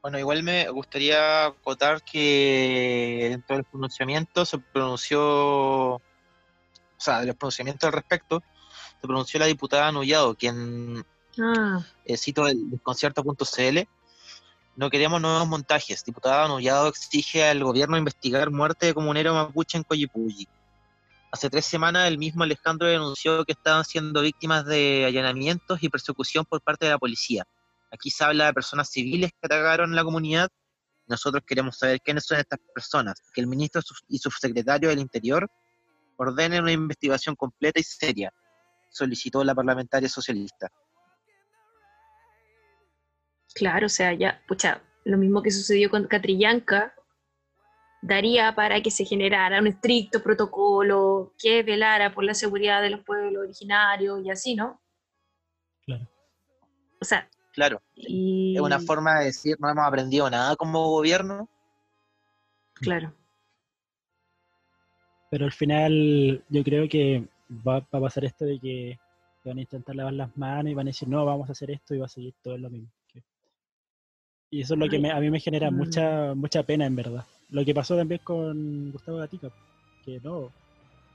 [SPEAKER 1] Bueno, igual me gustaría acotar que dentro del pronunciamiento se pronunció, sea, de los pronunciamientos al respecto, se pronunció la diputada Nullado, quien,
[SPEAKER 2] Ah,
[SPEAKER 1] eh, cito el desconcierto.cl, no queremos nuevos montajes. Diputada Nullado exige al gobierno investigar muerte de comunero mapuche en Coyipulli. Hace tres semanas el mismo Alejandro denunció que estaban siendo víctimas de allanamientos y persecución por parte de la policía. Aquí se habla de personas civiles que atacaron la comunidad. Nosotros queremos saber quiénes son estas personas. Que el ministro y subsecretario del Interior ordenen una investigación completa y seria, solicitó la parlamentaria socialista.
[SPEAKER 2] claro, o sea, ya, pucha, lo mismo que sucedió con Catrillanca, daría para que se generara un estricto protocolo que velara por la seguridad de los pueblos originarios y así, ¿no?
[SPEAKER 3] Claro.
[SPEAKER 2] O sea,
[SPEAKER 1] Claro,
[SPEAKER 2] y...
[SPEAKER 1] es una forma de decir no hemos aprendido nada como gobierno.
[SPEAKER 2] Claro.
[SPEAKER 3] Pero al final yo creo que va, va a pasar esto de que van a intentar lavar las manos y van a decir, no, vamos a hacer esto y va a seguir todo lo mismo. Y eso es lo que me- a mí me genera
[SPEAKER 2] Mm.
[SPEAKER 3] mucha mucha pena, en verdad. Lo que pasó también con Gustavo Gatica, que no,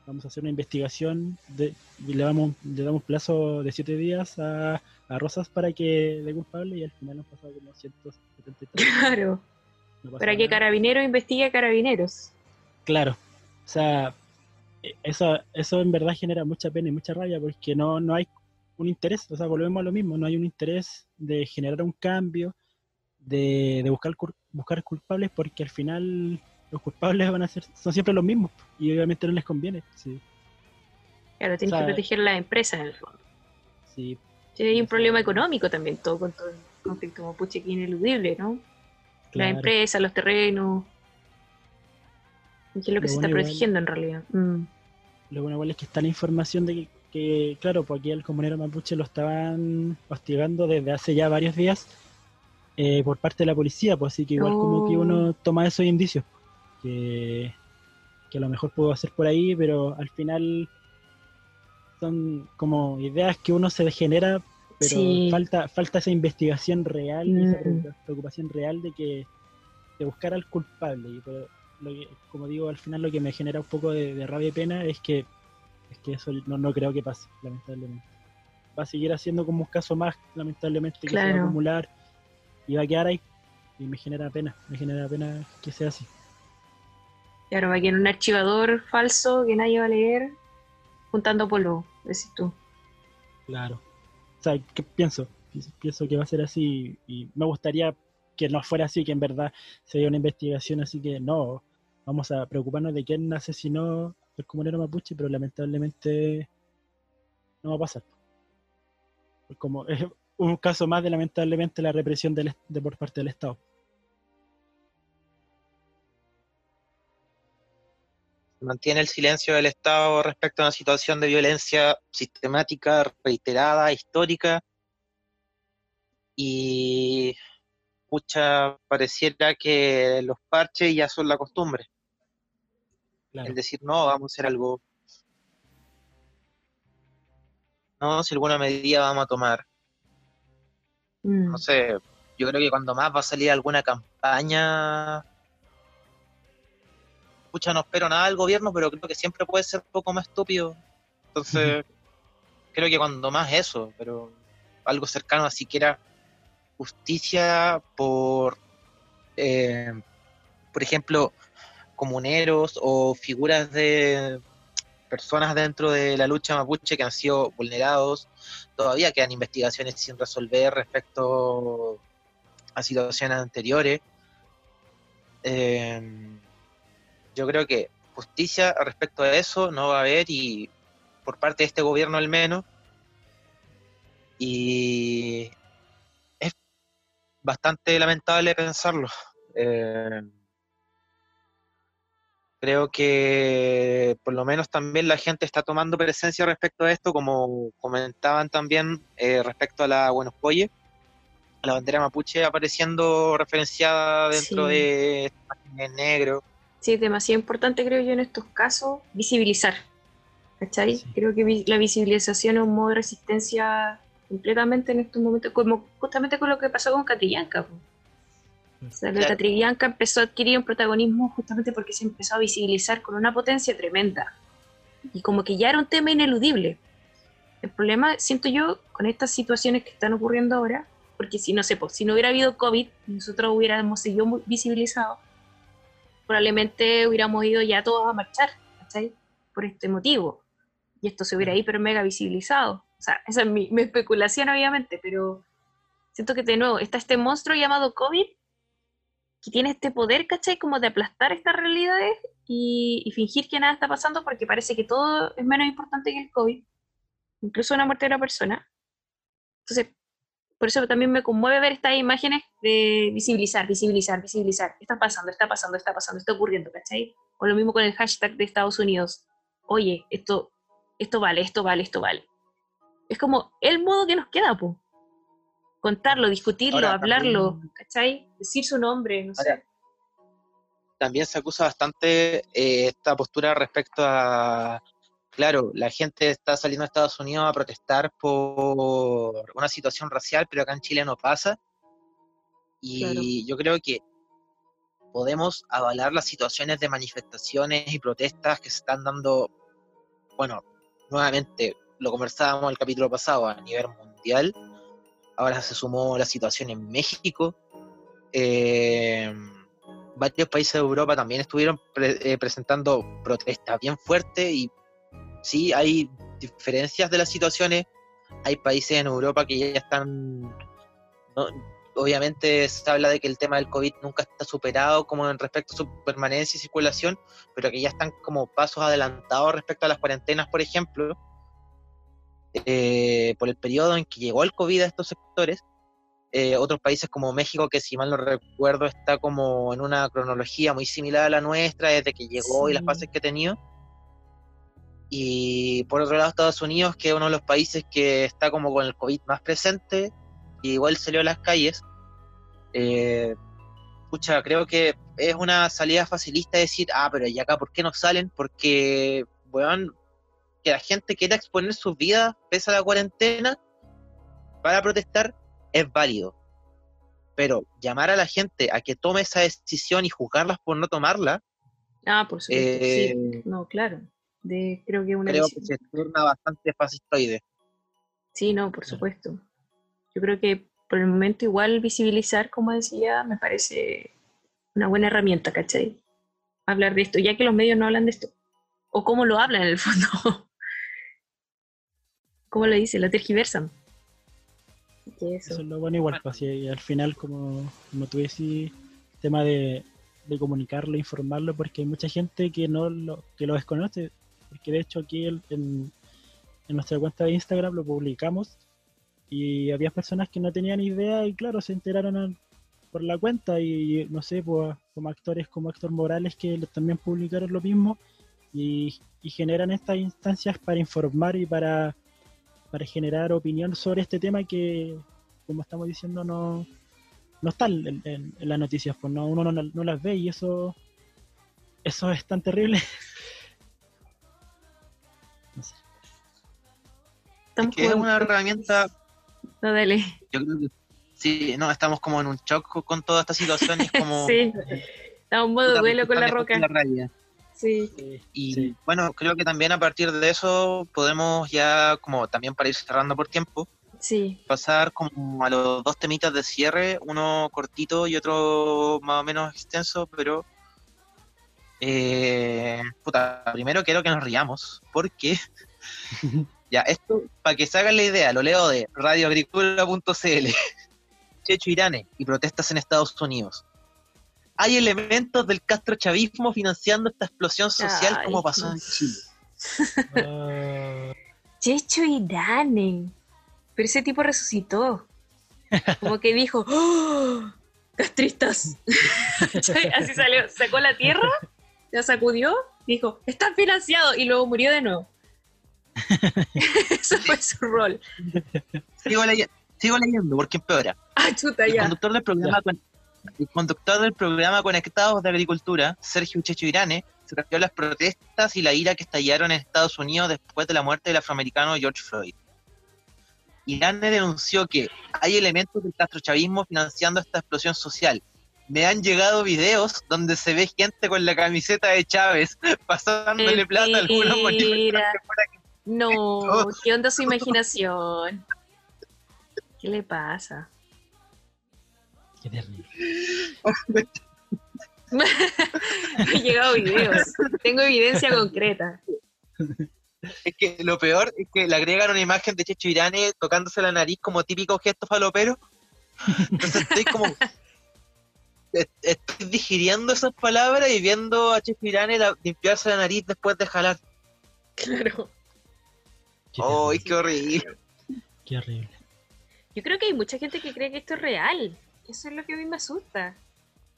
[SPEAKER 3] vamos a hacer una investigación, de, y le, damos, le damos plazo de siete días a, a Rosas para que dé culpable y al final han pasado como 170 y tantos,
[SPEAKER 2] Claro.
[SPEAKER 3] no pasa
[SPEAKER 2] Para que
[SPEAKER 3] nada.
[SPEAKER 2] Carabineros investigue a Carabineros.
[SPEAKER 3] Claro, o sea, e- eso, eso en verdad genera mucha pena y mucha rabia porque no, no hay un interés, o sea, volvemos a lo mismo, no hay un interés de generar un cambio, de, de buscar, buscar culpables porque al final los culpables van a ser, son siempre los mismos y obviamente no les conviene. Sí,
[SPEAKER 2] Claro, tienes
[SPEAKER 3] O sea,
[SPEAKER 2] que proteger a las empresas en el fondo.
[SPEAKER 3] sí,
[SPEAKER 2] Sí, hay un problema económico también, todo con todo el conflicto mapuche que es ineludible, ¿no? Las empresas, los terrenos. ¿Y ¿Qué es lo que
[SPEAKER 3] Lo
[SPEAKER 2] se
[SPEAKER 3] bueno
[SPEAKER 2] está
[SPEAKER 3] igual-
[SPEAKER 2] protegiendo en realidad? Mm.
[SPEAKER 3] Lo bueno igual es que está la información de que, que, claro, pues aquí al comunero mapuche lo estaban hostigando desde hace ya varios días eh, por parte de la policía, pues así que igual como que
[SPEAKER 2] Oh.
[SPEAKER 3] uno toma esos indicios que, que a lo mejor pudo hacer por ahí, pero al final son como ideas que uno se genera, pero
[SPEAKER 2] Sí.
[SPEAKER 3] falta falta esa investigación real y esa
[SPEAKER 2] Mm.
[SPEAKER 3] pre- preocupación real de que de buscar al culpable. Y pero lo que- como digo, al final lo que me genera un poco de, de rabia y pena es que es que eso no, no creo que pase, lamentablemente. Va a seguir haciendo como un caso más, lamentablemente, que se va a acumular y va a quedar ahí. Y me genera pena, me genera pena que sea así.
[SPEAKER 2] Claro, va a quedar un archivador falso que nadie va a leer, juntando polvo, decís tú.
[SPEAKER 3] Claro. O sea, ¿qué pienso? Pienso que va a ser así y me gustaría que no fuera así, que en verdad se dio una investigación así que no, vamos a preocuparnos de quién asesinó el comunero mapuche, pero lamentablemente no va a pasar. Como es un caso más de lamentablemente la represión de por parte del Estado.
[SPEAKER 1] mantiene el silencio del Estado respecto a una situación de violencia sistemática, reiterada, histórica. Y pucha, pareciera que los parches ya son la costumbre. El decir, no, vamos a hacer algo. No, si alguna medida vamos a tomar. No mm. sé, yo creo que cuando más va a salir alguna campaña pucha, no espero nada del gobierno, pero creo que siempre puede ser un poco más estúpido. Entonces, creo que cuando más eso, pero algo cercano a siquiera justicia por, eh, por ejemplo, comuneros o figuras de personas dentro de la lucha mapuche que han sido vulnerados. Todavía quedan investigaciones sin resolver respecto a situaciones anteriores. Eh, yo creo que justicia respecto a eso no va a haber y por parte de este gobierno al menos. Y es bastante lamentable pensarlo. Eh, creo que por lo menos también la gente está tomando presencia respecto a esto, como comentaban también eh, respecto a la Buenos Poyes, la bandera mapuche apareciendo referenciada dentro de en negro.
[SPEAKER 2] Sí, es demasiado importante, creo yo, en estos casos, visibilizar. ¿Cachai? Creo que la visibilización es un modo de resistencia completamente en estos momentos, como justamente con lo que pasó con Catrillanca. O sea, la Catrillanca empezó a adquirir un protagonismo justamente porque se empezó a visibilizar con una potencia tremenda. Y como que ya era un tema ineludible. El problema, siento yo, con estas situaciones que están ocurriendo ahora, porque si no sé, pues, si no hubiera habido COVID, nosotros hubiéramos seguido visibilizados, probablemente hubiéramos ido ya todos a marchar, ¿cachai? Por este motivo. Y esto se hubiera hiper mega visibilizado. O sea, esa es mi, especulación, obviamente, pero siento que de nuevo está este monstruo llamado COVID que tiene este poder, ¿cachai? Como de aplastar estas realidades y, y, fingir que nada está pasando porque parece que todo es menos importante que el COVID, incluso una muerte de una persona. Entonces, por eso también me conmueve ver estas imágenes de visibilizar, visibilizar, visibilizar. Está pasando, está pasando, está pasando, está ocurriendo, ¿cachai? O lo mismo con el hashtag de Estados Unidos. Oye, esto, esto vale, esto vale, esto vale. Es como el modo que nos queda, pues. Contarlo, discutirlo, hablarlo, ¿cachai? Decir su nombre, no sé.
[SPEAKER 1] También se acusa bastante eh, esta postura respecto a claro, la gente está saliendo a Estados Unidos a protestar por una situación racial, pero acá en Chile no pasa. Y yo creo que podemos avalar las situaciones de manifestaciones y protestas que se están dando, bueno, nuevamente lo conversábamos el capítulo pasado a nivel mundial, ahora se sumó la situación en México, eh, varios países de Europa también estuvieron eh, presentando protestas bien fuertes y sí hay diferencias de las situaciones. Hay países en Europa que ya están. obviamente se habla de que el tema del COVID nunca está superado como en respecto a su permanencia y circulación, pero que ya están como pasos adelantados respecto a las cuarentenas, por ejemplo, eh, por el periodo en que llegó el COVID a estos sectores. Eh, otros países como México, que si mal no recuerdo está como en una cronología muy similar a la nuestra, desde que llegó y las fases que ha tenido y por otro lado, Estados Unidos, que es uno de los países que está como con el COVID más presente, y igual salió a las calles. Eh, pucha, creo que es una salida facilista decir, ah, pero ¿y acá por qué no salen? Porque, bueno, que la gente quiera exponer sus vidas pese a la cuarentena para protestar es válido. Pero llamar a la gente a que tome esa decisión y juzgarlas por no tomarla.
[SPEAKER 2] Ah, por supuesto, sí. Eh, no, claro de creo que una
[SPEAKER 1] creo que se torna bastante fascistoide.
[SPEAKER 2] Sí, no, por supuesto. Yo creo que por el momento igual visibilizar, como decía, me parece una buena herramienta, ¿cachai? Hablar de esto, ya que los medios no hablan de esto. O cómo lo hablan en el fondo. ¿Cómo lo dice? Lo tergiversan.
[SPEAKER 3] Eso es lo bueno igual, pues, y al final como, como tú decís, tema de, comunicarlo, informarlo, porque hay mucha gente que no lo, que lo desconoce, porque de hecho aquí en, nuestra cuenta de Instagram lo publicamos y había personas que no tenían idea y claro, se enteraron por la cuenta y no sé, pues como actores como Héctor Morales que también publicaron lo mismo y generan estas instancias para informar y para, para generar opinión sobre este tema que, como estamos diciendo, no, no está en, en- en las noticias, pues no, uno no, no las ve y eso, eso es tan terrible. No sé.
[SPEAKER 2] Estamos
[SPEAKER 1] Que es una herramienta
[SPEAKER 2] No, dale.
[SPEAKER 1] Yo creo que sí, no, estamos como en un shock con toda esta situación y es como...
[SPEAKER 2] Sí. Estamos en modo duelo con la roca.
[SPEAKER 1] en la.
[SPEAKER 2] Sí.
[SPEAKER 1] Y
[SPEAKER 3] Sí.
[SPEAKER 1] bueno, creo que también a partir de eso podemos ya, como también para ir cerrando por tiempo,
[SPEAKER 2] Sí.
[SPEAKER 1] pasar como a los dos temitas de cierre, uno cortito y otro más o menos extenso, pero... Eh, puta, primero quiero que nos riamos, porque ya, esto, para que se hagan la idea, lo leo de radioagricultura.cl. Checho Irane y protestas en Estados Unidos. Hay elementos del castrochavismo financiando esta explosión social
[SPEAKER 2] Ay,
[SPEAKER 1] como pasó en
[SPEAKER 2] no.
[SPEAKER 1] Chile.
[SPEAKER 3] Ah,
[SPEAKER 2] Checho Irane. Pero ese tipo resucitó. Como que dijo, ¡Oh! ¡Castristas! Así salió, sacó la tierra, la sacudió, dijo, ¡están financiados! Y luego murió de nuevo. Eso fue su rol.
[SPEAKER 1] Sigo, leye- sigo leyendo porque empeora.
[SPEAKER 2] ¡Ah, chuta,
[SPEAKER 1] El
[SPEAKER 2] ya!
[SPEAKER 1] conductor del programa con- el conductor del programa Conectados de Agricultura, Sergio Checho Irane, se refirió a las protestas y la ira que estallaron en Estados Unidos después de la muerte del afroamericano George Floyd. Irane denunció que hay elementos del castrochavismo financiando esta explosión social. Me han llegado videos donde se ve gente con la camiseta de Chávez pasándole plata a algunos
[SPEAKER 2] Mentira. No, ¿qué onda su imaginación? ¿Qué le pasa?
[SPEAKER 3] Qué terrible.
[SPEAKER 2] Me han llegado videos. Tengo evidencia concreta.
[SPEAKER 1] Es que lo peor es que le agregan una imagen de Checho Irane tocándose la nariz como típico gesto falopero. Entonces estoy como. est- Estoy digiriendo esas palabras y viendo a Checho Irane la- limpiarse la nariz después de jalar.
[SPEAKER 2] Claro.
[SPEAKER 1] ¡Ay, qué horrible!
[SPEAKER 3] qué horrible.
[SPEAKER 2] Yo creo que hay mucha gente que cree que esto es real. Eso es lo que a mí me asusta.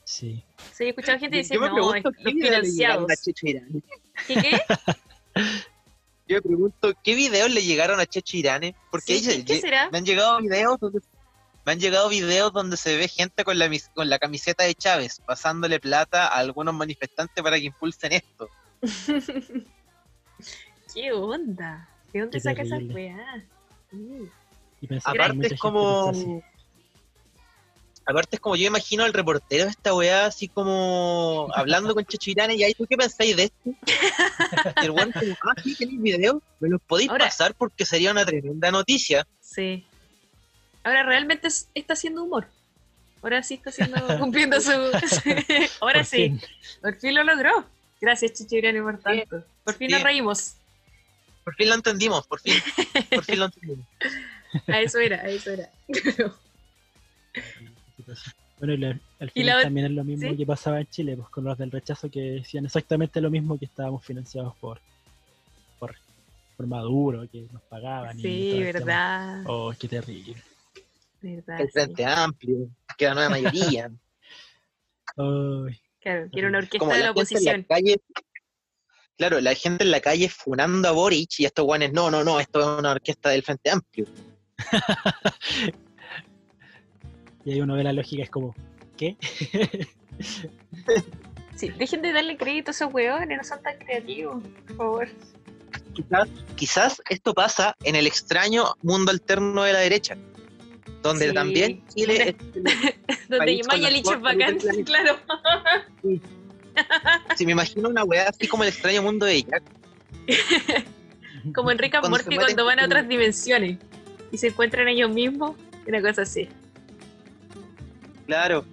[SPEAKER 3] Sí.
[SPEAKER 2] O sea, he escuchado gente diciendo, no, es- los
[SPEAKER 1] videos le llegaron
[SPEAKER 2] financiados.
[SPEAKER 1] a Checho Irane.
[SPEAKER 2] ¿Qué qué?
[SPEAKER 1] Yo me pregunto qué videos le llegaron a Checho Irane. Porque
[SPEAKER 2] Sí,
[SPEAKER 1] ella-
[SPEAKER 2] ¿qué será?
[SPEAKER 1] me han llegado videos donde me han llegado videos donde se ve gente con la, mis- con la camiseta de Chávez pasándole plata a algunos manifestantes para que impulsen esto.
[SPEAKER 2] ¿Qué onda? ¿De dónde
[SPEAKER 3] Qué
[SPEAKER 2] saca esa weá? Mm.
[SPEAKER 3] Y
[SPEAKER 1] Aparte es como. Aparte es como yo imagino al reportero de esta weá así como hablando con Checho Irane y ahí tú qué pensáis de esto. Y el weón como, ah, sí, tenéis video, me los podéis
[SPEAKER 2] Ahora-
[SPEAKER 1] pasar porque sería una tremenda noticia.
[SPEAKER 2] Sí. Ahora realmente es- está haciendo humor. Ahora sí está haciendo, cumpliendo su... Ahora
[SPEAKER 3] Por
[SPEAKER 2] sí,
[SPEAKER 3] fin.
[SPEAKER 2] por fin lo logró. Gracias, Chichirani, por tanto. Por fin nos reímos.
[SPEAKER 1] Por fin lo entendimos, por fin. Por fin lo entendimos.
[SPEAKER 2] A eso era, a eso era.
[SPEAKER 3] Bueno, y la- al
[SPEAKER 2] Y
[SPEAKER 3] final
[SPEAKER 2] la-
[SPEAKER 3] también es lo mismo
[SPEAKER 2] ¿sí?
[SPEAKER 3] que pasaba en Chile, pues con los del rechazo que decían exactamente lo mismo que estábamos financiados por por, por Maduro, que nos pagaban. y
[SPEAKER 2] Sí,
[SPEAKER 3] tema.
[SPEAKER 2] verdad.
[SPEAKER 3] Oh, qué terrible.
[SPEAKER 2] verdad
[SPEAKER 1] El
[SPEAKER 2] sí.
[SPEAKER 1] Frente Amplio, que la nueva mayoría.
[SPEAKER 3] Ay,
[SPEAKER 2] Claro, quiero una orquesta
[SPEAKER 1] como
[SPEAKER 2] de la oposición.
[SPEAKER 1] la calle. Claro, la gente en la calle funando a Boric y estos guanes, no, no, no, esto es una orquesta del Frente Amplio.
[SPEAKER 3] y ahí uno ve la lógica, es como, ¿qué?
[SPEAKER 2] Sí, dejen de darle crédito a esos hueones, no son tan creativos, por favor.
[SPEAKER 1] Quizás, quizás esto pasa en el extraño mundo alterno de la derecha, donde
[SPEAKER 2] Sí,
[SPEAKER 1] también Chile es
[SPEAKER 2] Donde
[SPEAKER 1] País con
[SPEAKER 2] Maya
[SPEAKER 1] las
[SPEAKER 2] Lich es bacán, claro.
[SPEAKER 1] Si me imagino una weá así como el extraño mundo de Jack,
[SPEAKER 2] Como en Rick and
[SPEAKER 1] Cuando
[SPEAKER 2] Morty van a otras dimensiones y se encuentran ellos mismos, una cosa así.
[SPEAKER 1] Claro.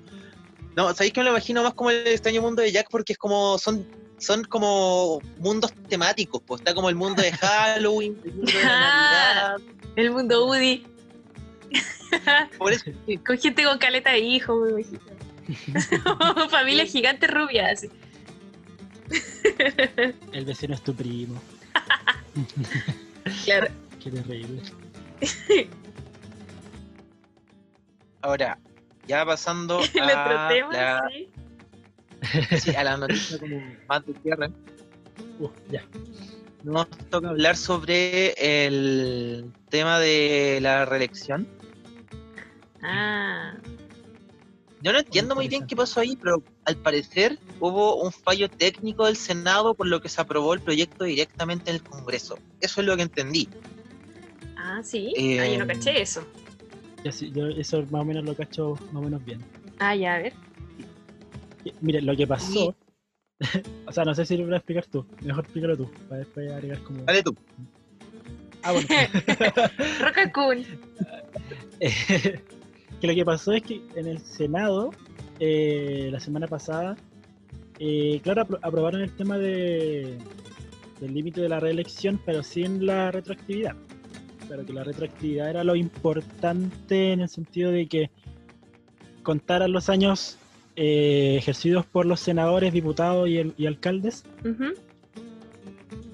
[SPEAKER 1] No, ¿sabéis que me lo imagino más como el extraño mundo de Jack? Porque es como son son como mundos temáticos, pues está como el mundo de Halloween, el mundo de
[SPEAKER 2] Ah.
[SPEAKER 1] Navidad.
[SPEAKER 2] El mundo Woody.
[SPEAKER 1] Por eso, sí.
[SPEAKER 2] Con gente con caleta de hijos, me imagino. Familia gigante rubia, así.
[SPEAKER 3] El vecino es tu primo.
[SPEAKER 2] Claro.
[SPEAKER 3] Qué terrible.
[SPEAKER 1] Ahora, ya pasando a la,
[SPEAKER 2] sí.
[SPEAKER 1] sí, a la noticia como más de cierre,
[SPEAKER 3] Uh, ya.
[SPEAKER 1] nos toca hablar sobre el tema de la reelección.
[SPEAKER 2] Ah,
[SPEAKER 1] Yo no entiendo muy bien qué pasó ahí, pero al parecer hubo un fallo técnico del Senado por lo que se aprobó el proyecto directamente en el Congreso. Eso es lo que entendí.
[SPEAKER 2] ah, sí.
[SPEAKER 1] Eh,
[SPEAKER 2] ah, yo no caché eso.
[SPEAKER 3] Ya sí, yo eso más o menos lo cacho más o menos bien.
[SPEAKER 2] Ah, ya, a ver.
[SPEAKER 3] Mire, lo que pasó. o sea, no sé si lo voy a explicar tú. Mejor explícalo tú. Para después agregar como.
[SPEAKER 1] Dale tú.
[SPEAKER 3] Ah, bueno.
[SPEAKER 2] Roca Kun.
[SPEAKER 3] Eh, que lo que pasó es que en el Senado, eh, la semana pasada, eh, claro, apro- aprobaron el tema de, del límite de la reelección, pero sin la retroactividad. Pero que la retroactividad era lo importante en el sentido de que contaran los años eh, ejercidos por los senadores, diputados y, el- y alcaldes
[SPEAKER 2] Ujú.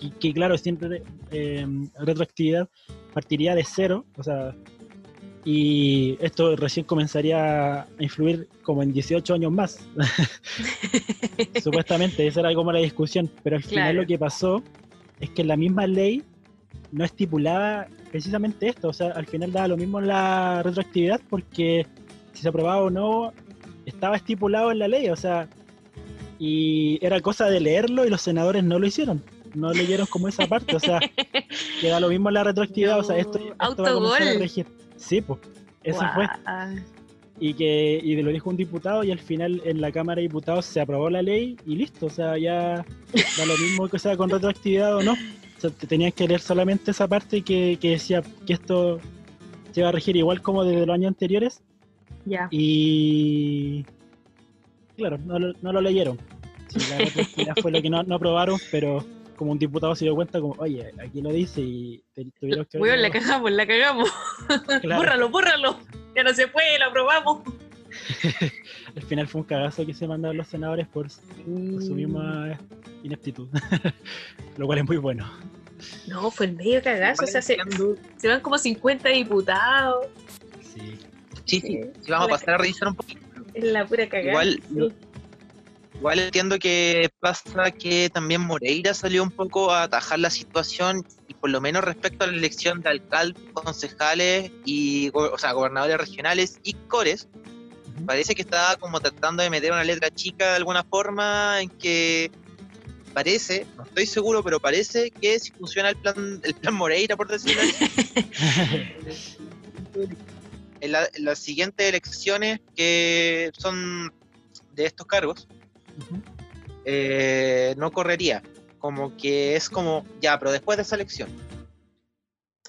[SPEAKER 3] y que claro, siempre eh, retroactividad partiría de cero, o sea, y esto recién comenzaría a influir como en 18 años más, supuestamente, esa era como la discusión, pero al final
[SPEAKER 2] Claro.
[SPEAKER 3] lo que pasó es que la misma ley no estipulaba precisamente esto, o sea, al final daba lo mismo la retroactividad porque si se aprobaba o no, estaba estipulado en la ley, o sea, y era cosa de leerlo y los senadores no lo hicieron. No leyeron como esa parte, o sea, que da lo mismo la retroactividad, o sea, esto, esto va a comenzar a
[SPEAKER 2] autogol.
[SPEAKER 3] regir. Sí, pues, eso fue. Y que y lo dijo un diputado y al final en la Cámara de Diputados se aprobó la ley y listo, o sea, ya da lo mismo que sea con retroactividad o no. Te tenías que leer solamente esa parte que, que decía que esto se iba a regir igual como desde los años anteriores
[SPEAKER 2] Ya.
[SPEAKER 3] y claro, no lo, no lo leyeron. Sí, la fue lo que no, no aprobaron, pero como un diputado se dio cuenta como, oye, aquí lo dice y te- tuvieron que...
[SPEAKER 2] Weón, la cagamos, la cagamos.
[SPEAKER 3] Claro.
[SPEAKER 2] Bórralo, bórralo. Ya no se puede, lo aprobamos.
[SPEAKER 3] Al final fue un cagazo que se mandaron los senadores por, por su misma ineptitud, lo cual es muy bueno.
[SPEAKER 2] No, fue el medio cagazo. O sea, se, se van como 50 diputados.
[SPEAKER 3] Sí.
[SPEAKER 1] Sí, sí, sí, vamos a pasar a revisar un poquito.
[SPEAKER 2] Es la pura cagada.
[SPEAKER 1] Igual,
[SPEAKER 2] Sí.
[SPEAKER 1] igual entiendo que pasa que también Moreira salió un poco a atajar la situación y por lo menos respecto a la elección de alcaldes, concejales y o sea, gobernadores regionales y cores, parece que estaba como tratando de meter una letra chica de alguna forma en que parece, no estoy seguro, pero parece que si funciona el plan, el plan Moreira, por decirlo así, en, la- en las siguientes elecciones que son de estos cargos, eh, no correría. Como que es como, ya, pero después de esa elección.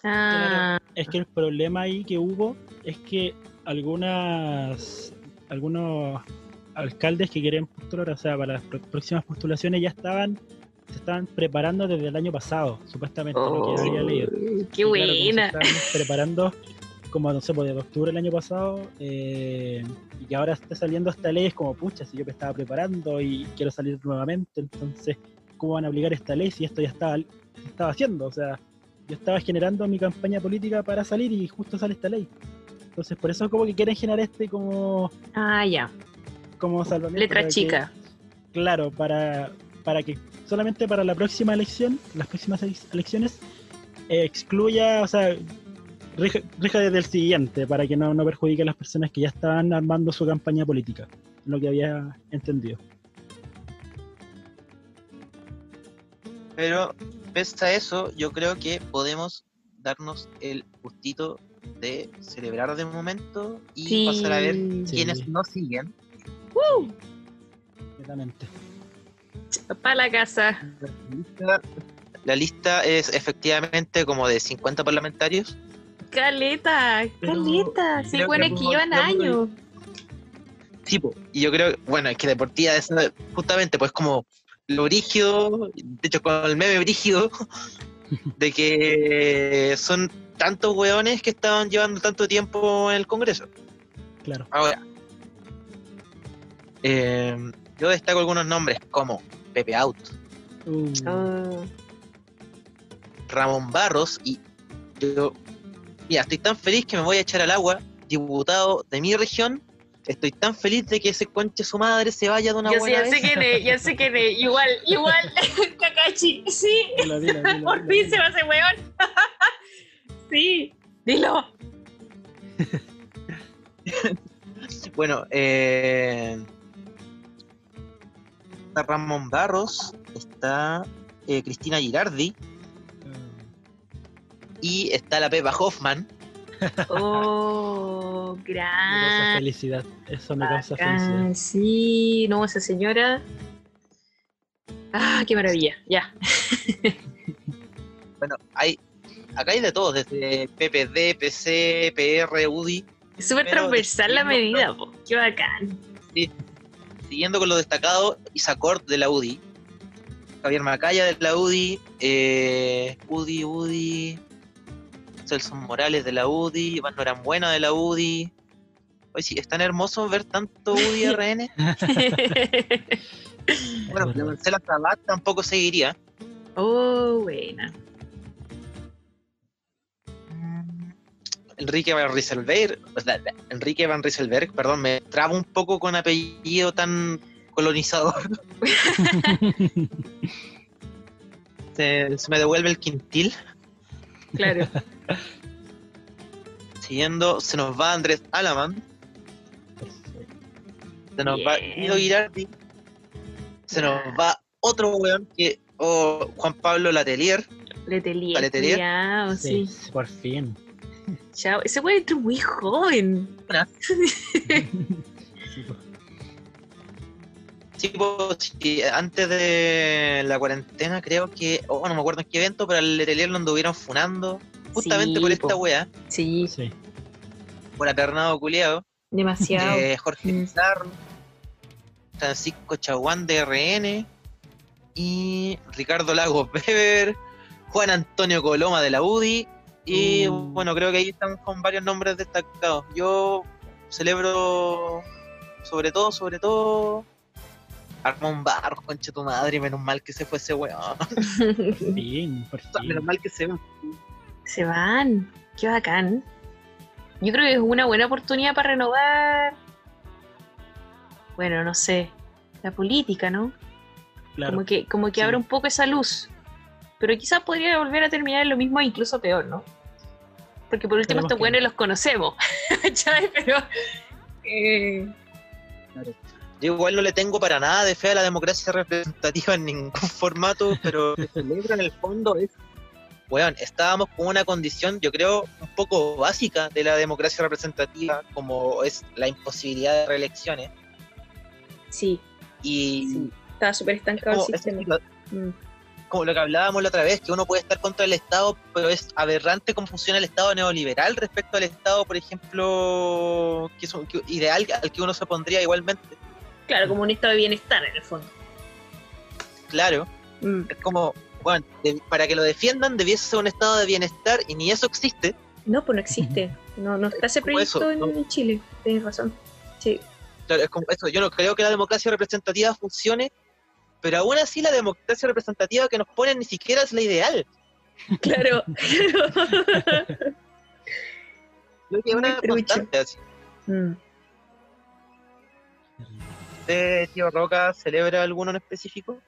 [SPEAKER 2] Ah,
[SPEAKER 3] Es que el problema ahí que hubo es que algunas algunos alcaldes que querían postular, o sea, para las próximas postulaciones ya estaban se estaban preparando desde el año pasado, supuestamente lo que había leído.
[SPEAKER 2] qué
[SPEAKER 3] Y claro, como se
[SPEAKER 2] buena.
[SPEAKER 3] estaban preparando como no sé, pues de octubre del año pasado eh, y que ahora esté saliendo esta ley es como pucha, si yo me estaba preparando y quiero salir nuevamente, entonces ¿cómo van a aplicar esta ley si esto ya estaba, estaba haciendo? O sea, yo estaba generando mi campaña política para salir y justo sale esta ley. Entonces por eso como que quieren generar este como,
[SPEAKER 2] Ah, ya.
[SPEAKER 3] Como salvamento.
[SPEAKER 2] Letra
[SPEAKER 3] que-
[SPEAKER 2] chica.
[SPEAKER 3] claro, para, para que solamente para la próxima elección, las próximas elecciones, eh, excluya, o sea, rija, rija desde el siguiente, para que no, no perjudique a las personas que ya estaban armando su campaña política, lo que había entendido.
[SPEAKER 1] Pero pese a eso, yo creo que podemos darnos el gustito de celebrar de momento y
[SPEAKER 2] Sí.
[SPEAKER 1] pasar a ver
[SPEAKER 3] Sí.
[SPEAKER 1] quienes nos siguen.
[SPEAKER 3] Completamente.
[SPEAKER 2] Para la casa.
[SPEAKER 1] La lista, la lista es efectivamente como de 50 parlamentarios.
[SPEAKER 2] Caleta, caleta. Sí, bueno,
[SPEAKER 1] que
[SPEAKER 2] es que
[SPEAKER 1] por-
[SPEAKER 2] llevan
[SPEAKER 1] creo que-
[SPEAKER 2] años.
[SPEAKER 1] Sí, y yo creo, bueno, es que deportiva es justamente pues como lo brígido, de hecho con el meme brígido, de que son tantos weones que estaban llevando tanto tiempo en el Congreso.
[SPEAKER 3] Claro.
[SPEAKER 1] Ahora, eh, yo destaco algunos nombres como Pepe Out,
[SPEAKER 3] Uh,
[SPEAKER 2] Ah,
[SPEAKER 1] Ramón Barros y yo, mira, estoy tan feliz que me voy a echar al agua, diputado de mi región. Estoy tan feliz de que ese conche su madre se vaya de una
[SPEAKER 2] Yo sé, ya sé quién es, ya sé quién es. Igual, igual, Kakashi, sí,
[SPEAKER 3] dilo, dilo, dilo,
[SPEAKER 2] por fin se va ese weón. sí, dilo.
[SPEAKER 1] Bueno, eh, está Ramón Barros, está eh, Cristina Girardi y está la Pepa Hoffman.
[SPEAKER 2] Oh,
[SPEAKER 3] Me causa
[SPEAKER 2] gran.
[SPEAKER 3] felicidad. Eso me causa felicidad.
[SPEAKER 2] Sí, no, esa señora. Ah, qué maravilla, ya.
[SPEAKER 1] Bueno, hay acá hay de todo, desde PPD, PC, PR, UDI.
[SPEAKER 2] Es súper transversal la medida, po. qué bacán.
[SPEAKER 1] Siguiendo con lo destacado, Isacort de la UDI, Javier Macaya de la UDI, eh, UDI, UDI, Celso Morales de la UDI, Iván Norambuena de la UDI. Oye, sí, es tan hermoso ver tanto UDI RN. Bueno, la. Marcela Sabat tampoco seguiría.
[SPEAKER 2] oh, buena.
[SPEAKER 1] Enrique Van Rieselberg, o sea, Enrique Van Rieselberg, perdón, me trabo un poco con apellido tan colonizador. se, se me devuelve el quintil.
[SPEAKER 2] Claro.
[SPEAKER 1] Siguiendo, se nos va Andrés Alaman, se nos va. Guido Girardi, se nos va otro weón que, oh, Juan Pablo Letelier,
[SPEAKER 2] Letelier.
[SPEAKER 1] Letelier.
[SPEAKER 3] sí. por fin.
[SPEAKER 2] Chao. Ese güey entró muy joven.
[SPEAKER 3] Sí,
[SPEAKER 1] pues, sí, antes de la cuarentena creo que, oh, no me acuerdo en qué evento, pero al Letelier lo anduvieron funando, justamente
[SPEAKER 2] Sí,
[SPEAKER 1] por esta
[SPEAKER 2] po.
[SPEAKER 1] wea,
[SPEAKER 2] Sí,
[SPEAKER 3] Sí.
[SPEAKER 1] por apernado culiado,
[SPEAKER 2] demasiado.
[SPEAKER 1] de Jorge
[SPEAKER 2] Mm.
[SPEAKER 1] Pizarro, Francisco Chaguán de RN y Ricardo Lagos Weber, Juan Antonio Coloma de la UDI y
[SPEAKER 3] Uh.
[SPEAKER 1] bueno, creo que ahí están con varios nombres destacados. Yo celebro sobre todo, sobre todo Armón Barros, concha tu madre, menos mal que se fue ese weón.
[SPEAKER 3] Bien, por
[SPEAKER 1] menos
[SPEAKER 3] fin.
[SPEAKER 1] mal que se va.
[SPEAKER 2] Se van. Qué bacán. Yo creo que es una buena oportunidad para renovar. Bueno, no sé. La política, ¿no?
[SPEAKER 3] Claro.
[SPEAKER 2] Como que, como que
[SPEAKER 3] Sí.
[SPEAKER 2] abre un poco esa luz. Pero quizás podría volver a terminar en lo mismo, e incluso peor, ¿no? Porque por último estos buenos
[SPEAKER 3] no.
[SPEAKER 2] los conocemos. Pero. eh,
[SPEAKER 1] Yo igual no le tengo para nada de fe a la democracia representativa en ningún formato, pero lo que celebro en el fondo es, weón, estábamos con una condición, yo creo, un poco básica de la democracia representativa, como es la imposibilidad de reelecciones.
[SPEAKER 2] sí,
[SPEAKER 1] Y
[SPEAKER 2] sí. Estaba súper
[SPEAKER 1] es
[SPEAKER 2] estancado
[SPEAKER 1] como,
[SPEAKER 2] el sistema. Mm.
[SPEAKER 1] Como lo que hablábamos la otra vez, que uno puede estar contra el Estado, pero es aberrante cómo funciona el Estado neoliberal respecto al Estado, por ejemplo, que es un que- ideal al que uno se pondría igualmente.
[SPEAKER 2] Claro, como un estado de bienestar en el fondo.
[SPEAKER 1] Claro.
[SPEAKER 2] Mm.
[SPEAKER 1] es como, bueno, de- para que lo defiendan debiese ser un estado de bienestar y ni eso existe.
[SPEAKER 2] No, pues no existe. No, no está ese proyecto
[SPEAKER 1] eso,
[SPEAKER 2] en,
[SPEAKER 1] ¿no?
[SPEAKER 2] en Chile. Tienes razón. Sí.
[SPEAKER 1] Claro, es como eso, yo no creo que la democracia representativa funcione, pero aún así la democracia representativa que nos ponen ni siquiera es la ideal.
[SPEAKER 2] Claro.
[SPEAKER 1] Creo que es una constante así.
[SPEAKER 2] Mm.
[SPEAKER 1] ¿Usted, tío Roca, celebra alguno en específico?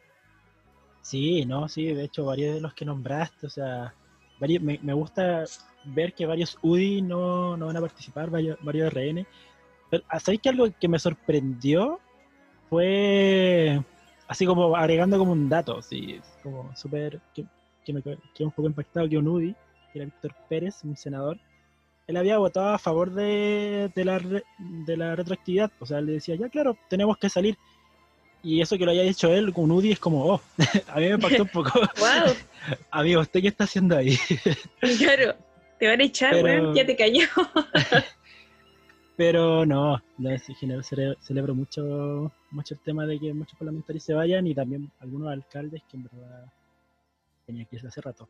[SPEAKER 3] Sí, no, sí, de hecho, varios de los que nombraste, o sea, varios, me, me gusta ver que varios UDI no, no van a participar, varios, varios RN. Pero, ¿sabéis que algo que me sorprendió fue, así como agregando como un dato, así, como súper, que, que me quedé un poco impactado, que un UDI, que era Víctor Pérez, un senador, él había votado a favor de, de, la, de la retroactividad, o sea, le decía, ya claro, tenemos que salir. Y eso que lo haya hecho él con UDI es como, oh, a mí me impactó un poco.
[SPEAKER 2] Wow.
[SPEAKER 3] Amigo, ¿usted qué está haciendo ahí?
[SPEAKER 2] Claro. Te van a echar,
[SPEAKER 3] Pero-.
[SPEAKER 2] Ya te cayó.
[SPEAKER 3] Pero no, no en general cele- celebro mucho, mucho el tema de que muchos parlamentarios se vayan y también algunos alcaldes que en verdad tenían que irse hace rato.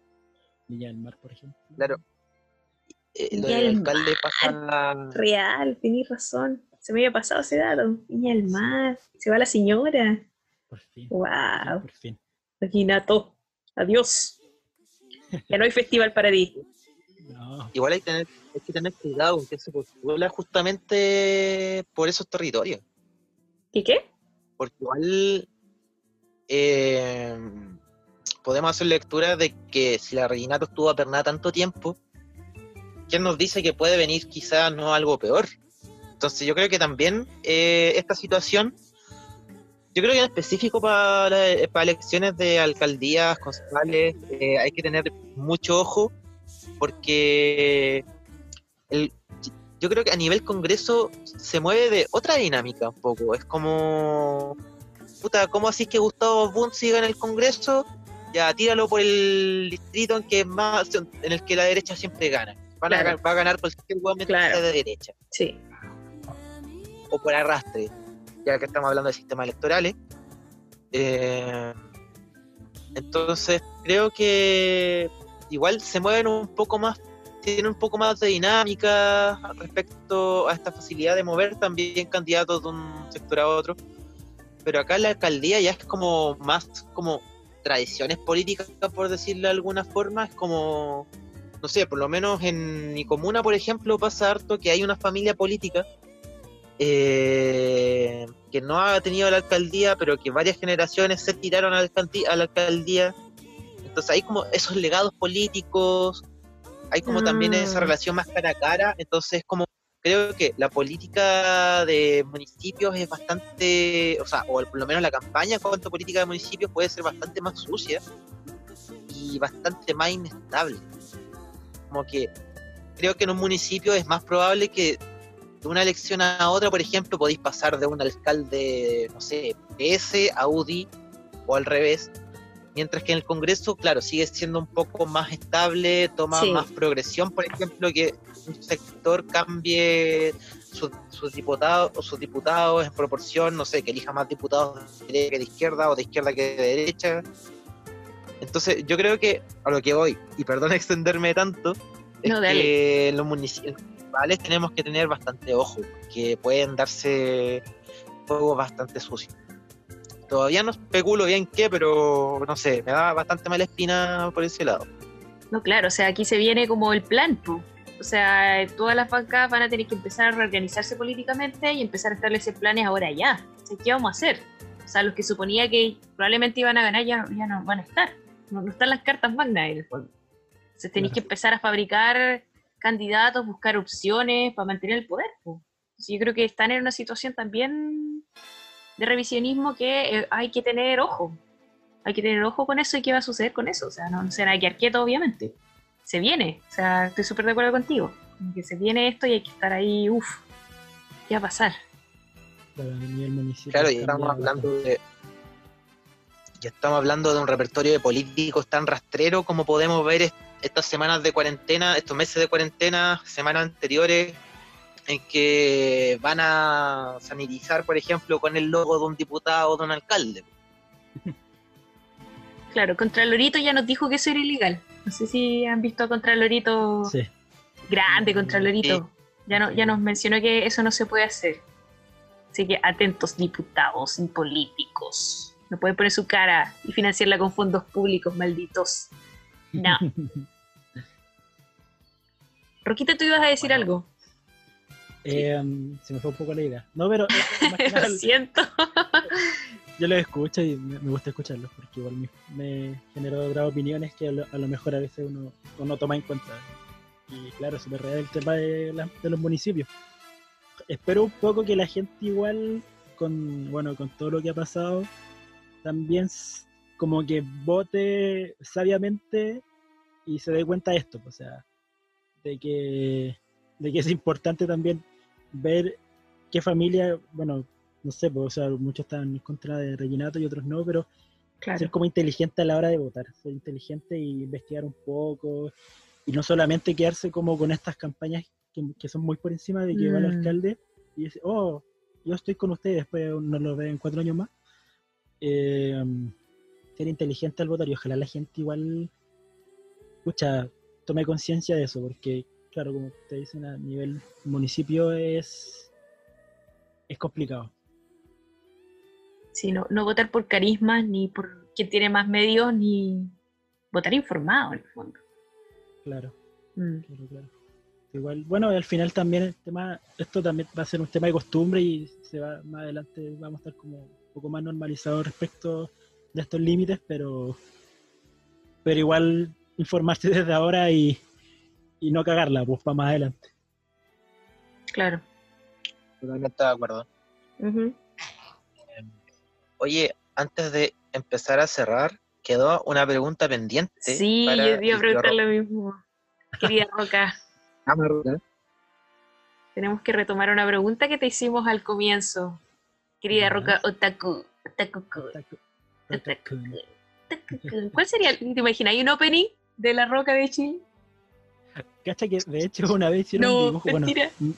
[SPEAKER 3] Villa del Mar, por ejemplo.
[SPEAKER 1] Claro. Eh,
[SPEAKER 2] Viña
[SPEAKER 1] del
[SPEAKER 2] del
[SPEAKER 1] alcalde pasa.
[SPEAKER 2] Real, tenés razón. Se me había pasado ese dato. Viña del Mar. Se va la señora.
[SPEAKER 3] Por fin.
[SPEAKER 2] Wow.
[SPEAKER 3] Por fin.
[SPEAKER 2] Reginato. Adiós. Ya no hay festival para ti.
[SPEAKER 3] No,
[SPEAKER 1] Igual hay, que tener, hay que tener cuidado con que se postula justamente por esos territorios.
[SPEAKER 2] ¿Qué qué?
[SPEAKER 1] Porque igual eh, podemos hacer lectura de que si la Reginato estuvo apernada tanto tiempo, ¿quién nos dice que puede venir quizás no algo peor? Entonces yo creo que también eh, esta situación, yo creo que en específico para, para elecciones de alcaldías, concejales, eh, hay que tener mucho ojo porque el, yo creo que a nivel Congreso se mueve de otra dinámica un poco. Es como, puta, ¿cómo así que Gustavo Bund siga en el Congreso? Ya, tíralo por el distrito en que más, en el que la derecha siempre gana. Van a
[SPEAKER 2] Claro.
[SPEAKER 1] ga- va a ganar cualquier hueón
[SPEAKER 2] Claro.
[SPEAKER 1] de derecha.
[SPEAKER 2] Sí.
[SPEAKER 1] O por arrastre, ya que estamos hablando de sistemas electorales. Eh, entonces, creo que igual se mueven un poco más, tienen un poco más de dinámica respecto a esta facilidad de mover también candidatos de un sector a otro. Pero acá la alcaldía ya es como más como tradiciones políticas, por decirlo de alguna forma, es como, no sé, por lo menos en mi comuna, por ejemplo, pasa harto que hay una familia política eh, que no ha tenido la alcaldía, pero que varias generaciones se tiraron a la, alcaldi- a la alcaldía. Entonces hay como esos legados políticos, hay como también
[SPEAKER 2] Ah.
[SPEAKER 1] esa relación más cara a cara, entonces como creo que la política de municipios es bastante, o sea, o por lo menos la campaña en cuanto a política de municipios puede ser bastante más sucia y bastante más inestable. Como que creo que en un municipio es más probable que de una elección a otra, por ejemplo, podéis pasar de un alcalde, no sé, PS a UDI o al revés, mientras que en el Congreso, claro, sigue siendo un poco más estable, toma
[SPEAKER 2] Sí.
[SPEAKER 1] más progresión, por ejemplo, que un sector cambie sus, sus diputados o sus diputados en proporción, no sé, que elija más diputados de derecha que de izquierda o de izquierda que de derecha. Entonces, yo creo que a lo que voy, y perdón extenderme tanto, es
[SPEAKER 2] No,
[SPEAKER 1] que los municipales tenemos que tener bastante ojo, que pueden darse juegos bastante sucios. Todavía no especulo bien qué, pero no sé, me da bastante mala espina por ese lado.
[SPEAKER 2] No, claro, o sea, aquí se viene como el plan, po. O sea, todas las bancadas van a tener que empezar a reorganizarse políticamente y empezar a establecer planes ahora ya. O sea, ¿qué vamos a hacer? O sea, los que suponía que probablemente iban a ganar ya, ya no van a estar. No, no están las cartas magnas en el fondo. Entonces tenéis que empezar a fabricar candidatos, buscar opciones para mantener el poder. po. Entonces, yo creo que están en una situación también de revisionismo que eh, hay que tener ojo. Hay que tener ojo con eso y qué va a suceder con eso. O sea, no, no se van a quedar quietos, obviamente. Se viene. O sea, estoy súper de acuerdo contigo. Que se viene esto y hay que estar ahí, uff, ¿qué va a pasar?
[SPEAKER 3] Claro,
[SPEAKER 1] y estamos hablando de. Ya estamos hablando de un repertorio de políticos tan rastrero como podemos ver est- estas semanas de cuarentena, estos meses de cuarentena, semanas anteriores, en que van a sanitizar, por ejemplo, con el logo de un diputado o de un alcalde.
[SPEAKER 2] Claro, Contralorito ya nos dijo que eso era ilegal. No sé si han visto a Contralorito
[SPEAKER 3] Sí,
[SPEAKER 2] grande, Contralorito.
[SPEAKER 1] Sí.
[SPEAKER 2] Ya, no, ya nos mencionó que eso no se puede hacer. Así que atentos, diputados y políticos. No pueden poner su cara y financiarla con fondos públicos, malditos. No. Roquita, tú ibas a decir
[SPEAKER 1] Bueno.
[SPEAKER 2] algo.
[SPEAKER 3] Eh, se me fue un poco la idea. No, pero eh,
[SPEAKER 2] Lo siento.
[SPEAKER 3] yo los escucho y me, me gusta escucharlos porque igual me, me generó otras opiniones que a lo, a lo mejor a veces uno, uno toma en cuenta. Y claro, súper real el tema de, la- de los municipios. Espero un poco que la gente igual, con bueno con todo lo que ha pasado, también como que vote sabiamente y se dé cuenta de esto, o sea, de que, de que es importante también ver qué familia, bueno, no sé, pues, o sea, muchos están en contra de Reginato y otros no, pero ser como inteligente a la hora de votar, ser inteligente y investigar un poco y no solamente quedarse como con estas campañas que, que son muy por encima de que va el
[SPEAKER 2] Mm.
[SPEAKER 3] alcalde y dice, oh, yo estoy con ustedes, después no lo ve en cuatro años más. Eh, ser inteligente al votar y ojalá la gente igual, escucha, tome conciencia de eso, porque, claro, como te dicen, a nivel municipio es, es complicado.
[SPEAKER 2] Sí, no, no votar por carisma, ni por quien tiene más medios, ni votar informado en el fondo.
[SPEAKER 3] Claro.
[SPEAKER 2] Mm.
[SPEAKER 3] Claro, claro. Igual, bueno, y al final también el tema, esto también va a ser un tema de costumbre y se va más adelante, vamos a estar como un poco más normalizados respecto de estos límites, pero pero igual informarse desde ahora y, y no cagarla, pues para más adelante.
[SPEAKER 2] Claro.
[SPEAKER 1] Totalmente de acuerdo. Oye, antes de empezar a cerrar, quedó una pregunta pendiente.
[SPEAKER 2] Sí,
[SPEAKER 1] para
[SPEAKER 2] yo iba a preguntar lo mismo. Querida Roca,
[SPEAKER 1] Roca.
[SPEAKER 2] tenemos que retomar una pregunta que te hicimos al comienzo. Querida. Roca Otaku. Otaku.
[SPEAKER 3] Taco-
[SPEAKER 2] Otaku. Otaku. ¿Cuál sería? el- ¿Te imaginas? ¿Hay un opening de la Roca de Chile?
[SPEAKER 3] Cacha que de hecho una vez hicieron un
[SPEAKER 2] No,
[SPEAKER 3] dibujo, bueno.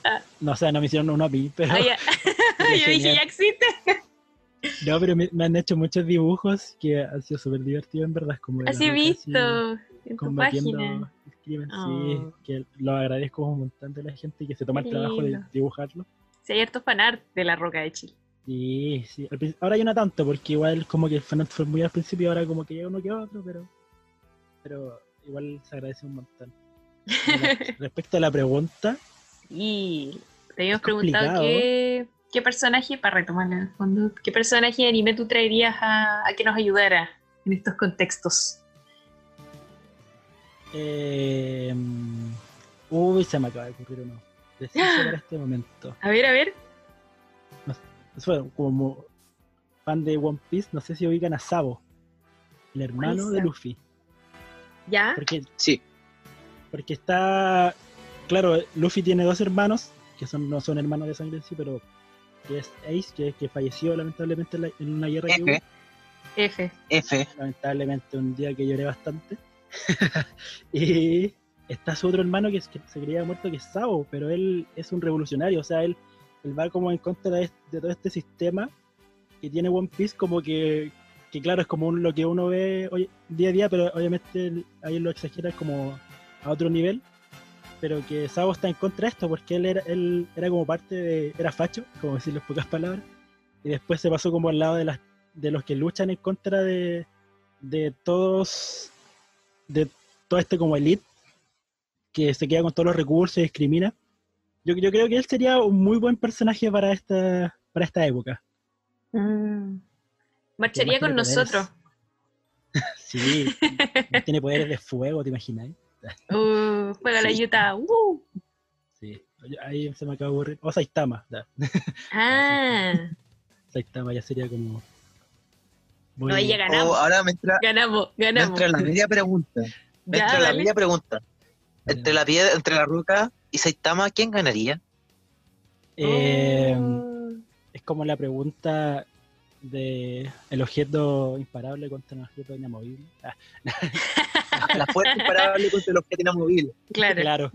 [SPEAKER 2] Ah.
[SPEAKER 3] no, o sea, no me hicieron uno a mí, pero,
[SPEAKER 2] Ah, ya. Yo dije, ya existe.
[SPEAKER 3] no, pero me, me han hecho muchos dibujos que han sido súper divertidos en verdad, como
[SPEAKER 2] Así he
[SPEAKER 3] roca, así,
[SPEAKER 2] visto en tu página.
[SPEAKER 3] crimen,
[SPEAKER 2] Oh.
[SPEAKER 3] sí, que lo agradezco un montón de la gente que se toma el trabajo de dibujarlo.
[SPEAKER 2] Si hay hartos fanart de la Roca de Chile.
[SPEAKER 3] Sí, sí. Ahora ya no tanto, porque igual como que el fanart fue muy al principio, ahora como que llega uno que otro, pero pero igual se agradece un montón. Respecto a la pregunta,
[SPEAKER 2] Y te habíamos preguntado qué, qué personaje, para retomarlo en el fondo, qué personaje de anime tú traerías a, a que nos ayudara en estos contextos.
[SPEAKER 3] eh, uy, se me acaba de ocurrir uno. Decir para este momento.
[SPEAKER 2] A ver, a ver.
[SPEAKER 3] Eso, como fan de One Piece, no sé si ubican a Sabo, el hermano de? Luffy.
[SPEAKER 2] ¿Ya?
[SPEAKER 3] Porque,
[SPEAKER 1] Sí,
[SPEAKER 3] porque está. Claro, Luffy tiene dos hermanos, que son no son hermanos de sangre en sí, pero que es Ace, que, que falleció lamentablemente en, la- en una guerra que hubo.
[SPEAKER 1] F,
[SPEAKER 2] F.
[SPEAKER 1] F.
[SPEAKER 3] lamentablemente un día que lloré bastante. y está su otro hermano que, es- que se creía muerto, que es Sao, pero él es un revolucionario, o sea, él, él va como en contra de, de todo este sistema que tiene One Piece, como que, que claro, es como un- lo que uno ve hoy, día a día, pero obviamente él- ahí lo exagera como a otro nivel. Pero que Sao está en contra de esto porque él era, él era como parte de. era facho, como decirlo en pocas palabras. Y después se pasó como al lado de las de los que luchan en contra de, de todos, de todo este como elite, que se queda con todos los recursos y discrimina. Yo, yo creo que él sería un muy buen personaje para esta, para esta época.
[SPEAKER 2] Mm. Marcharía con nosotros.
[SPEAKER 3] Sí, tiene poderes de fuego, ¿te imaginas?
[SPEAKER 2] Uh, juega la. Utah. Uh.
[SPEAKER 3] Sí, ahí se me acaba de ocurrir. O Saitama, ya.
[SPEAKER 2] Ah,
[SPEAKER 3] Saitama ya sería como... muy-
[SPEAKER 2] no, ahí ya
[SPEAKER 1] Oh,
[SPEAKER 2] ganamos.
[SPEAKER 1] ahora me entra,
[SPEAKER 2] Ganamos,
[SPEAKER 1] me
[SPEAKER 2] ganamos.
[SPEAKER 1] entra la media pregunta. Me
[SPEAKER 2] Ya,
[SPEAKER 1] entra la media pregunta. Entre la, piedra, entre la roca y Saitama, ¿quién ganaría?
[SPEAKER 3] Eh,
[SPEAKER 2] Oh.
[SPEAKER 3] es como la pregunta de el objeto imparable contra un objeto inamovible. Ah,
[SPEAKER 1] La fuerza imparable contra el objeto inamovible.
[SPEAKER 2] Claro.
[SPEAKER 3] claro.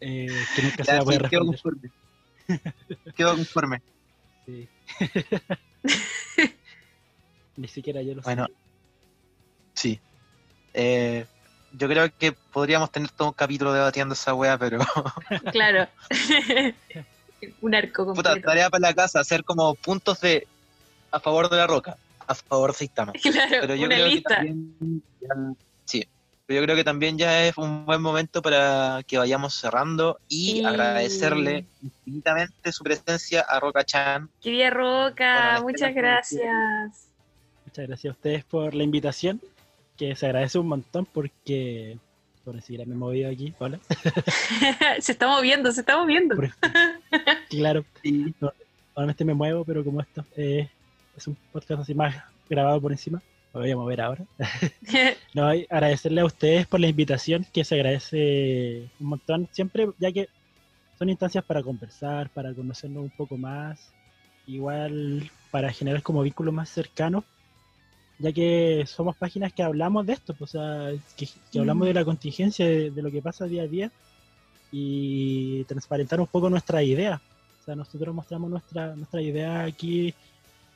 [SPEAKER 3] Eh, que nunca se
[SPEAKER 1] sí, quedo conforme. Quedo conforme.
[SPEAKER 3] Sí. Ni siquiera yo lo
[SPEAKER 1] Bueno,
[SPEAKER 3] sé.
[SPEAKER 1] sí. Eh, yo creo que podríamos tener todo un capítulo debatiendo esa wea, pero
[SPEAKER 2] Claro. un arco
[SPEAKER 1] puta,
[SPEAKER 2] completo.
[SPEAKER 1] tarea para la casa, hacer como puntos de a favor de la roca, a favor de Saitama.
[SPEAKER 2] Claro,
[SPEAKER 1] Pero yo
[SPEAKER 2] una
[SPEAKER 1] creo que
[SPEAKER 2] lista.
[SPEAKER 1] también ya- sí. Pero yo creo que también ya es un buen momento para que vayamos cerrando y
[SPEAKER 2] Sí.
[SPEAKER 1] agradecerle infinitamente su presencia a Roca Chan.
[SPEAKER 2] Querida Roca, muchas gracias.
[SPEAKER 3] Muchas gracias a ustedes por la invitación, que se agradece un montón porque, por siquiera me he movido aquí, hola.
[SPEAKER 2] se está moviendo, se está moviendo.
[SPEAKER 3] Claro,
[SPEAKER 1] Sí.
[SPEAKER 3] normalmente me muevo, pero como esto eh, es un podcast así más grabado por encima, me voy a mover ahora. No, agradecerle a ustedes por la invitación, que se agradece un montón, siempre, ya que son instancias para conversar, para conocernos un poco más, igual para generar como vínculos más cercanos, ya que somos páginas que hablamos de esto, pues, o sea, que, que hablamos de la contingencia, de, de lo que pasa día a día, y transparentar un poco nuestra idea. O sea, nosotros mostramos nuestra, nuestra idea aquí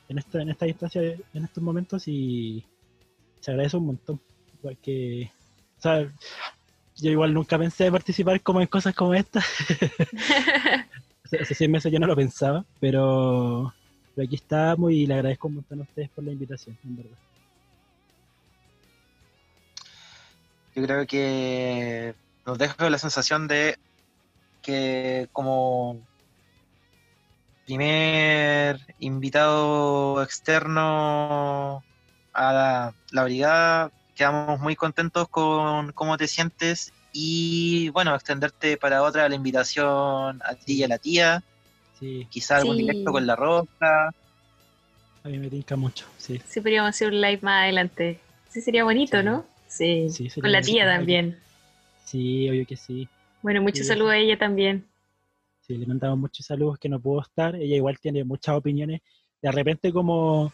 [SPEAKER 3] en esta, en esta instancia, en estos momentos y se agradece un montón. Porque, o sea, yo igual nunca pensé participar como en cosas como esta. Hace seis meses yo no lo pensaba, pero, pero aquí estamos y le agradezco un montón a ustedes por la invitación, en verdad.
[SPEAKER 1] Yo creo que nos deja la sensación de que como primer invitado externo a la, la brigada, quedamos muy contentos con cómo te sientes y bueno, extenderte para otra la invitación a ti y a la tía.
[SPEAKER 3] Sí,
[SPEAKER 1] Quizá algún
[SPEAKER 2] Sí.
[SPEAKER 1] directo con la roca.
[SPEAKER 3] a mí me tinca mucho, sí.
[SPEAKER 2] Sí, podríamos hacer un live más adelante. Sí, sería bonito,
[SPEAKER 3] Sí.
[SPEAKER 2] ¿no? Sí.
[SPEAKER 3] Sí, sería
[SPEAKER 2] Con la
[SPEAKER 3] bonito.
[SPEAKER 2] tía también.
[SPEAKER 3] Sí, obvio que sí.
[SPEAKER 2] Bueno, mucho
[SPEAKER 3] Sí,
[SPEAKER 2] saludo a ella también.
[SPEAKER 3] Sí, le mandamos muchos saludos que no pudo estar. Ella igual tiene muchas opiniones. De repente, como,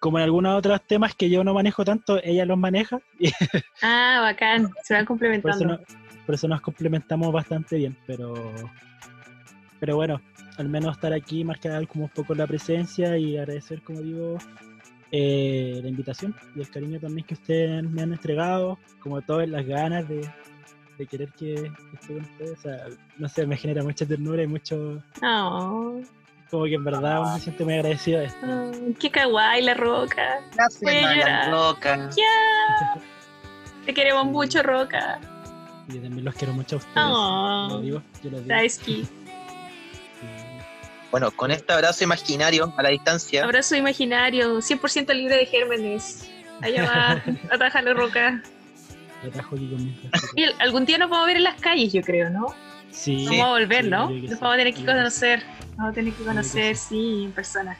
[SPEAKER 3] como en algunos otros temas que yo no manejo tanto, ella los maneja.
[SPEAKER 2] Ah, bacán. Se van
[SPEAKER 3] por, eso
[SPEAKER 2] complementando.
[SPEAKER 3] no- por eso nos complementamos bastante bien. Pero, pero bueno, al menos estar aquí, marcar como un poco la presencia y agradecer, como digo, eh, la invitación y el cariño también que ustedes me han entregado, como todas las ganas de, de querer que, que esté con ustedes. O sea, no sé, me genera mucha ternura y mucho,
[SPEAKER 2] Oh,
[SPEAKER 3] como que en verdad uno se siente muy agradecido de esto.
[SPEAKER 2] oh, qué kawaii la roca.
[SPEAKER 1] La
[SPEAKER 2] Voy a
[SPEAKER 1] semana
[SPEAKER 2] llorar.
[SPEAKER 1] loca.
[SPEAKER 2] Ya. Te queremos mucho, roca.
[SPEAKER 3] Y también los quiero mucho a ustedes.
[SPEAKER 2] Oh.
[SPEAKER 3] Lo digo, yo.
[SPEAKER 2] Daisuki.
[SPEAKER 1] Bueno, con este abrazo imaginario a la distancia,
[SPEAKER 2] Abrazo imaginario, 100% libre de gérmenes. Allá va, atájalo, roca.
[SPEAKER 3] Trajo aquí conmigo.
[SPEAKER 2] Algún día nos vamos a ver en las calles, yo creo, ¿no?
[SPEAKER 3] Sí,
[SPEAKER 2] Vamos a volver,
[SPEAKER 3] sí,
[SPEAKER 2] ¿no? Nos
[SPEAKER 3] sí.
[SPEAKER 2] vamos a tener que conocer. Vamos a tener que conocer,
[SPEAKER 3] sí.
[SPEAKER 2] en persona.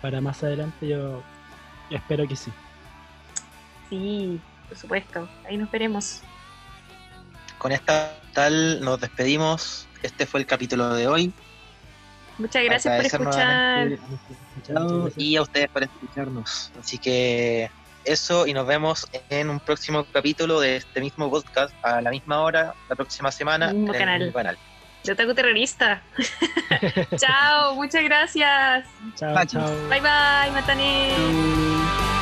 [SPEAKER 3] Para más adelante yo, espero que sí.
[SPEAKER 2] Sí, por supuesto. Ahí nos veremos.
[SPEAKER 1] con esta tal nos despedimos. Este fue el capítulo de hoy.
[SPEAKER 2] Muchas gracias por escuchar.
[SPEAKER 1] y a ustedes por escucharnos. Así que eso y nos vemos en un próximo capítulo de este mismo podcast a la misma hora, la próxima semana
[SPEAKER 2] Mismo
[SPEAKER 1] en el
[SPEAKER 2] canal.
[SPEAKER 1] mismo canal.
[SPEAKER 2] De Otaku Terrorista. Chao, muchas gracias.
[SPEAKER 3] Chao,
[SPEAKER 1] Bye.
[SPEAKER 3] chao.
[SPEAKER 2] Bye bye, Matane.
[SPEAKER 3] Chao.